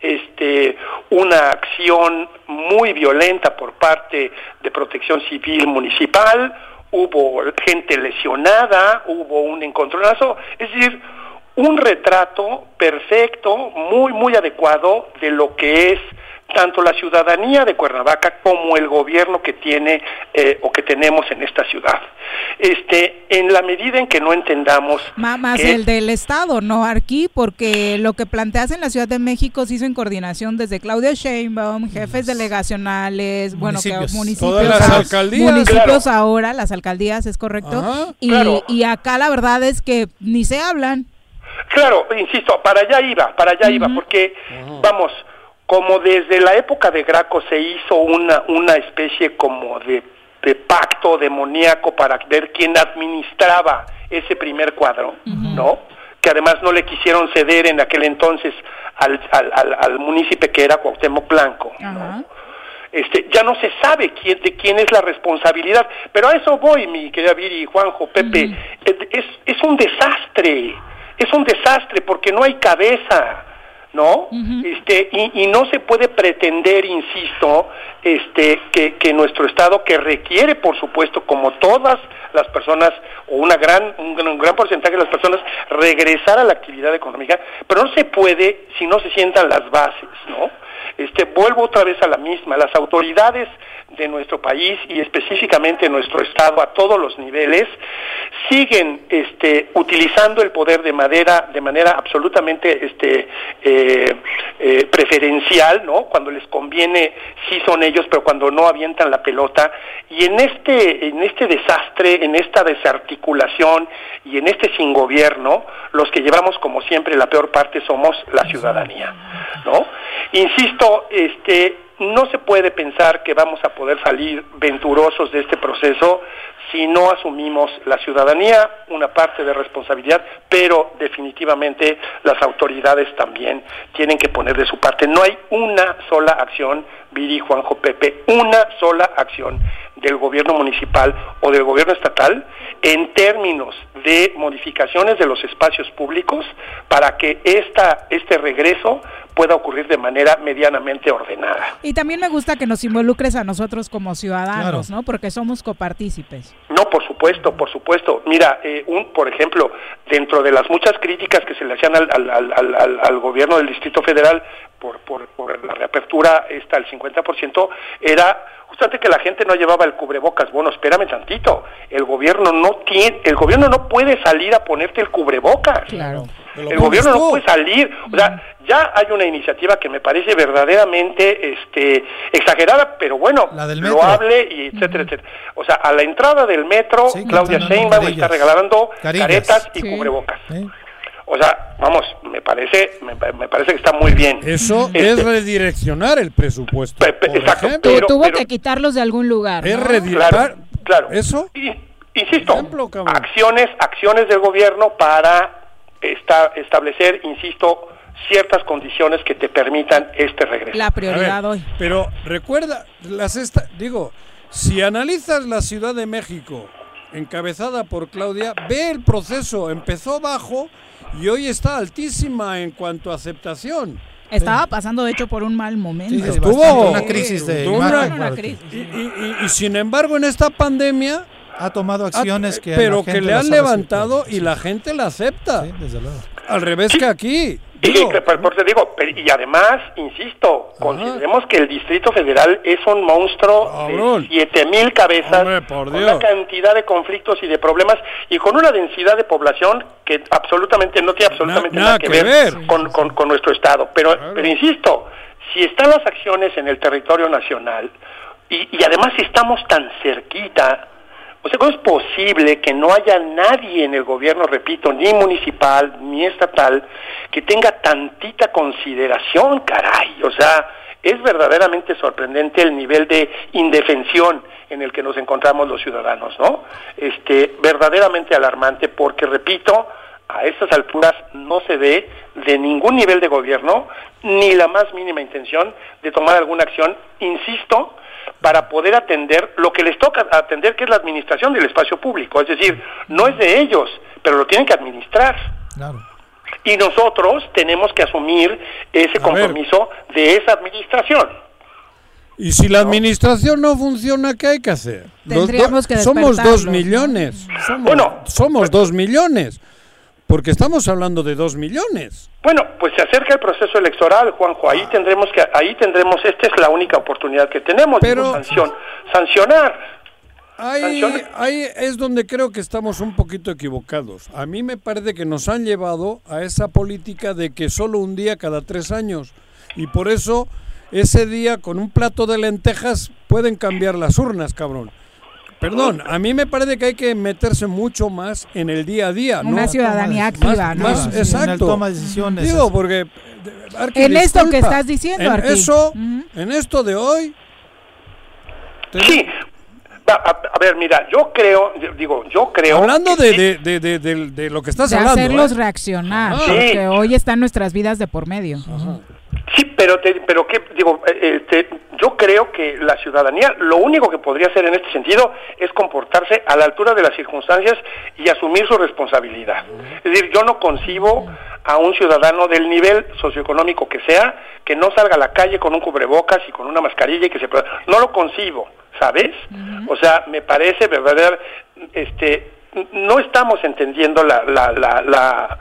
este, una acción muy violenta por parte de Protección Civil Municipal, hubo gente lesionada, hubo un encontronazo, es decir, un retrato perfecto, muy, muy adecuado de lo que es tanto la ciudadanía de Cuernavaca como el gobierno que tiene eh, o que tenemos en esta ciudad. Este, en la medida en que no entendamos más que el del estado, no aquí, porque lo que planteas en la Ciudad de México se hizo en coordinación desde Claudia Sheinbaum, jefes delegacionales, municipios. bueno, que municipios, Todas las alcaldías, municipios claro. ahora, las alcaldías, es correcto. Ajá, y, claro. y acá la verdad es que ni se hablan. Claro, insisto, para allá iba, para allá uh -huh. iba, porque uh -huh. vamos como desde la época de Graco se hizo una, una especie como de, de pacto demoníaco para ver quién administraba ese primer cuadro, uh -huh. ¿no? Que además no le quisieron ceder en aquel entonces al, al, al, al municipio que era Cuauhtémoc Blanco, uh -huh. ¿no? Este, ya no se sabe quién, de quién es la responsabilidad, pero a eso voy, mi querida Viri, Juanjo, Pepe, uh -huh. es, es un desastre, es un desastre porque no hay cabeza, ¿no? Uh -huh. Este, y, y, no se puede pretender, insisto, este, que, que, nuestro Estado, que requiere, por supuesto, como todas las personas, o una gran, un, un, gran porcentaje de las personas, regresar a la actividad económica, pero no se puede si no se sientan las bases, ¿no? Este, vuelvo otra vez a la misma, las autoridades de nuestro país y específicamente nuestro estado a todos los niveles siguen este, utilizando el poder de madera de manera absolutamente este, eh, eh, preferencial, ¿no? Cuando les conviene sí son ellos, pero cuando no avientan la pelota. Y en este, en este desastre, en esta desarticulación y en este sin gobierno, los que llevamos como siempre la peor parte somos la ciudadanía, ¿no? Insisto, este, no se puede pensar que vamos a poder salir venturosos de este proceso si no asumimos la ciudadanía una parte de responsabilidad, pero definitivamente las autoridades también tienen que poner de su parte. No hay una sola acción, Viri, Juanjo, Pepe, una sola acción del gobierno municipal o del gobierno estatal en términos de modificaciones de los espacios públicos para que esta, este regreso pueda ocurrir de manera medianamente ordenada. Y también me gusta que nos involucres a nosotros como ciudadanos, ¿no? Porque somos copartícipes. No, por supuesto, por supuesto. Mira, eh, un, por ejemplo, dentro de las muchas críticas que se le hacían al, al, al, al, al gobierno del Distrito Federal por, por, por la reapertura esta al 50%, era justamente que la gente no llevaba el cubrebocas. Bueno, espérame tantito. El gobierno no tiene, el gobierno no puede salir a ponerte el cubrebocas. Claro. El gobierno no puede salir. O sea, ya hay una iniciativa que me parece verdaderamente este exagerada, pero bueno, loable y etcétera, etcétera. O sea, a la entrada del metro, Claudia Sheinbaum está regalando Carillas. caretas y Sí. cubrebocas. O sea, vamos, me parece, me, me parece que está muy bien. Eso Este, es redireccionar el presupuesto. por exacto, ejemplo. pero- Tuvo que quitarlos de algún lugar. Es ¿no? redireccionar. Claro, ¿Eso? Insisto, acciones, acciones del gobierno para esta- establecer, insisto, ciertas condiciones que te permitan este regreso. La prioridad ver, hoy. Pero recuerda, las esta, digo, si analizas la Ciudad de México, encabezada por Claudia, ve el proceso, empezó bajo y hoy está altísima en cuanto a aceptación. Estaba pasando, de hecho, por un mal momento. Estuvo una crisis de imagen una- fuerte. y, y- y- y sin embargo en esta pandemia ha tomado acciones que pero la que le han ha levantado y la gente la acepta. Al revés que aquí. Y, y que, por, digo, y además, insisto, consideremos que el Distrito Federal es un monstruo Cabrón. de siete mil cabezas, Hombre, por con una cantidad de conflictos y de problemas, y con una densidad de población que absolutamente no tiene absolutamente Na- nada, nada que, que ver, ver. Con, con- con nuestro Estado. Pero, pero insisto, si están las acciones en el territorio nacional, y, y además si estamos tan cerquita, o sea, ¿cómo es posible que no haya nadie en el gobierno, repito, ni municipal ni estatal, que tenga tantita consideración, caray? O sea, es verdaderamente sorprendente el nivel de indefensión en el que nos encontramos los ciudadanos, ¿no? Este, verdaderamente alarmante porque, repito, a estas alturas no se ve de ningún nivel de gobierno ni la más mínima intención de tomar alguna acción, insisto, para poder atender lo que les toca atender, que es la administración del espacio público. Es decir, no es de ellos, pero lo tienen que administrar. Y nosotros tenemos que asumir ese compromiso de esa administración. Y si la administración no funciona, ¿qué hay que hacer? Los Tendríamos que somos dos millones. Somos, Bueno, somos dos millones. Porque estamos hablando de dos millones. Bueno, pues se acerca el proceso electoral, Juanjo. Ahí tendremos que, ahí tendremos, esta es la única oportunidad que tenemos, digo, sanción, sancionar. Ahí, ahí es donde creo que estamos un poquito equivocados. A mí me parece que nos han llevado a esa política de que solo un día cada tres años. Y por eso ese día con un plato de lentejas pueden cambiar las urnas, cabrón. Perdón, a mí me parece que hay que meterse mucho más en el día a día. Una ¿no? ciudadanía Más- activa, ¿no? más- Sí, en el exacto. toma de decisiones. Digo, porque... Arqui, En esto que disculpa, estás diciendo, en eso, en esto de hoy... Sí. Va, A, a ver, mira, yo creo, digo, yo creo. Hablando que de, sí. de, de, de- de- de lo que estás de hablando. hacerlos ¿eh? reaccionar, Sí. porque hoy están nuestras vidas de por medio. Sí, pero te, pero qué digo, eh, este, yo creo que la ciudadanía lo único que podría hacer en este sentido es comportarse a la altura de las circunstancias y asumir su responsabilidad. Es decir, yo no concibo a un ciudadano del nivel socioeconómico que sea que no salga a la calle con un cubrebocas y con una mascarilla y que se no lo concibo, ¿sabes? O sea, me parece verdadero este no estamos entendiendo la la la, la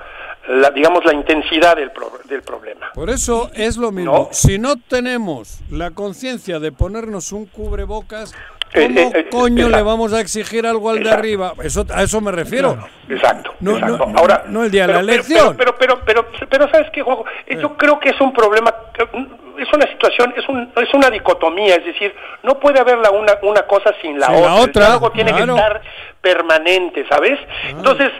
la, digamos, la intensidad del, del problema. Por eso es lo mismo. Si no tenemos la conciencia de ponernos un cubrebocas, ¿Cómo eh, eh, coño le vamos a exigir algo al de arriba? Eso, a eso me refiero. Exacto. No, exacto. No, Ahora, no el día de la elección. Pero, pero, pero, pero, ¿sabes qué, Juanjo? Yo creo que es un problema, es una situación, es, un, es una dicotomía, es decir, no puede haber la una, una cosa sin la sin otra. La otra diálogo tiene que estar permanente, ¿sabes? Entonces,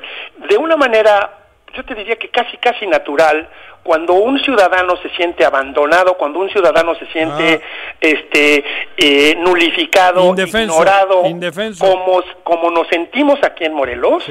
de una manera, yo te diría que casi, casi natural, cuando un ciudadano se siente abandonado, cuando un ciudadano se siente este eh, nulificado, Indefenso, ignorado, indefenso. como como nos sentimos aquí en Morelos,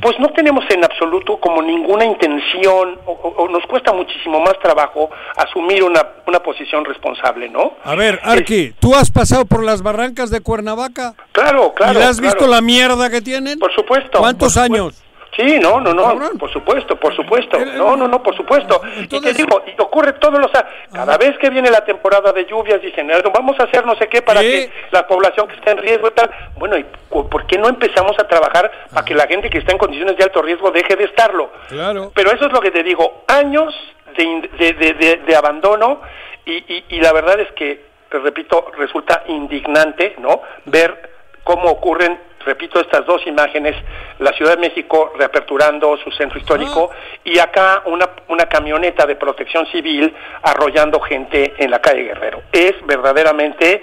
pues no tenemos en absoluto como ninguna intención o, o- o nos cuesta muchísimo más trabajo asumir una, una posición responsable, ¿no? A ver, Arqui, ¿tú has pasado por las barrancas de Cuernavaca? Claro, claro. ¿Y has visto la mierda que tienen? Por supuesto. ¿Cuántos por supuesto. años? Sí, no, no, no, por supuesto, por supuesto. No, no, no, por supuesto. y te digo, y ocurre todos los a- cada vez que viene la temporada de lluvias dicen, "Eh, vamos a hacer no sé qué para que la población que está en riesgo y tal. Bueno, ¿y por qué no empezamos a trabajar para que la gente que está en condiciones de alto riesgo deje de estarlo? Claro. Pero eso es lo que te digo, años de, de, de- de- de abandono y, y, y la verdad es que, te repito, resulta indignante, ¿no? Ver cómo ocurren, repito, estas dos imágenes, la Ciudad de México reaperturando su centro histórico y acá una, una camioneta de protección civil arrollando gente en la calle Guerrero. Es verdaderamente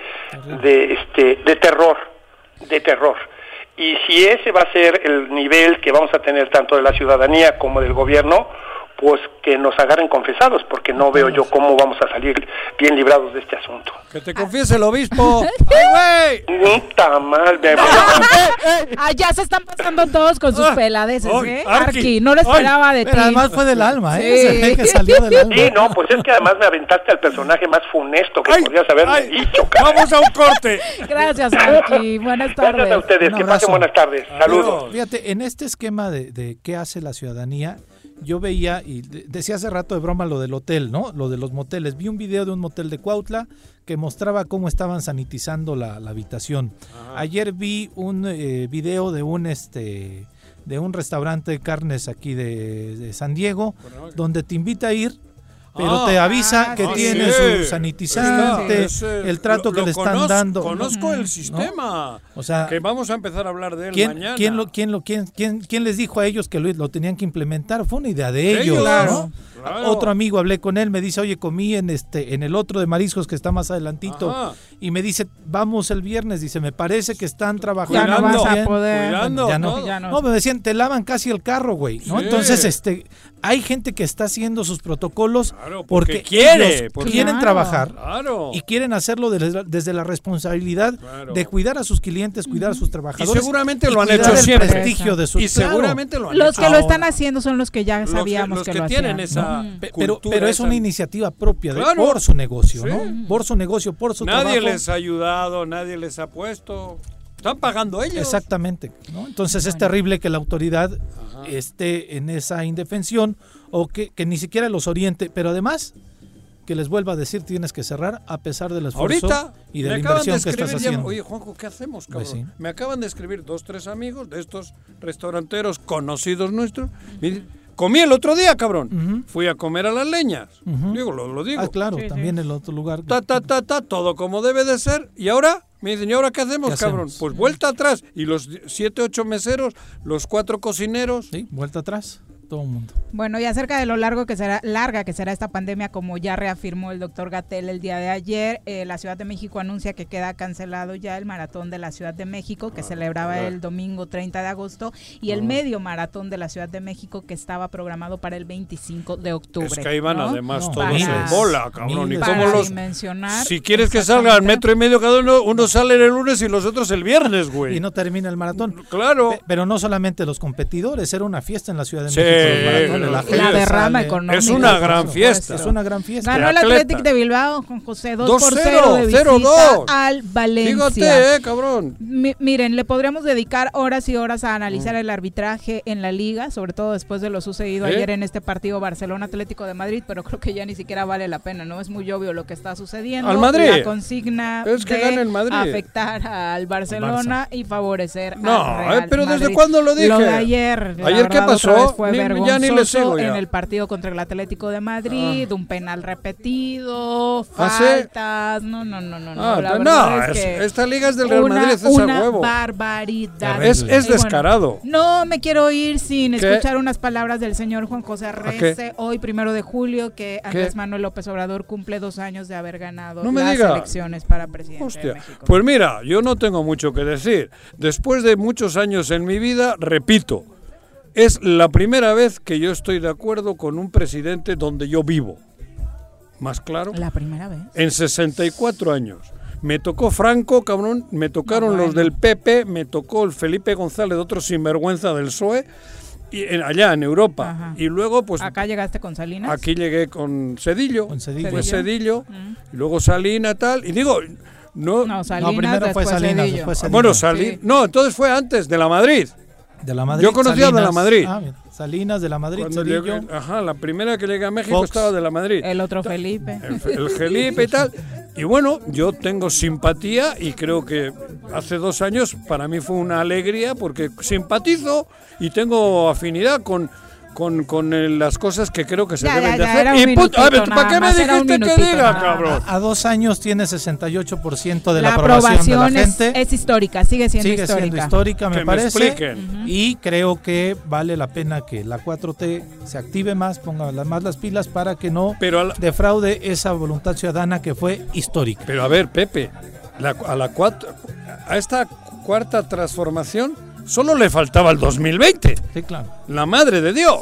de, este, de terror, de terror. Y si ese va a ser el nivel que vamos a tener tanto de la ciudadanía como del gobierno, pues que nos agarren confesados, porque no veo yo cómo vamos a salir bien librados de este asunto. Que te confiese el obispo. (laughs) ¡Ay, güey! Está mal, Ah, ya se están pasando todos con sus peladeces, ay, ¿eh? Arqui, no lo esperaba de ti. Pero además fue del alma, ¿eh? Que salió del alma. Sí, no, pues es que además me aventaste al personaje más funesto que podrías haberme dicho. cara. Vamos a un corte. Gracias, (laughs) Arqui. Buenas tardes. Gracias a ustedes, que pasen buenas tardes. Saludos. Fíjate, en este esquema de, de qué hace la ciudadanía, yo veía, y de- decía hace rato de broma lo del hotel, ¿no? Lo de los moteles. Vi un video de un motel de Cuautla que mostraba cómo estaban sanitizando la, la habitación. Ayer vi un eh, video de un este de un restaurante de carnes aquí de, de San Diego, donde te invita a ir, pero te avisa Ah, que sí. tiene Sí. su sanitizante, el trato lo- que lo le están conozco- dando. Conozco el ¿no? sistema. O sea, que vamos a empezar a hablar de él ¿Quién, mañana. quién lo, quién, lo, quién, quién, quién les dijo a ellos que lo, lo tenían que implementar? Fue una idea de Ellos, ellos. claro, ¿no? claro. Otro amigo hablé con él, me dice, oye, comí en este, en el otro de mariscos que está más adelantito. Ajá. Y me dice, vamos el viernes. Dice, me parece que están trabajando. Ya no vas a bien". poder. Cuidando, ya no. Ya no. No, me decían, te lavan casi el carro, güey. ¿no? Sí. Entonces, este, hay gente que está haciendo sus protocolos Claro, porque, porque quiere, porque- quieren Claro. trabajar Claro. y quieren hacerlo desde, desde la responsabilidad Claro. de cuidar a sus clientes, cuidar a sus Y trabajadores. seguramente y lo han hecho el siempre. prestigio de sus y claro. seguramente lo han Los hecho. que lo están haciendo son los que ya Los que- sabíamos los que, que lo tienen hacían. esa Pero, pero es esa- una iniciativa propia de, Claro. por su negocio, Sí. ¿no? Por su negocio, por su Nadie trabajo. Les ha ayudado, nadie les ha puesto. Están pagando ellos. Exactamente. ¿no? Entonces es terrible que la autoridad esté en esa indefensión o que, que ni siquiera los oriente, pero además que les vuelva a decir tienes que cerrar a pesar del esfuerzo Ahorita y de me la acaban de inversión que estás ya, haciendo. Oye, Juanjo, ¿qué hacemos, cabrón? Pues sí. Me acaban de escribir dos, tres amigos de estos restauranteros conocidos nuestros. Me dicen, Comí el otro día, cabrón. Fui a comer a las leñas. Digo, lo, lo digo. Ah, claro, también el otro lugar. Ta, ta, ta, ta, todo como debe de ser. Y ahora, me dicen, ¿y ahora qué hacemos, ¿Qué cabrón? hacemos? Pues vuelta atrás. Y los siete, ocho meseros, los cuatro cocineros. Sí, vuelta atrás, todo el mundo. Bueno, y acerca de lo largo que será, larga que será esta pandemia, como ya reafirmó el doctor Gatel el día de ayer, eh, la Ciudad de México anuncia que queda cancelado ya el maratón de la Ciudad de México, que celebraba ah. el domingo 30 de agosto, y el medio maratón de la Ciudad de México, que estaba programado para el 25 de octubre. Es que ahí van ¿no? además No, todos para- en bola, cabrón. Y cómo los... dimensionar, Si quieres que salgan metro y medio cada uno, uno sale el lunes y los otros el viernes, güey. Y no termina el maratón. Claro. Pe- Pero no solamente los competidores, era una fiesta en la Ciudad de Sí, México. Maratones, la derrama económica. Es una por gran fiesta. Es una gran fiesta. Ganó el. Athletic de Bilbao con José 2 por 2-0, 0 de visita 0-2. al Valencia. Fíjate, eh, cabrón. Mi- miren, le podríamos dedicar horas y horas a analizar el arbitraje en la liga, sobre todo después de lo sucedido ¿Eh? ayer en este partido Barcelona Atlético de Madrid, pero creo que ya ni siquiera vale la pena, ¿no? Es muy obvio lo que está sucediendo. Al Madrid. La consigna Es que de gane el Madrid. afectar al Barcelona y favorecer No, al Real eh, pero ¿desde cuándo lo dije? Lo de ayer. ¿Ayer qué verdad, pasó? Fue vergonzoso en el partido contra el Atlético de Madrid, un penal repetido, ¿Ah, sí? faltas, no, no, no, no, no, Ah, no, es que esta liga es del Real Madrid, es una huevo. barbaridad. Es- es Y bueno, descarado. no me quiero ir sin ¿Qué? escuchar unas palabras del señor Juan José Arrece, hoy primero de julio, que Andrés Manuel López Obrador cumple dos años de haber ganado No las diga. elecciones para presidente de Hostia. México. Pues mira, yo no tengo mucho que decir. Después de muchos años en mi vida, repito, es la primera vez que yo estoy de acuerdo con un presidente donde yo vivo. ¿Más claro? La primera vez. En 64 años. Me tocó Franco, cabrón, me tocaron No, bueno. los del PP, me tocó el Felipe González, otro sinvergüenza del PSOE, y en- allá en Europa. Ajá. Y luego, pues Acá llegaste con Salinas. Aquí llegué con Cedillo. Con Cedillo. Fue Cedillo. Cedillo. Y luego Salina, tal. Y digo, no. No, Salinas, primero fue después Salinas, después Ah, Salinas. Bueno, Salina. Sí. No, entonces fue antes, de la Madrid. De la Madrid. Yo conocía de la Salinas. Madrid. Ah, bien. Salinas de la Madrid, llegué- ajá, la primera que llegué a México Fox. estaba de la Madrid. El otro Felipe. El, el Felipe y tal. Y bueno, yo tengo simpatía y creo que hace dos años para mí fue una alegría porque simpatizo y tengo afinidad con, con, con eh, las cosas que creo que se Ya, deben ya, de ya, hacer. era un y puta, a ver, ¿para qué me dijiste que diga, cabrón? A dos años tiene 68% de la, La aprobación, aprobación de la es, gente. es histórica, sigue siendo Sigue histórica. siendo histórica, me Que me parece. expliquen. Y creo que vale la pena que la 4T se active más, ponga las- más las pilas para que no Pero la- defraude esa voluntad ciudadana que fue histórica. Pero a ver, Pepe, la- a la cuatro, a esta cuarta transformación solo le faltaba el 2020. Sí, claro. La madre de Dios.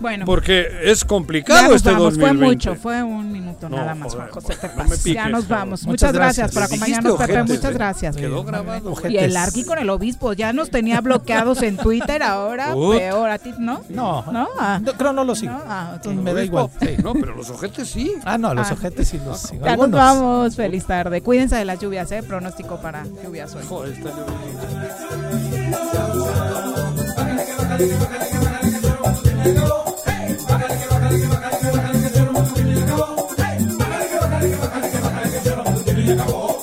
Bueno, Porque es complicado este vamos, 2020. fue mucho, fue un minuto No, nada más, Juan José, te no piques, ya nos vamos. Muchas Muchas gracias, gracias. por acompañarnos, Pepe, ojetes, muchas ¿eh? gracias. Quedó grabado. Y el Arqui con el obispo, ya nos tenía bloqueados en Twitter, ahora Ut. peor, ¿a ti no? No, ¿No? Ah. no, creo no lo sigo. No, ah, me da igual. sí. No, pero los ojetes sí. Ah, no, los Ah. ojetes sí los sigo. Ya nos vamos, feliz tarde. Cuídense de las lluvias, ¿eh? Pronóstico para lluvias hoy. Joder, está Acabó.